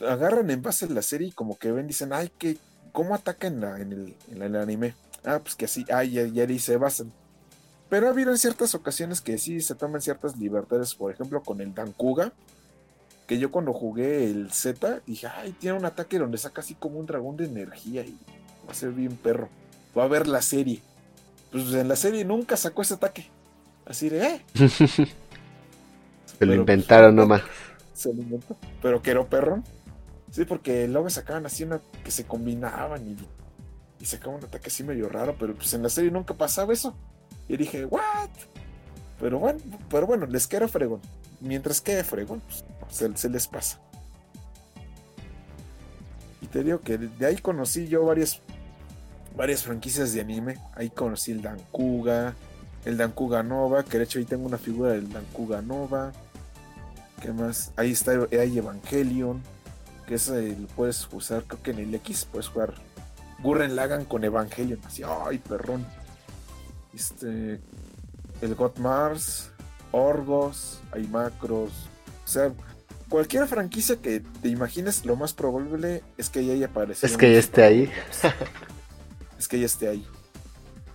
agarran en base a la serie y como que ven, dicen, ay, que, ¿cómo atacan en, el, en el anime? Ah, pues que así, ay, ya, ya ahí se basan. Pero ha habido en ciertas ocasiones que sí se toman ciertas libertades, por ejemplo con el Dankuga, que yo cuando jugué el Z dije, ay, tiene un ataque donde saca así como un dragón de energía y va a ser bien perro. Va a ver la serie. Pues en la serie nunca sacó ese ataque. Así de, eh. se lo inventaron pues, nomás. Se lo inventó. Pero que era perro. Sí, porque luego sacaban así una que se combinaban y, y sacaban un ataque así medio raro, pero pues en la serie nunca pasaba eso. Y dije, ¿what? Pero bueno, pero bueno, les queda fregón. Mientras quede fregón, pues, se, les pasa. Y te digo que de ahí conocí yo varias, varias franquicias de anime. Ahí conocí el Dankuga, el Dankuga Nova, que de hecho ahí tengo una figura del Dankuga Nova. ¿Qué más? Ahí está hay Evangelion, que es el puedes usar, creo que en el X puedes jugar Gurren Lagan con Evangelion. Así, ay, perrón este, el God Mars, Orgos, hay macros, o sea, cualquier franquicia que te imagines, lo más probable es que ya haya aparecido. Es que ya esté ahí. es que ya esté ahí.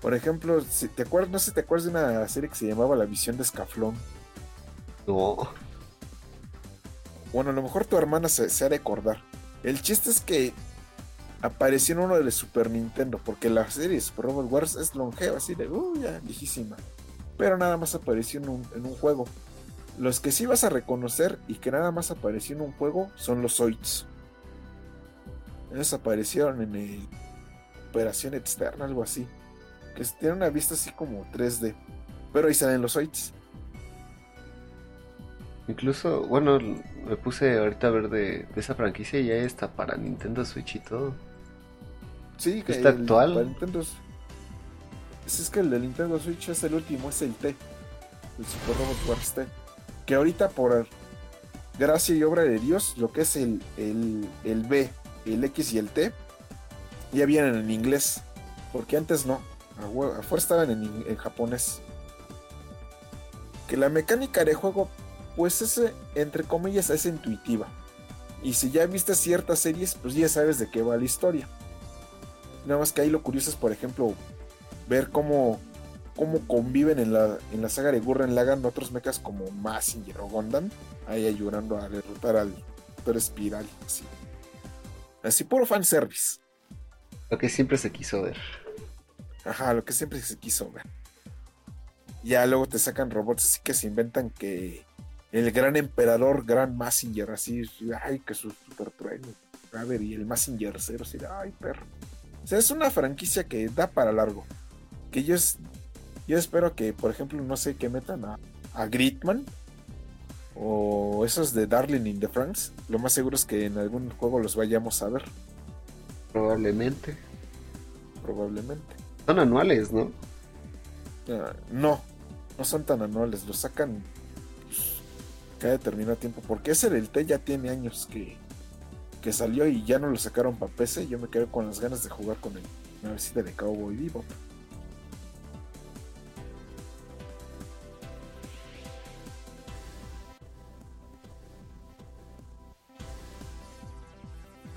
Por ejemplo, si te acuerdas, no sé si te acuerdas de una serie que se llamaba La Visión de Escaflón. No. Bueno, a lo mejor tu hermana se, se ha de acordar. El chiste es que apareció en uno de Super Nintendo, porque la serie Super Robot Wars es longeva, así de, uh, ya, viejísima. Pero nada más apareció en un, juego. Los que sí vas a reconocer y que nada más apareció en un juego son los Zoids. Ellos aparecieron en el Operación Externa, algo así. Que tiene una vista así como 3D. Pero ahí salen los Zoids. Incluso, bueno, me puse ahorita a ver de, de esa franquicia y ya está para Nintendo Switch y todo. Sí, que ¿Está actual? Nintendo, es que el de Nintendo Switch es el último, es el T. El Super Robot Wars T. Que ahorita por gracia y obra de Dios, lo que es el, el, el B, el X y el T, ya vienen en inglés. Porque antes no. Afuera estaban en, en japonés. Que la mecánica de juego, pues es, entre comillas, es intuitiva. Y si ya viste ciertas series, pues ya sabes de qué va la historia. Nada más que ahí lo curioso es, por ejemplo, ver cómo, cómo conviven en la, en la saga de Gurren Lagann otros mechas como Massinger o Gundam, ahí ayudando a derrotar al Doctor Espiral, así. Así, puro fanservice. Lo que siempre se quiso ver. Ajá, lo que siempre se quiso ver. Ya luego te sacan robots así que se inventan que el gran emperador, gran Massinger, así, ay, que su super trueno. A ver, y el Massinger cero, así, ay, perro. O sea, es una franquicia que da para largo. Que yo, es, yo espero que, por ejemplo, no sé, que metan a, a Gritman o esos de Darling in the France. Lo más seguro es que en algún juego los vayamos a ver. Probablemente. Probablemente. Son anuales, ¿no? Ah, no, no son tan anuales. Los sacan pues, cada determinado tiempo. Porque ese del T ya tiene años que, que salió y ya no lo sacaron para PC. Yo me quedé con las ganas de jugar con el navecita de Cowboy Vivo.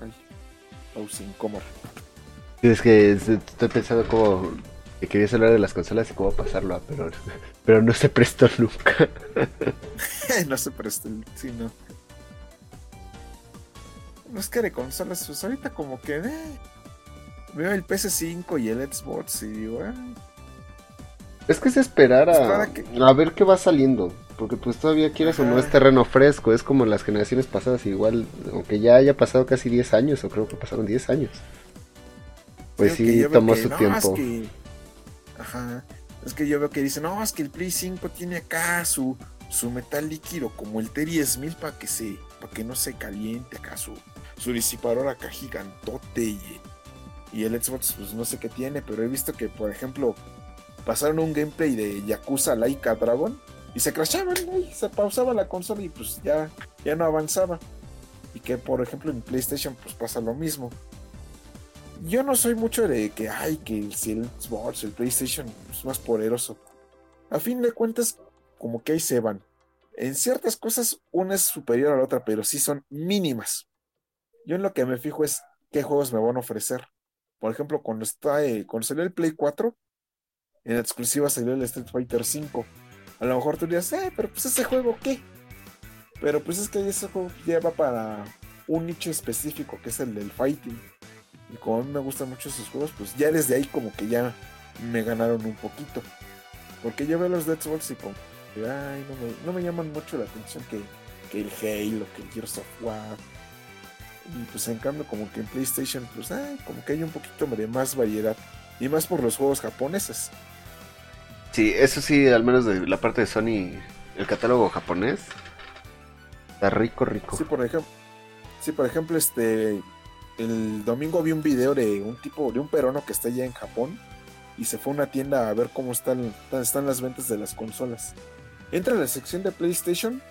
Ay, pausa incómoda. Es que estoy pensando cómo que querías hablar de las consolas y cómo pasarlo, a, pero, pero no se prestó nunca. no se prestó, sí, no. No es que de consolas, pues ahorita como que eh, veo el PS5 y el Xbox y digo, eh, Es que es esperar a, Espera que- a ver qué va saliendo. Porque pues todavía quieras o no Ajá. es terreno fresco. Es como las generaciones pasadas igual. Aunque ya haya pasado casi 10 años. O creo que pasaron 10 años. Pues Creo sí, tomó que, su no, tiempo. Es que, ajá. Es que yo veo que dicen, no, es que el Play 5 tiene acá su, su metal líquido como el T10000 para que se, para que no se caliente acá su, su disipador acá gigantote y, y el Xbox pues no sé qué tiene, pero he visto que por ejemplo pasaron un gameplay de Yakuza Laika Dragon y se crashaban, ahí, se pausaba la consola y pues ya, ya no avanzaba. Y que por ejemplo en PlayStation pues pasa lo mismo yo no soy mucho de que, ay, que si el Xbox, el PlayStation es más poderoso. A fin de cuentas, como que ahí se van. En ciertas cosas, una es superior a la otra, pero sí son mínimas. Yo en lo que me fijo es qué juegos me van a ofrecer. Por ejemplo, cuando, está, eh, cuando salió el Play 4, en exclusiva salió el Street Fighter 5. A lo mejor tú dirías, eh, pero pues ese juego, ¿qué? Pero pues es que ese juego ya va para un nicho específico, que es el del fighting. Y como a mí me gustan mucho esos juegos, pues ya desde ahí como que ya me ganaron un poquito. Porque yo veo los Dead Souls y como, ay, no me, no me llaman mucho la atención que, que el Halo, que el Gears of War. Y pues en cambio como que en PlayStation, pues ay, como que hay un poquito de más variedad. Y más por los juegos japoneses. Sí, eso sí, al menos de la parte de Sony, el catálogo japonés. Está rico, rico. Sí, por ejemplo, sí, por ejemplo, este el domingo vi un video de un tipo, de un peruano que está allá en Japón y se fue a una tienda a ver cómo están, están las ventas de las consolas. Entra a la sección de PlayStation,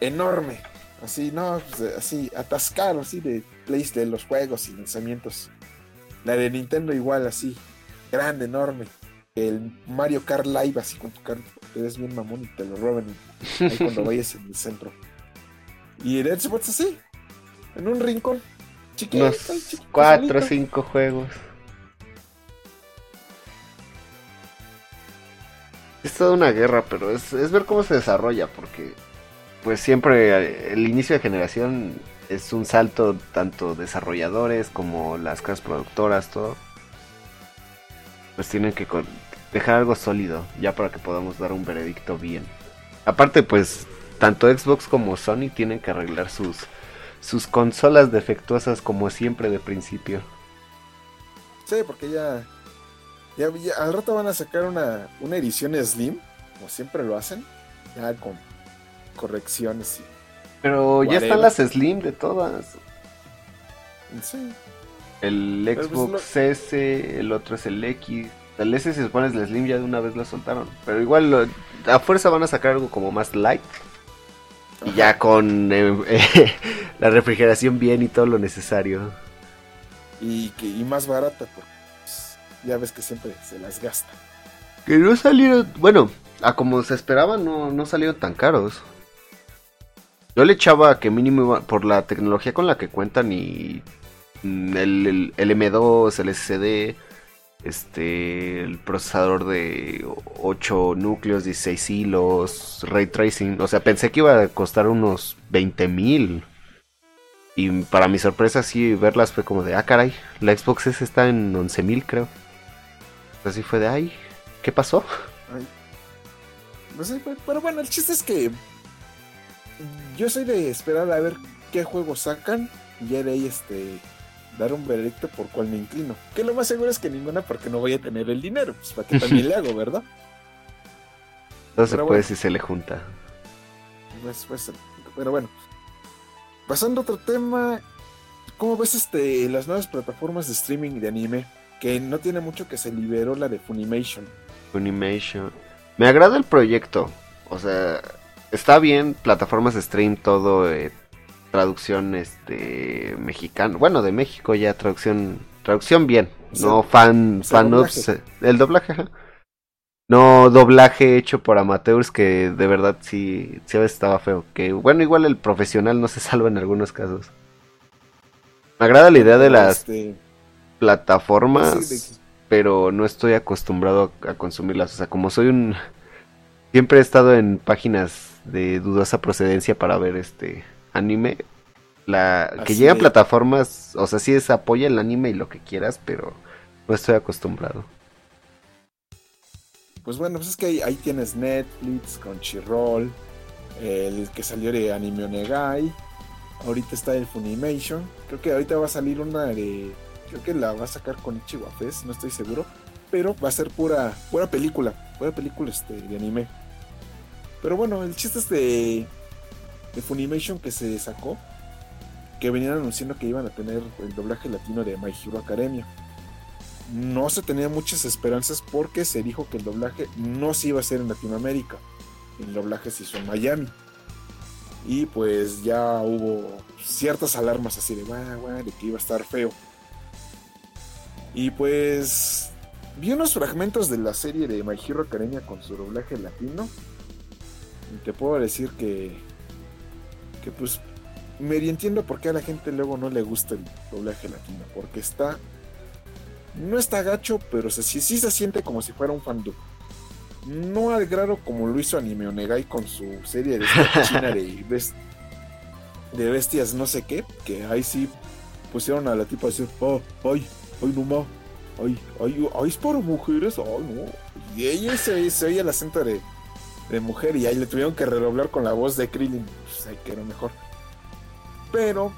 enorme, así, no, pues, así, atascado, así de Play, de los juegos y lanzamientos. La de Nintendo igual, así, grande, enorme. El Mario Kart Live, así con tu carta, te ves bien mamón y te lo roban ahí cuando vayas en el centro. Y el Xbox así, en un rincón. Chiquito, 4 o. 5 juegos. Es toda una guerra, pero es, es ver cómo se desarrolla, porque pues siempre eh, el inicio de generación es un salto tanto desarrolladores como las casas productoras, todo. Pues tienen que dejar algo sólido ya para que podamos dar un veredicto bien. Aparte, pues tanto Xbox como Sony tienen que arreglar sus sus consolas defectuosas como siempre de principio. Sí, porque ya, ya, ya al rato van a sacar una, una edición Slim, como siempre lo hacen, ya con correcciones Pero ya están las Slim de todas. sí. El pues Xbox S, el otro es el X. El S se supone es el Slim, ya de una vez lo soltaron. Pero igual lo- a fuerza van a sacar algo como más light. Y ya con eh, la refrigeración bien y todo lo necesario. Y, que, y más barata, porque pues, ya ves que siempre se las gasta. Que no salieron, bueno, a como se esperaba, no, no salieron tan caros. Yo le echaba que mínimo por la tecnología con la que cuentan y mm, el, el- el M2, el SSD, este, el procesador de 8 núcleos, 16 hilos, ray tracing. O sea, pensé que iba a costar unos 20 mil. Y para mi sorpresa, sí, verlas fue como de, ah, caray, la Xbox S está en 11.000, creo. Así fue de, ay, ¿qué pasó? No sé, pero bueno, el chiste es que yo soy de esperar a ver qué juegos sacan y ya de ahí este dar un veredicto por cuál me inclino. Que lo más seguro es que ninguna porque no voy a tener el dinero, pues para que también le hago, ¿verdad? No se puede si se le junta. Pues, pues, pero bueno, Pasando a otro tema, ¿cómo ves este, las nuevas plataformas de streaming de anime? Que no tiene mucho que se liberó la de Funimation. Funimation. Me agrada el proyecto. O sea, está bien, plataformas de stream, todo, eh, traducción este mexicano. Bueno, de México ya, traducción, traducción bien. no fan, fan el doblaje, no doblaje hecho por amateurs que de verdad sí, sí a veces estaba feo. Que bueno, igual el profesional no se salva en algunos casos. Me agrada la idea de las este, plataformas, pero no estoy acostumbrado a, consumirlas. O sea, como soy un... Siempre he estado en páginas de dudosa procedencia para ver este anime. La que llegan plataformas, o sea, sí es apoya el anime y lo que quieras, pero no estoy acostumbrado pues bueno, pues es que ahí, tienes Netflix, Crunchyroll, el que salió de Anime Onegai, ahorita está el Funimation, creo que ahorita va a salir una de, creo que la va a sacar con Ichiwa no estoy seguro, pero va a ser pura, pura película, pura película este, de anime. Pero bueno, el chiste es de, de Funimation que se sacó, que venían anunciando que iban a tener el doblaje latino de My Hero Academia no se tenía muchas esperanzas porque se dijo que el doblaje no se iba a hacer en Latinoamérica. El doblaje se hizo en Miami. Y pues ya hubo ciertas alarmas así de, de que iba a estar feo. Y pues vi unos fragmentos de la serie de My Hero Academia con su doblaje latino. Te puedo decir que, que pues me entiendo por qué a la gente luego no le gusta el doblaje latino. Porque está no está gacho, pero sí, sí se siente como si fuera un fandom. No al grado como lo hizo Anime Onegai con su serie de China de, de bestias no sé qué, que ahí sí pusieron a la tipa a decir, oh, ay, ay, no más, ay, ay, ay, es para mujeres, ay, no. Y ella se, se oía el acento de, de mujer y ahí le tuvieron que redoblar con la voz de Krillin, pues ahí que era mejor. Pero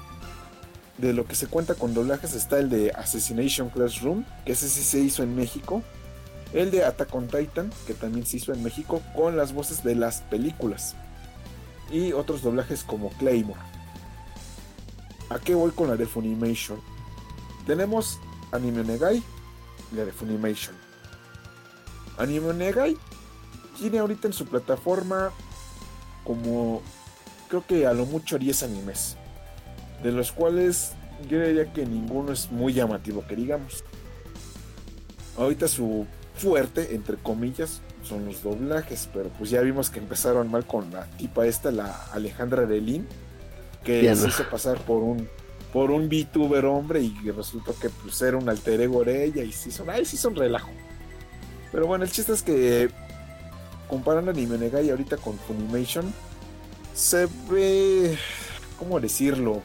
de lo que se cuenta con doblajes está el de Assassination Classroom, que ese sí se hizo en México. El de Attack on Titan, que también se hizo en México con las voces de las películas. Y otros doblajes como Claymore. ¿A qué voy con la de Funimation? Tenemos Anime Negai la de Funimation. Anime Negai tiene ahorita en su plataforma como creo que a lo mucho 10 animes de los cuales yo diría que ninguno es muy llamativo, que digamos. Ahorita su fuerte, entre comillas, son los doblajes, pero pues ya vimos que empezaron mal con la tipa esta, la Alejandra Delin, que se hizo pasar por un por un VTuber hombre y resultó que pues era un alter ego de ella y sí son, ay, sí son relajo. Pero bueno, el chiste es que comparando Anime Negai ahorita con Funimation, se ve, ¿cómo decirlo?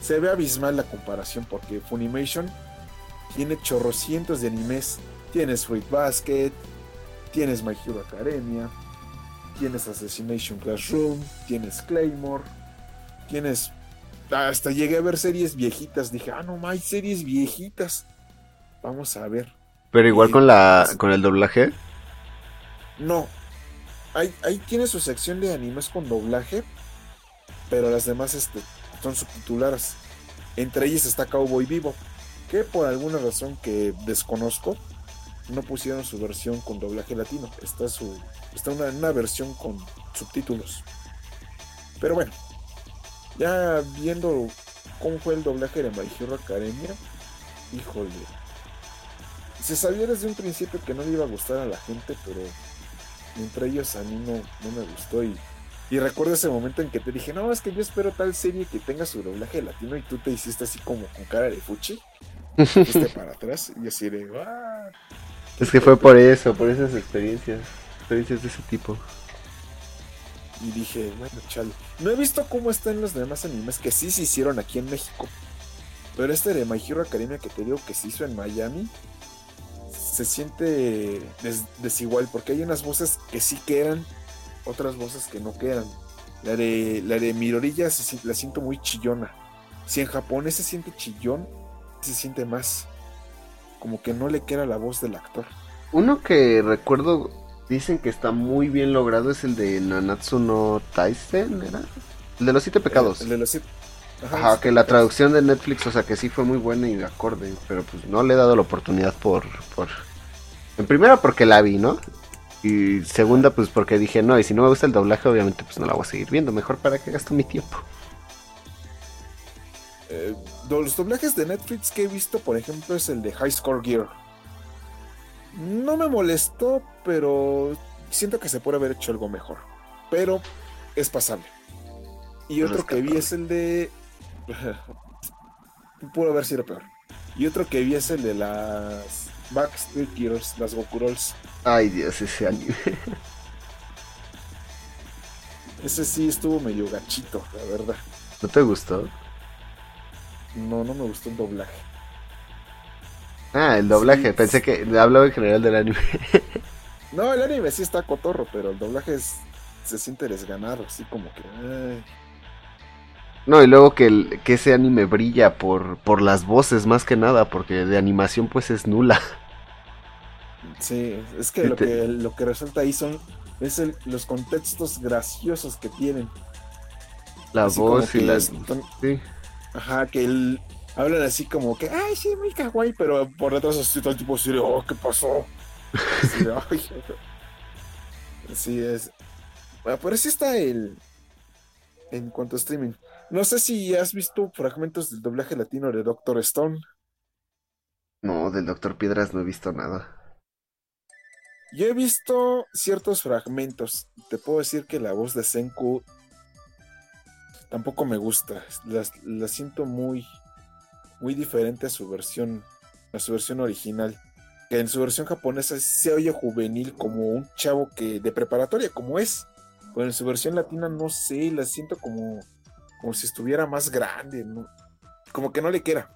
se ve abismal la comparación porque Funimation tiene chorrocientos de animes. Tienes Fruit Basket, tienes My Hero Academia, tienes Assassination Classroom, tienes Claymore, tienes. Hasta llegué a ver series viejitas. Dije, ah, no, hay series viejitas. Vamos a ver. Pero igual con la con el doblaje. No. Ahí, tiene su sección de animes con doblaje. Pero las demás este, son subtituladas. Entre ellas está Cowboy Vivo, que por alguna razón que desconozco, no pusieron su versión con doblaje latino. Está, su, está una, una versión con subtítulos. Pero bueno, ya viendo cómo fue el doblaje de My Hero Academia, híjole. Se sabía desde un principio que no le iba a gustar a la gente, pero entre ellos a mí no, no me gustó y y recuerdo ese momento en que te dije, no, es que yo espero tal serie que tenga su doblaje latino y tú te hiciste así como con cara de fuchi. Fuiste para atrás y así de, ah". Es que fue por eso, por esas experiencias, experiencias de ese tipo. Y dije, bueno, chale. No he visto cómo están los demás animes que sí se hicieron aquí en México. Pero este de My Hero Academia que te digo que se hizo en Miami, se siente desigual porque hay unas voces que sí quedan, otras voces que no quedan. La de, la de Mirorilla se, la siento muy chillona. Si en japonés se siente chillón, se siente más. Como que no le queda la voz del actor. Uno que recuerdo, dicen que está muy bien logrado, es el de Nanatsu no Taisen, ¿era? El de los siete pecados. El, de los siete. Ajá, que la traducción de Netflix, o sea, que sí fue muy buena y de acorde, pero pues no le he dado la oportunidad por, por... En primera porque la vi, ¿no? Y segunda pues porque dije, no, y si no me gusta el doblaje, obviamente pues no la voy a seguir viendo, mejor para que gasto mi tiempo. Eh, los doblajes de Netflix que he visto, por ejemplo, es el de High Score Gear. No me molestó, pero siento que se puede haber hecho algo mejor. Pero es pasable. Y otro que vi es el de. Pudo haber sido peor. Y otro que vi es el de las Backstreet Girls, las Goku Rolls. Ay, Dios, ese anime. Ese sí estuvo medio gachito, la verdad. ¿No te gustó? No, no me gustó el doblaje. Ah, el doblaje. Pensé que hablaba en general del anime. no, el anime sí está cotorro, pero el doblaje es, se siente desganado, así como que. No, y luego que, que ese anime brilla por, por las voces más que nada, porque de animación pues es nula. Sí, es que, lo, que lo que resalta ahí son es los contextos graciosos que tienen. La voz y las... Sí. Ajá, que él hablan así como que, ay, sí, muy kawaii, pero por detrás así todo el tipo así oh, ¿qué pasó? Así, es. Bueno, pero sí está el. En cuanto a streaming. No sé si has visto fragmentos del doblaje latino de Doctor Stone. No, del Doctor Piedras no he visto nada. Yo he visto ciertos fragmentos. Te puedo decir que la voz de Senku tampoco me gusta. La, siento muy, muy diferente a su versión, a su versión original. Que en su versión japonesa se oye juvenil como un chavo que de preparatoria, como es. Pero en su versión latina no sé, la siento como, como si estuviera más grande, como que no le queda.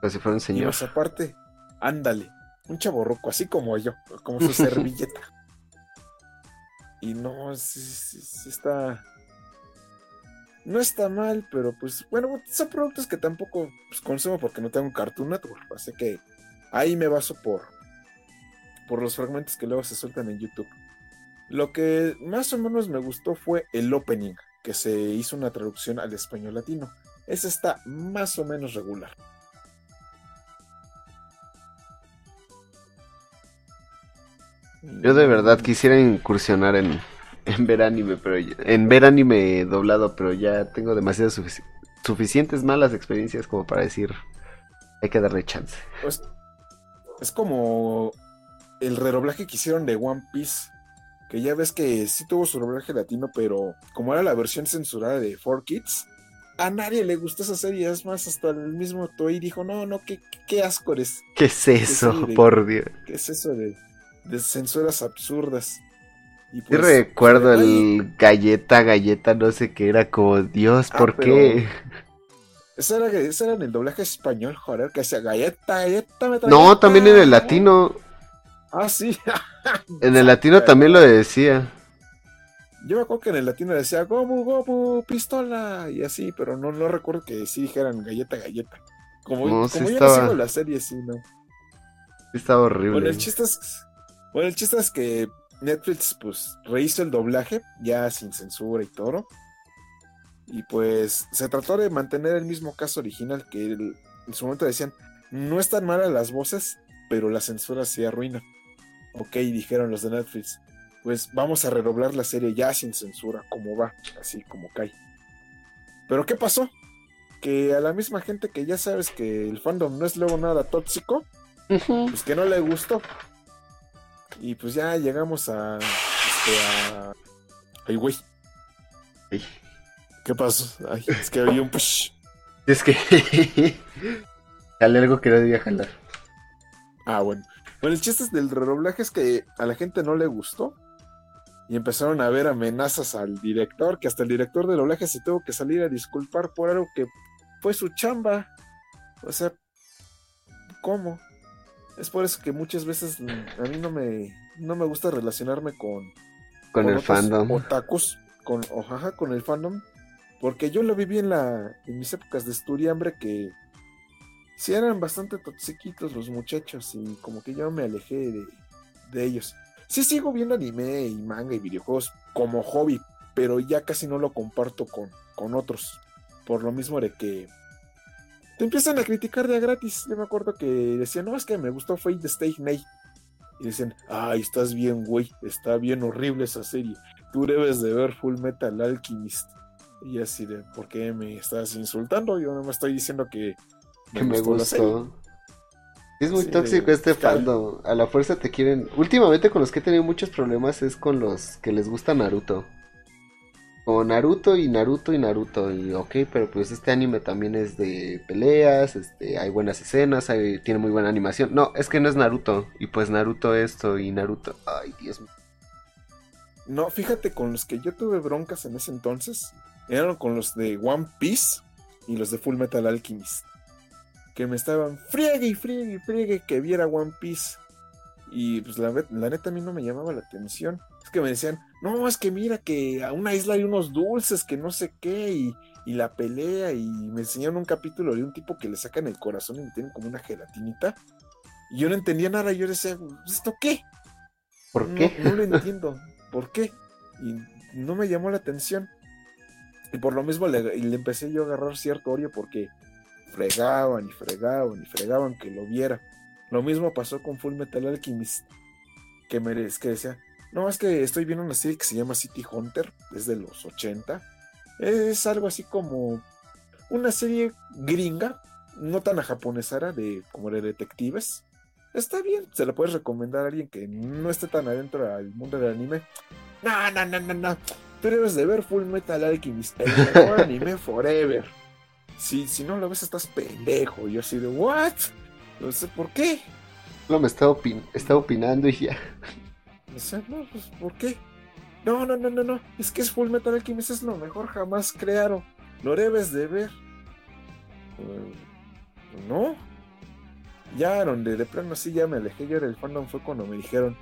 Como si fuera un señor. Y aparte, ándale, un chavo roco, así como yo, como su servilleta. y no, sí, sí está no está mal, pero pues bueno, son productos que tampoco pues, consumo porque no tengo un Cartoon Network, así que ahí me baso por, por los fragmentos que luego se sueltan en YouTube. Lo que más o menos me gustó fue el opening, que se hizo una traducción al español latino. Ese está más o menos regular. Yo de verdad quisiera incursionar en, en ver anime, pero en ver anime doblado, pero ya tengo demasiadas suficientes malas experiencias como para decir hay que darle chance. Pues, es como el redoblaje que hicieron de One Piece, que ya ves que sí tuvo su doblaje latino, pero como era la versión censurada de 4Kids, a nadie le gustó esa serie, es más, hasta el mismo Toei dijo, no, no, qué, qué asco eres. ¿Qué es eso, por Dios? ¿Qué es eso de, de censuras absurdas? Y pues, recuerdo el galleta, galleta, no sé qué era como, Dios, ah, ¿por qué? Ese era, era en el doblaje español, joder, que decía galleta, galleta, me No, también en el latino. Ah, sí. en el latino también lo decía. Yo me acuerdo que en el latino decía Gobu, Gobu, pistola, y así, pero no, no recuerdo que sí dijeran galleta, galleta. Como, como yo no sigo la serie, sí, ¿no? Sí estaba horrible. Bueno, el chiste es, bueno, el chiste es que Netflix pues rehizo el doblaje ya sin censura y todo. Y pues se trató de mantener el mismo caso original que en su momento decían, no están malas las voces, pero la censura se arruina. Ok, dijeron los de Netflix, pues vamos a redoblar la serie ya sin censura, como va, así como cae. Pero ¿qué pasó? Que a la misma gente que ya sabes que el fandom no es luego nada tóxico, pues que no le gustó. Y pues ya llegamos a. Este, a. Ay, güey. ¿Qué pasó? Ay, es que había un push. Es que. Jalé algo que no debía jalar. Ah, bueno. Bueno, el chiste del redoblaje es que a la gente no le gustó. y empezaron a haber amenazas al director, que hasta el director de doblaje se tuvo que salir a disculpar por algo que fue su chamba. O sea, ¿cómo? Es por eso que muchas veces a mí no me, no me gusta relacionarme con, con, el fandom. Otakus, con, ojaja, con el fandom. Porque yo lo viví en, la, en mis épocas de estudiambre que sí eran bastante toxiquitos los muchachos y como que yo me alejé de, de ellos. Sí sigo viendo anime y manga y videojuegos como hobby, pero ya casi no lo comparto con, con otros. Por lo mismo de que te empiezan a criticar de gratis. Yo me acuerdo que decían, no, es que me gustó Fate Stay Night. Y dicen, ay, estás bien, güey, está bien horrible esa serie. Tú debes de ver Full Metal Alchemist. Y así de, ¿por qué me estás insultando? Yo no me estoy diciendo que que me gustó. Es muy tóxico este fandom. A la fuerza te quieren. Últimamente con los que he tenido muchos problemas es con los que les gusta Naruto. Como Naruto y Naruto y Naruto. Y ok, pero pues este anime también es de peleas, este, hay buenas escenas, tiene muy buena animación. No, es que no es Naruto. Y pues Naruto esto y Naruto. Ay, Dios mío. No, fíjate, con los que yo tuve broncas en ese entonces, eran con los de One Piece y los de Full Metal Alchemist. Que me estaban friegue y friegue y friegue que viera One Piece. Y pues la, la neta a mí no me llamaba la atención. Es que me decían, no, es que mira que a una isla hay unos dulces que no sé qué y, la pelea y me enseñaron un capítulo de un tipo que le sacan el corazón y le tienen como una gelatinita. Y yo no entendía nada, yo decía, ¿esto qué? ¿Por qué? No, lo entiendo, ¿por qué? Y no me llamó la atención. Y por lo mismo le, le empecé yo a agarrar cierto odio porque fregaban y fregaban y fregaban que lo viera. Lo mismo pasó con Full Metal Alchemist, que, me, que decía, no, es que estoy viendo una serie que se llama City Hunter, es de los 80. Es algo así como una serie gringa, no tan a japonesara, de, como de detectives. Está bien, se la puedes recomendar a alguien que no esté tan adentro del mundo del anime. No, no, no, no, no. Tú debes de ver Full Metal Alchemist, el mejor anime forever. Si, si no lo ves, estás pendejo. Y yo así de, ¿what? No sé por qué. No me estaba, opinando y ya. no, pues, ¿por qué? No, no, no, no, no. Es que es Full Metal Alchemist, es lo mejor jamás crearon. Lo debes de ver. Uh, no. Ya, donde de plano así ya me alejé yo del fandom fue cuando me dijeron,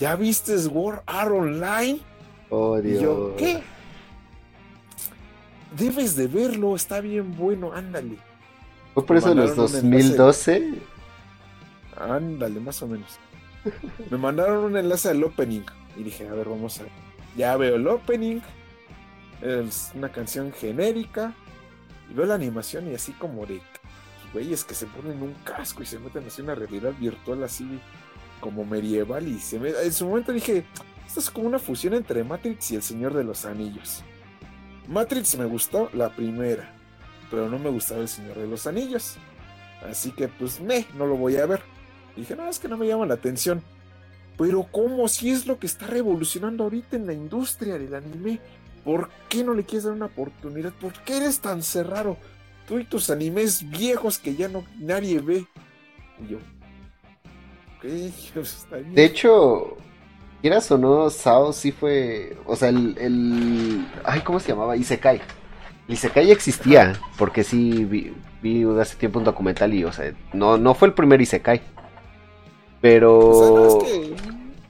¿ya viste War Art Online? Oh, Dios. Y yo, ¿qué? Debes de verlo, está bien bueno, ándale. ¿Fue por eso en los 2012? Ándale, más o menos. Me mandaron un enlace al opening y dije, a ver, vamos a ver. Ya veo el opening. Es una canción genérica. Y veo la animación y así como de güeyes que se ponen un casco y se meten así una realidad virtual así como medieval y se me... en su momento dije, esto es como una fusión entre Matrix y El Señor de los Anillos. Matrix me gustó la primera, pero no me gustaba El Señor de los Anillos. Así que pues me, no lo voy a ver. dije, no, es que no me llama la atención. Pero ¿cómo? Si es lo que está revolucionando ahorita en la industria del anime. ¿Por qué no le quieres dar una oportunidad? ¿Por qué eres tan cerrado? Tú y tus animes viejos que ya no nadie ve. Y yo. De hecho, quieras o no, Sao sí fue. O sea, el. el ay, ¿cómo se llamaba? Isekai. Isekai existía, porque sí vi, vi, hace tiempo un documental y, o sea, no, no fue el primer Isekai. Pero.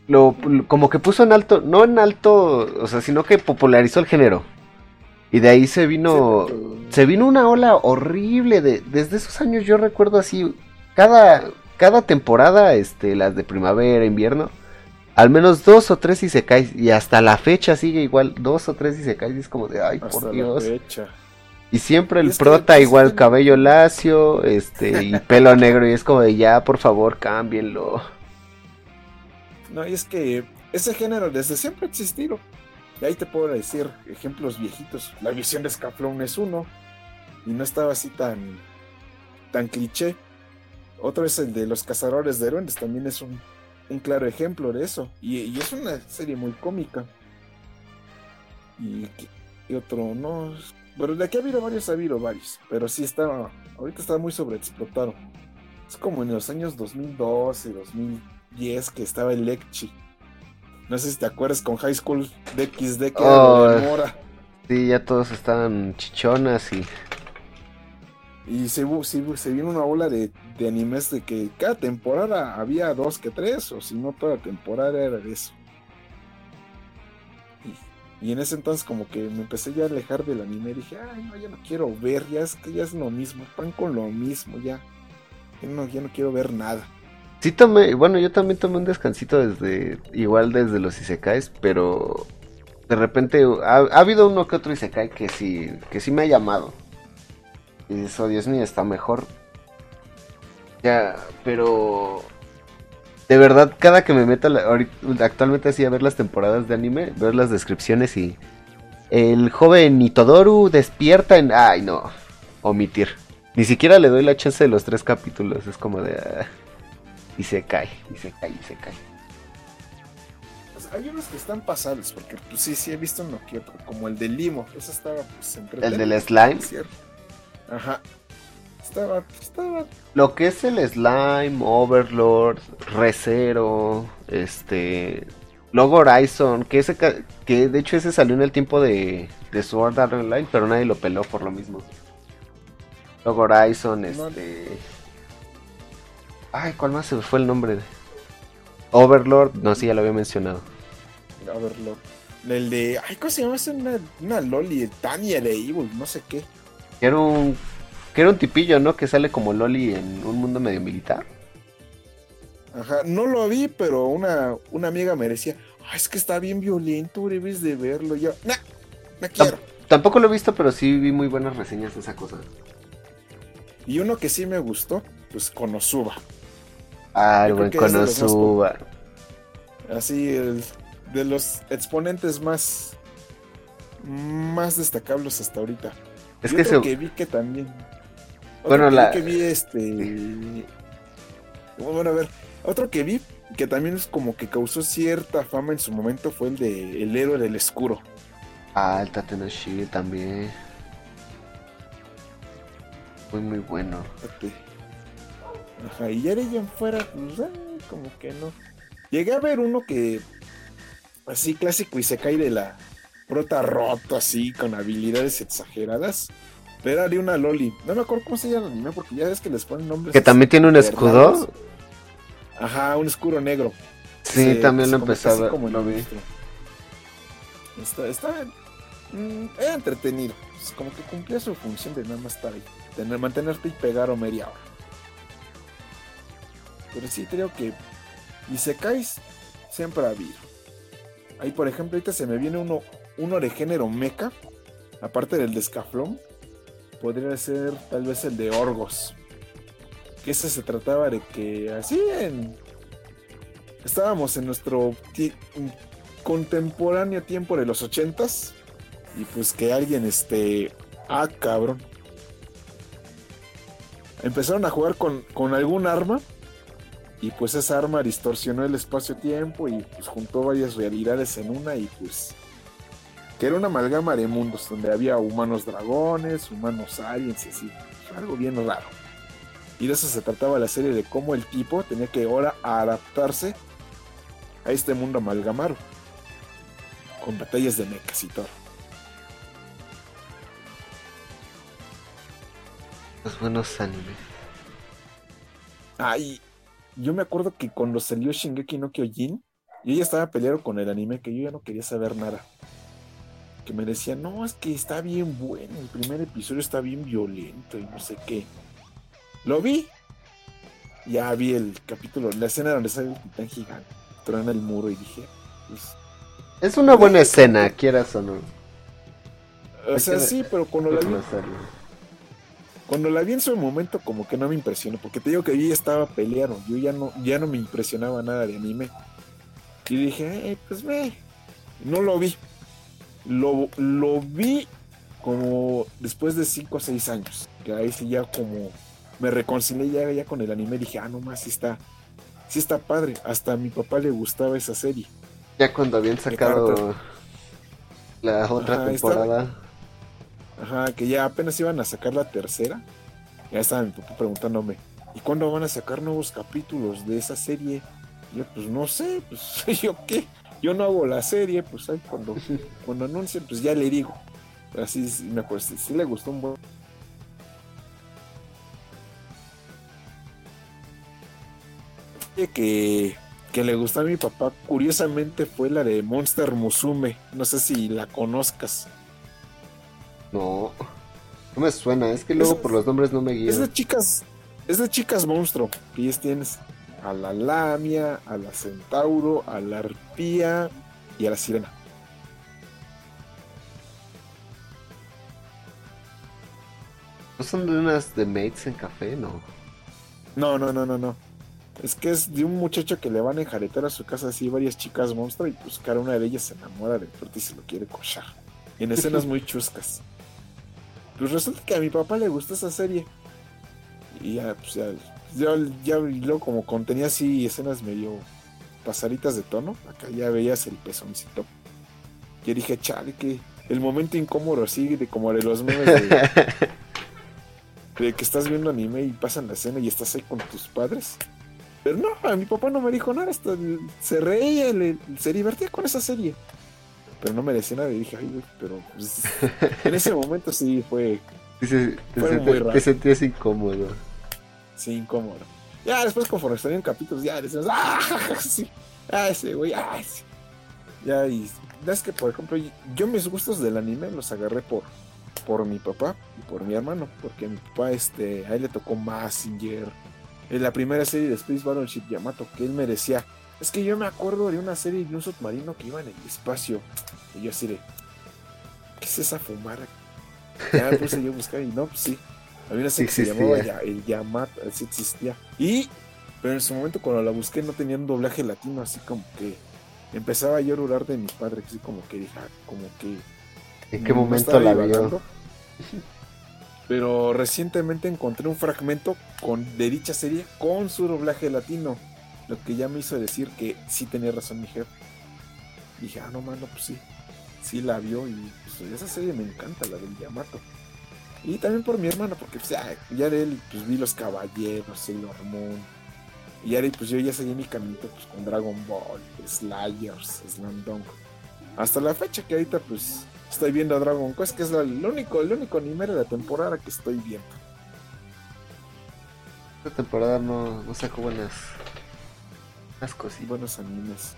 Lo, como que puso en alto, no en alto, o sea, sino que popularizó el género. Y de ahí se vino, se vino una ola horrible de, desde esos años yo recuerdo así, cada, cada temporada, este, las de primavera, invierno, al menos dos o tres y se cae. Y hasta la fecha sigue igual, dos o tres y se cae. Y es como de, ay, por Dios. Y siempre el prota igual cabello lacio, este, y pelo negro. Y es como de, ya, por favor, cámbienlo. No, y es que ese género desde siempre ha existido. Y ahí te puedo decir ejemplos viejitos. La visión de Scaflón es uno. Y no estaba así tan, tan cliché. Otro es el de los cazadores de héroes. También es un un claro ejemplo de eso. Y, es una serie muy cómica. Y, otro, no. Pero de aquí ha habido varios, ha habido varios. Pero sí está, ahorita está muy sobreexplotado. Es como en los años 2012, 2010 que estaba el Lecchi. No sé si te acuerdas con High School DxD que Oh. era de Mora. Sí, ya todos estaban chichonas y... Y se, se, se vino una ola de, de animes de que cada temporada había dos que tres, o si no toda temporada era eso. Y, en ese entonces como que me empecé ya a alejar del anime dije, ay no, ya no quiero ver, ya es que ya es lo mismo, pan con lo mismo, ya. Ya no, ya no quiero ver nada. Sí tomé, bueno, yo también tomé un descansito desde, igual desde los Isekais, pero de repente ha, ha habido uno que otro Isekai que sí, que sí me ha llamado. Y dices, oh Dios mío, está mejor. Ya, pero de verdad, cada que me meto, la- ahorita- actualmente así a ver las temporadas de anime, ver las descripciones y el joven Itodoru despierta en, ay no, omitir. Ni siquiera le doy la chance de los tres capítulos, es como de... ah. Y se cae, y se cae, y se cae. Pues, hay unos que están pasables, porque pues, sí, sí he visto uno que otro, como el de Limo, ese estaba pues El entretenido. del slime. es cierto. Ajá. Estaba, estaba Lo que es el slime, Overlord, Recero, este... Log Horizon, que ese que de hecho ese salió en el tiempo de, de Sword Art Online, pero nadie lo peló por lo mismo. Log Horizon, este... Ay, ¿cuál más se fue el nombre? Overlord, no, sí, ya lo había mencionado. A verlo. El de. Ay, ¿cómo se llama? Es una, una Loli, Tania de Evil, no sé qué. Que era un... Que era un tipillo, ¿no? Que sale como Loli en un mundo medio militar. Ajá, no lo vi, pero una, una amiga me decía, "Ay, es que está bien violento, debes de verlo. Yo, nah, no quiero. Tampoco lo he visto, pero sí vi muy buenas reseñas de esa cosa. Y uno que sí me gustó, pues Konosuba. Ah, el buen más Konosuba. Así, el, de los exponentes más. Más destacables hasta ahorita. Es que otro se... que vi que también. otro Bueno, que la- vi que vi este. Bueno, a ver. Otro que vi que también es como que causó cierta fama en su momento fue el de El héroe del escuro. Ah, el Tatenoshi también. Muy, muy bueno. Ajá, y ya de ahí en fuera, pues, ah, como que no. Llegué a ver uno que. Así clásico y se cae de la prota roto, así, con habilidades exageradas. Pero de una Loli. No me acuerdo cómo se llama el anime, porque ya ves que les ponen nombres. Que también tiene un raros. escudo. Ajá, un escudo negro. Sí, Se- también lo así empezaba. como Lo vi. Está, está mm, era entretenido. Es como que cumplía su función de nada más estar ahí. Tener, mantenerte y pegar o media hora. Pero sí creo que. Y se caes, siempre ha habido. Ahí, por ejemplo, ahorita se me viene uno, uno de género mecha. Aparte del de Escaflón. Podría ser tal vez el de Orgos. Que ese se trataba de que así en estábamos en nuestro contemporáneo tiempo de los ochentas y pues que alguien este ah cabrón empezaron a jugar con, con algún arma y pues esa arma distorsionó el espacio-tiempo y pues juntó varias realidades en una y pues que era una amalgama de mundos donde había humanos dragones, humanos aliens y así, algo bien raro. Y de eso se trataba la serie de cómo el tipo tenía que ahora adaptarse a este mundo amalgamado. Con batallas de mechas y todo. Los buenos animes. Ay, yo me acuerdo que cuando salió Shingeki no Kyojin, yo ya estaba peleado con el anime, que yo ya no quería saber nada. Que me decían, no, es que está bien bueno, el primer episodio está bien violento y no sé qué. Lo vi. Ya vi el capítulo, la escena donde sale el titán gigante, truena el muro y dije, pues, Es una buena escena, quieras o no. o sea, sí, pero cuando la vi. Cuando la vi en su momento como que no me impresionó, porque te digo que yo ya estaba peleado, yo ya no, ya no me impresionaba nada de anime. Y dije, eh, pues ve, no lo vi. Lo, lo vi como después de 5 o 6 años, que ahí sí ya como me reconcilié ya, ya con el anime, dije, ah, no más, sí está, sí está padre. Hasta a mi papá le gustaba esa serie. Ya cuando habían sacado la otra Ajá, temporada. Ajá, que ya apenas iban a sacar la tercera. Ya estaba mi papá preguntándome, ¿y cuándo van a sacar nuevos capítulos de esa serie? Y yo, pues no sé, pues yo qué. Yo no hago la serie, pues ahí cuando, cuando anuncien, pues ya le digo. Así me acuerdo, sí le gustó un buen. Que, que le gustó a mi papá, curiosamente fue la de Monster Musume. No sé si la conozcas. No, no me suena, es que luego por los nombres no me guío. Es de chicas, es de chicas monstruo, que ya tienes a la lamia, a la centauro, a la arpía y a la sirena. ¿No son de unas de mates en café? No. No, no, no, no, no. Es que es de un muchacho que le van a enjaretar a su casa así varias chicas monstruo y pues cara una de ellas se enamora del y se lo quiere cochar. En escenas muy chuscas. Pues resulta que a mi papá le gustó esa serie. Y ya, pues ya, ya, ya luego como contenía así escenas medio pasaditas de tono, acá ya veías el pezoncito. Yo dije, chale, que el momento incómodo así, de como de los memes de, de que estás viendo anime y pasan la escena y estás ahí con tus padres. Pero no, a mi papá no me dijo nada, hasta se reía, se divertía con esa serie. Pero no me decía nada y dije, ay, güey, pero pues, en ese momento sí fue. Fue muy raro. Te sentías incómodo. Sí, incómodo. Ya después, conforme salían capítulos, ya decías, ¡ah! Sí, ah, ese güey, ¡ah! Sí. Ya, y es que, por ejemplo, yo mis gustos del anime los agarré por, por mi papá y por mi hermano, porque mi papá, este, a él le tocó Massinger, en la primera serie de Space Battleship Yamato, que él merecía. Es que yo me acuerdo de una serie de un submarino que iba en el espacio. Y yo así de, ¿qué es esa fumada? Ya me puse yo a buscar y no, pues sí. Había una serie que se llamaba el Yamato, así existía. Y, pero en su momento cuando la busqué no tenía un doblaje latino, así como que empezaba yo a llorar de mis padres, así como que dije, ah, como que... ¿En qué momento la vio? Pero recientemente encontré un fragmento con, de dicha serie con su doblaje latino. Lo que ya me hizo decir que sí tenía razón mi jefe. Dije, ah, no, mano, pues sí. Sí la vio y pues, esa serie me encanta, la del Yamato. Y también por mi hermano, porque pues, ya, ya de él pues, vi Los Caballeros, Sailor Moon. Y ahora pues yo ya seguí mi caminito pues, con Dragon Ball, Slayers, Slam Dunk. Hasta la fecha que ahorita pues estoy viendo a Dragon Quest, que es el único, el único anime de la temporada que estoy viendo. Esta temporada no, no sacó buenas, buenas cositas. Buenos animes.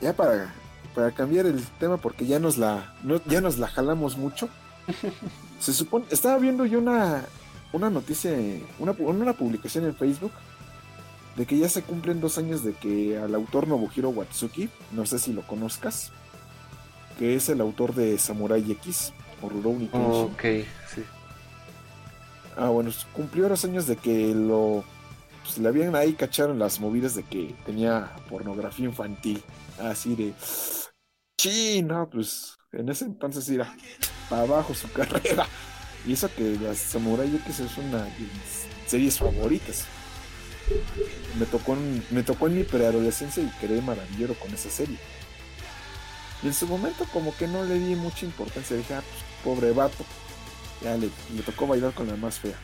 Ya para, para cambiar el tema, porque ya nos la, ya nos la jalamos mucho. Se supone, estaba viendo yo una, una noticia, una, una publicación en Facebook de que ya se cumplen dos años de que al autor Nobuhiro Watsuki, no sé si lo conozcas, que es el autor de Samurai X o Rurouni Kenshin. ok, sí. Ah, bueno, cumplió los años de que lo. Pues le habían ahí cacharon las movidas de que tenía pornografía infantil. Así de. Sí, no, pues en ese entonces era para abajo su carrera. Y eso que las Samurai X es una de mis series favoritas. Me tocó en, me tocó en mi preadolescencia y quedé maravilloso con esa serie. Y en su momento como que no le di mucha importancia. Dije, ah, pues pobre vato. Ya le, tocó bailar con la más fea.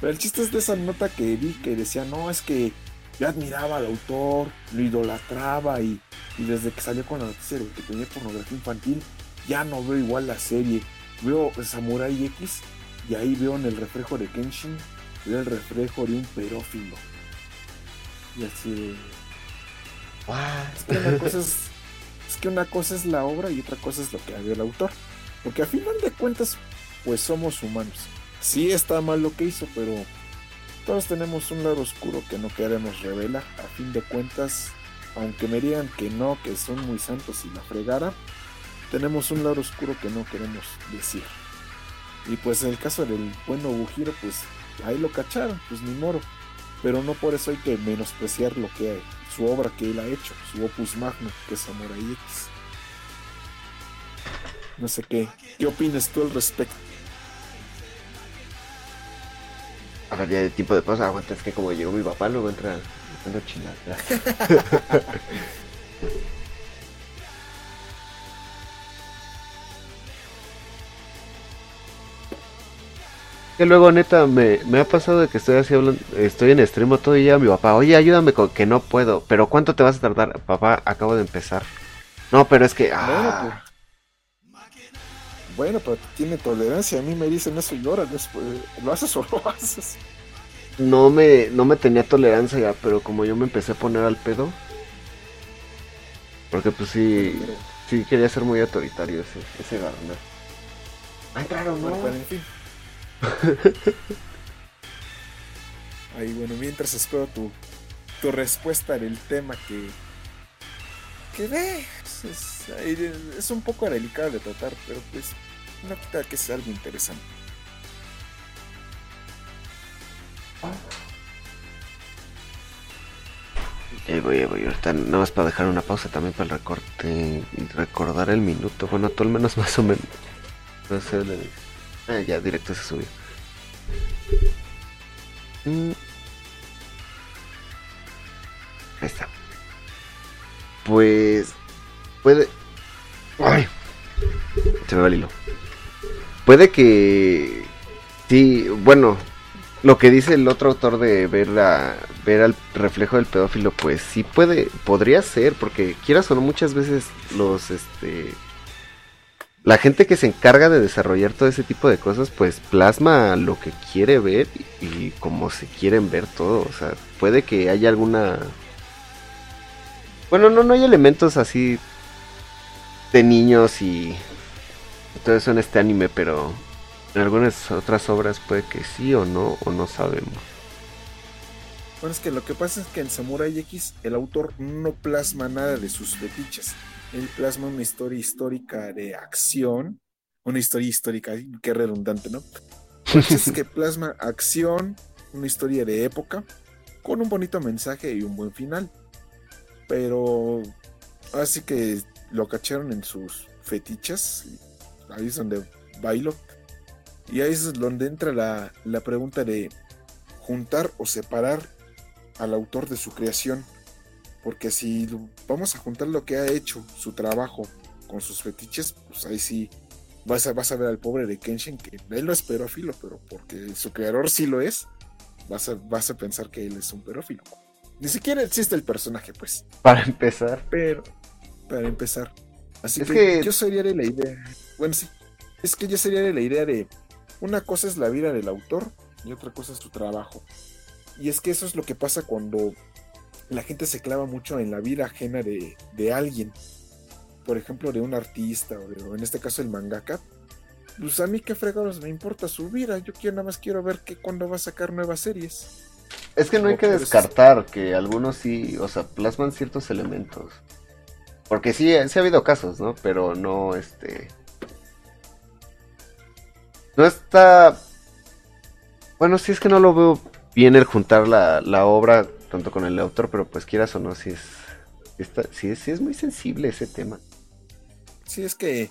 Pero el chiste es de esa nota que vi que decía, no, es que yo admiraba al autor, lo idolatraba y, desde que salió con la noticia de que tenía pornografía infantil, ya no veo igual la serie. Veo Samurai X y ahí veo en el reflejo de Kenshin, veo el reflejo de un pedófilo. Y así de... Es que una cosa es es que una cosa es la obra y otra cosa es lo que haga el autor. Porque a final de cuentas, pues somos humanos. Sí está mal lo que hizo, pero todos tenemos un lado oscuro que no queremos revelar. A fin de cuentas, aunque me digan que no, que son muy santos y la fregara, tenemos un lado oscuro que no queremos decir. Y pues en el caso del bueno Bujiro, pues ahí lo cacharon, pues ni moro. Pero no por eso hay que menospreciar lo que hay su obra que él ha hecho, su opus magno, que es Samurai X. No sé qué. ¿Qué opinas tú al respecto? Hablaría de tipo de cosas. Aguanta, es que como llegó mi papá, luego entra, entra chingada. Que luego, neta, me, me ha pasado de que estoy así hablando, estoy en extremo todo y ya mi papá, oye, ayúdame con que no puedo. Pero ¿cuánto te vas a tardar? Papá, acabo de empezar. No, pero es que. Ah, bueno, pero tiene tolerancia. A mí me dicen eso y ahora después, ¿lo haces o lo haces? no me, no me tenía tolerancia ya, pero como yo me empecé a poner al pedo. Porque pues sí, sí quería ser muy autoritario ese, ese Gardner. Ay, claro, no. Bueno, en fin. Ahí, bueno, mientras espero tu, tu respuesta en el tema que. que ve. Es, es, un poco delicado de tratar, pero pues. No quita que sea algo interesante. Ahí voy, voy. Ahorita nada más para dejar una pausa también para el recorte y recordar el minuto. Bueno, todo al menos más o menos. Ah, ya, directo se subió. Mm. Ahí está. Pues. Puede. Ay. Se me va el hilo. Puede que. Sí, bueno, lo que dice el otro autor de ver la, ver al reflejo del pedófilo, pues sí puede, podría ser, porque quieras o no, muchas veces los, este, la gente que se encarga de desarrollar todo ese tipo de cosas, pues plasma lo que quiere ver y, como se quieren ver todo, o sea, puede que haya alguna, bueno, no, no hay elementos así de niños y todo eso en este anime, pero en algunas otras obras puede que sí o no, o no sabemos. Bueno, es que lo que pasa es que en Samurai X el autor no plasma nada de sus fetiches. Él plasma una historia histórica de acción. Una historia histórica, qué redundante, ¿no? es que plasma acción, una historia de época, con un bonito mensaje y un buen final. Pero así que lo cacharon en sus fetiches. Ahí es donde bailo. Y ahí es donde entra la, pregunta de juntar o separar al autor de su creación. Porque si vamos a juntar lo que ha hecho, su trabajo, con sus fetiches, pues ahí sí vas a, vas a ver al pobre de Kenshin, que él no es pedófilo, pero porque su creador sí lo es, vas a, vas a pensar que él es un pedófilo. Ni siquiera existe el personaje, pues. Para empezar. Pero, para empezar. Así que, yo sería de la idea. Bueno, sí. Es que yo sería de la idea de una cosa es la vida del autor y otra cosa es su trabajo. Y es que eso es lo que pasa cuando la gente se clava mucho en la vida ajena de, alguien. Por ejemplo, de un artista o, en este caso el mangaka. Pues a mí qué fregados me importa su vida. Yo quiero, nada más quiero ver que cuando va a sacar nuevas series. Es que no hay que descartar que algunos sí, o sea, plasman ciertos elementos. Porque sí, sí ha habido casos, ¿no? Pero no, este no está. Bueno, sí es que no lo veo bien el juntar la, obra tanto con el autor, pero pues quieras o no, sí es, está, sí es muy sensible ese tema. Sí, es que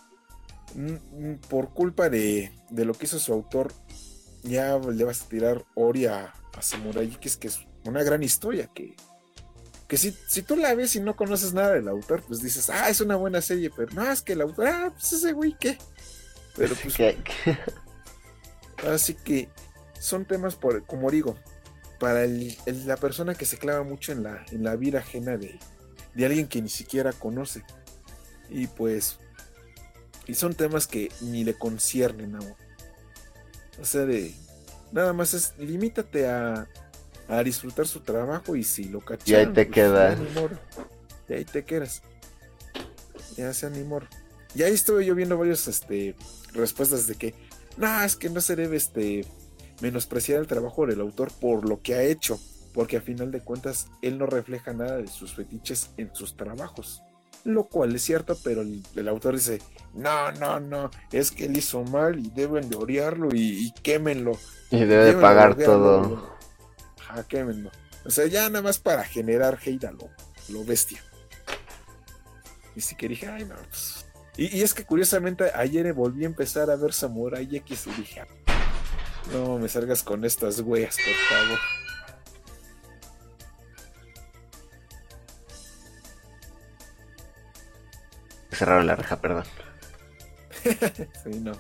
mm, mm, por culpa de, lo que hizo su autor, ya le vas a tirar Ori a, Samurai que es que es una gran historia, que, que si, si tú la ves y no conoces nada del autor, pues dices, ah, es una buena serie, pero no, es que el autor, ah, pues ese güey, ¿qué? Pero pues... Así que son temas, por, como digo, para la persona que se clava mucho en la, en la vida ajena de, alguien que ni siquiera conoce. Y pues, y son temas que ni le conciernen a O sea, de, nada más es, limítate a, a disfrutar su trabajo y si lo cachas. Y ahí te pues, quedas. Y ahí te quedas. Ya se animó. Y ahí estuve yo viendo varias este, respuestas de que no, es que no se debe este, menospreciar el trabajo del autor por lo que ha hecho, porque a final de cuentas él no refleja nada de sus fetiches en sus trabajos. Lo cual es cierto, pero el, autor dice, no, no, no, es que él hizo mal y deben de odiarlo y, quémenlo. Y debe de pagar todo. Ajá, quémenlo. O sea, ya nada más para generar hate a lo, lo bestia. Y si que dije, ay no, pues y, es que curiosamente ayer volví a empezar a ver Samurai X y dije, no me salgas con estas weas, por favor. Cerraron la reja, perdón. sí, no.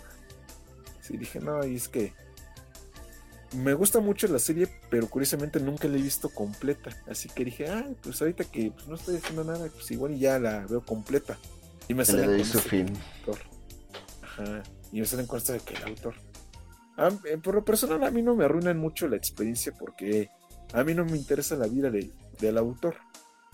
Sí, dije, no, y es que me gusta mucho la serie, pero curiosamente nunca la he visto completa. Así que dije, ah, pues ahorita que pues, no estoy haciendo nada, pues igual ya la veo completa. Y me salen con su este fin. Autor. Ajá. Y me salen esto de que el autor. Eh, por lo personal, a mí no me arruinan mucho la experiencia porque a mí no me interesa la vida del autor.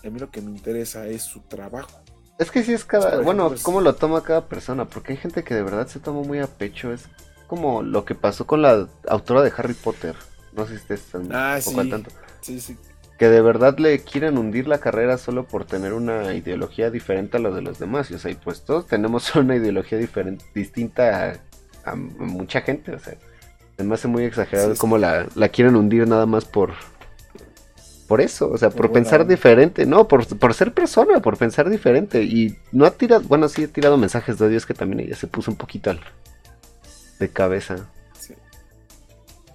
A mí lo que me interesa es su trabajo. Es que sí es cada. bueno, cómo lo toma cada persona. Porque hay gente que de verdad se toma muy a pecho. Es como lo que pasó con la autora de Harry Potter. No sé si estés tan ah, sí. tanto. Sí, sí. Que de verdad le quieren hundir la carrera solo por tener una ideología diferente a la de los demás. Y, o sea, y pues todos tenemos una ideología diferente, distinta a, mucha gente. O sea, me hace muy exagerado como la, la quieren hundir nada más por, por eso, o sea, por, pensar diferente, no, por, por, ser persona, por pensar diferente. Y no ha tirado, bueno, sí ha tirado mensajes de Dios que también ella se puso un poquito al, de cabeza. Sí.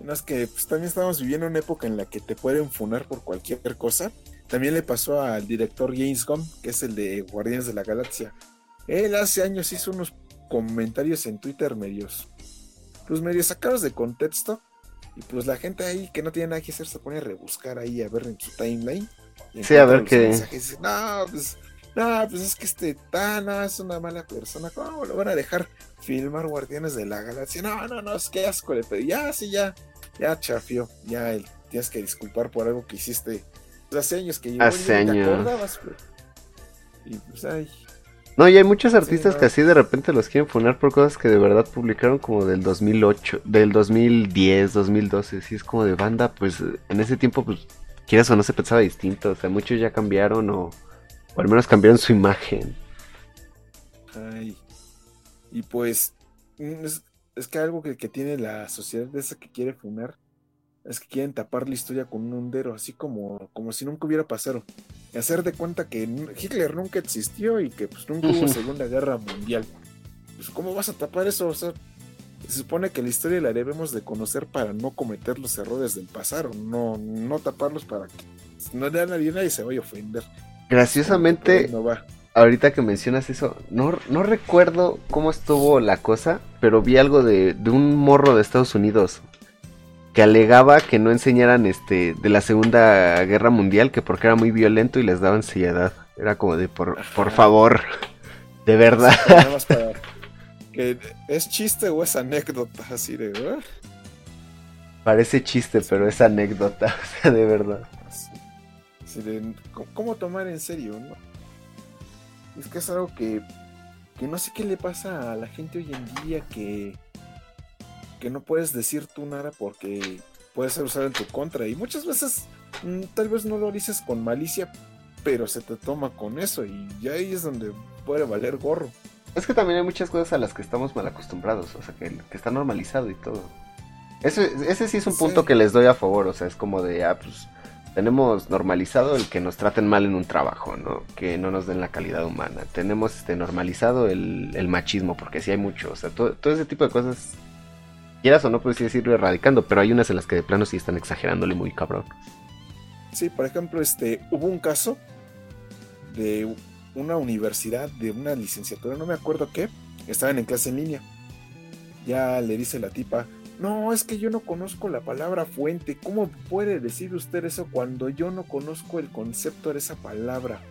No, es que pues, también estamos viviendo una época en la que te pueden funar por cualquier cosa. También le pasó al director James Gunn, que es el de Guardianes de la Galaxia. Él hace años hizo unos comentarios en Twitter medios, pues medios sacados de contexto. Y pues la gente ahí que no tiene nada que hacer se pone a rebuscar ahí a ver en su timeline. sí, a ver qué. no, pues no, pues es que este Tana es una mala persona, ¿cómo lo van a dejar filmar Guardianes de la Galaxia? No, no, no, es que asco le pedí, ya, sí, ya, ya chafió, ya tienes que disculpar por algo que hiciste hace años que yo hace años. Y pues ay. No, y hay muchos artistas que así de repente los quieren funar por cosas que de verdad publicaron como del 2008, del 2010, 2012. Sí, es como de banda, pues en ese tiempo, pues, quieras o no se pensaba distinto. O sea, muchos ya cambiaron o o al menos cambiaron su imagen. Ay. Y pues, mm, es, que algo que, tiene la sociedad de esa que quiere fumar es que quieren tapar la historia con un hundero, así como, como si nunca hubiera pasado. Y hacer de cuenta que Hitler nunca existió y que pues nunca hubo Segunda Guerra Mundial. Pues, ¿cómo vas a tapar eso? O sea, se supone que la historia la debemos de conocer para no cometer los errores del pasado, no, no taparlos para que no a nadie, nadie se vaya a ofender. Graciosamente, ahorita que mencionas eso, no, no recuerdo cómo estuvo la cosa, pero vi algo de, un morro de Estados Unidos que alegaba que no enseñaran este de la Segunda Guerra Mundial, que porque era muy violento y les daban seriedad. Era como de por, por favor, de verdad. ¿Es chiste o es anécdota? Así de, ¿verdad? Parece chiste, pero es anécdota, o sea, de verdad de, ¿Cómo tomar en serio? ¿no? Es que es algo que, que no sé qué le pasa a la gente hoy en día que, que no puedes decir tú nada porque puede ser usado en tu contra. Y muchas veces mm, tal vez no lo dices con malicia, pero se te toma con eso y ya ahí es donde puede valer gorro. Es que también hay muchas cosas a las que estamos mal acostumbrados, o sea, que, está normalizado y todo. Ese, ese sí es un punto que les doy a favor, o sea, es como de, ah, pues tenemos normalizado el que nos traten mal en un trabajo, ¿no? Que no nos den la calidad humana. Tenemos este, normalizado el, machismo, porque sí hay mucho. O sea, todo, ese tipo de cosas, quieras o no, puedes decirlo erradicando, pero hay unas en las que de plano sí están exagerándole muy cabrón. Sí, por ejemplo, este, hubo un caso de una universidad, de una licenciatura, no me acuerdo qué, estaban en clase en línea. Ya le dice la tipa, no, es que yo no conozco la palabra fuente. ¿Cómo puede decir usted eso cuando yo no conozco el concepto de esa palabra?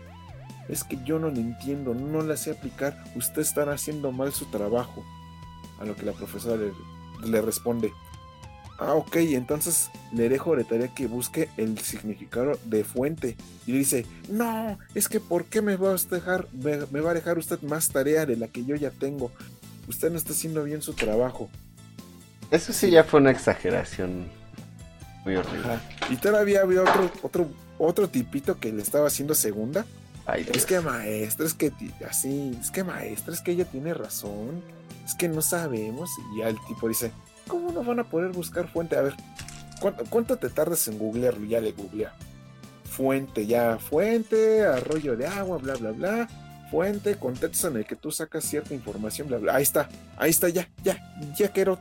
Es que yo no la entiendo, no la sé aplicar. Usted está haciendo mal su trabajo. A lo que la profesora le, responde. Ah, ok, entonces le dejo de tarea que busque el significado de fuente. Y le dice, no, es que ¿por qué me va a dejar, me va a dejar usted más tarea de la que yo ya tengo? Usted no está haciendo bien su trabajo. Eso sí ya fue una exageración muy horrible. Y todavía había otro, otro, otro tipito que le estaba haciendo segunda. es que maestra, es que así, es que maestra, es que ella tiene razón. Es que no sabemos. Y ya el tipo dice, ¿cómo no van a poder buscar fuente? A ver, ¿cuánto, te tardas en googlearlo? Ya le googlea. Fuente, ya, fuente, arroyo de agua, bla, bla, bla. Fuente, contexto en el que tú sacas cierta información, bla, bla. Ahí está, ahí está, ya, ya, ya quiero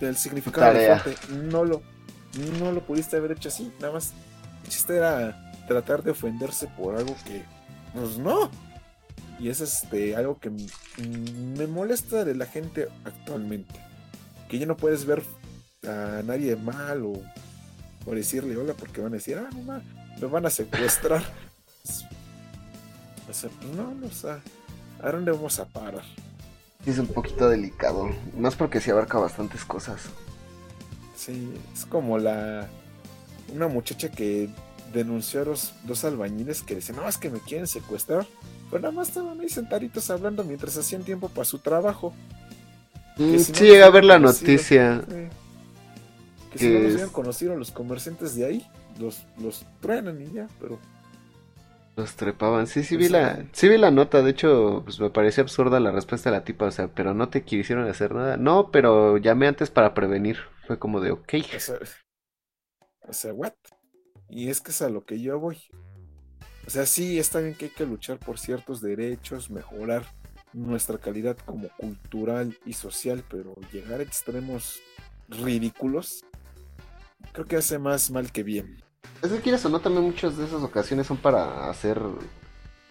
el significado de fuente. No lo, no lo pudiste haber hecho así. Nada más el chiste era tratar de ofenderse por algo que, pues no. Y es este, algo que me molesta de la gente actualmente. Que ya no puedes ver a nadie mal o, por decirle hola porque van a decir, ah, no, me van a secuestrar. o sea, no, no, o ¿a dónde vamos a parar? Es un poquito delicado, más porque se abarca bastantes cosas. Sí, es como la una muchacha que denunció a los dos albañiles que decían, no, es que me quieren secuestrar. Pero nada más estaban ahí sentaditos hablando mientras hacían tiempo para su trabajo. Mm, sí, llega a ver la noticia. Que, si no los hubieran conocido los comerciantes de ahí, los, los truenan y ya, pero... Los trepaban, sí, sí vi la, sí vi la nota, de hecho, pues me pareció absurda la respuesta de la tipa, o sea, pero no te quisieron hacer nada. No, pero llamé antes para prevenir. Fue como de, ok. O sea, o sea, what? Y es que es a lo que yo voy. O sea, sí, está bien que hay que luchar por ciertos derechos, mejorar nuestra calidad como cultural y social, pero llegar a extremos ridículos, creo que hace más mal que bien. Es que quieres o no, también muchas de esas ocasiones son para hacer,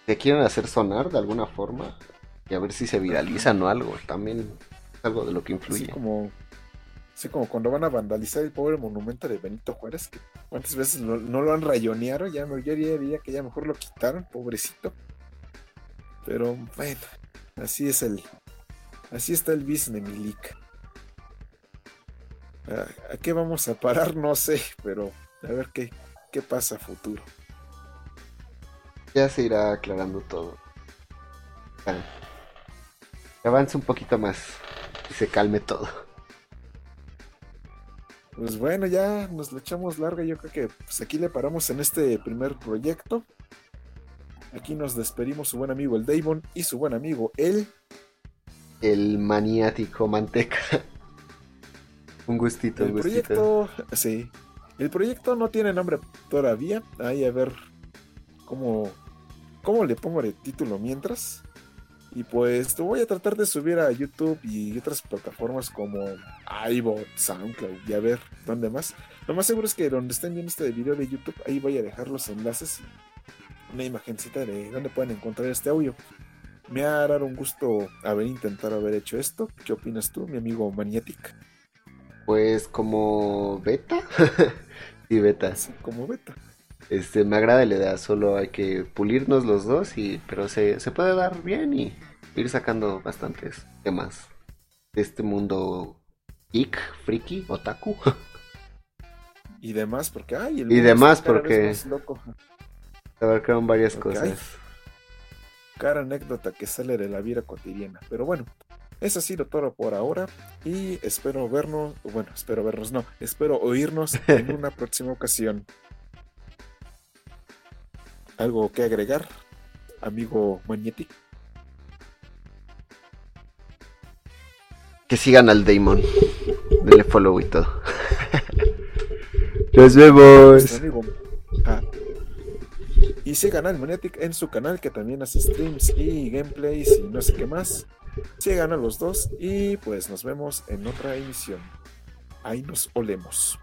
te quieren hacer sonar de alguna forma y a ver si se viralizan o algo, también es algo de lo que influye. como Como cuando van a vandalizar el pobre monumento de Benito Juárez, que cuántas veces no, lo han rayoneado, ya yo diría que ya mejor lo quitaron, pobrecito. Pero bueno, así es el. Así está el business, Milik. ¿A, ¿A qué vamos a parar? No sé, pero a ver qué, qué pasa a futuro. Ya se irá aclarando todo. Avance un poquito más y se calme todo. Pues bueno, ya nos lo echamos larga. Yo creo que pues aquí le paramos en este primer proyecto. Aquí nos despedimos su buen amigo el Damon y su buen amigo el. El maniático manteca. un gustito, el proyecto, sí. El proyecto no tiene nombre todavía. Ahí a ver cómo, cómo le pongo el título mientras. Y pues voy a tratar de subir a YouTube y otras plataformas como iBot, SoundCloud y a ver dónde más. Lo más seguro es que donde estén viendo este video de YouTube, ahí voy a dejar los enlaces y una imagencita de dónde pueden encontrar este audio. Me ha dado un gusto haber intentado haber hecho esto. ¿Qué opinas tú, mi amigo Magnetic? Pues como beta. sí, beta. Sí, como beta. Este, me agrada la idea, solo hay que pulirnos los dos, y, pero se, se puede dar bien y ir sacando bastantes temas de este mundo geek, friki, otaku. Y demás, porque hay Y demás, porque. Se abarcaron varias cosas. Cada anécdota que sale de la vida cotidiana. Pero bueno, eso ha sido todo por ahora. Y espero vernos. Bueno, espero vernos, no. Espero oírnos en una próxima ocasión. ¿Algo que agregar, amigo Magnetic? Que sigan al Damon. Denle follow y todo. Nos vemos. Ah. Y sigan al Magnetic en su canal que también hace streams y gameplays y no sé qué más. Sigan a los dos y pues nos vemos en otra emisión. Ahí nos olemos.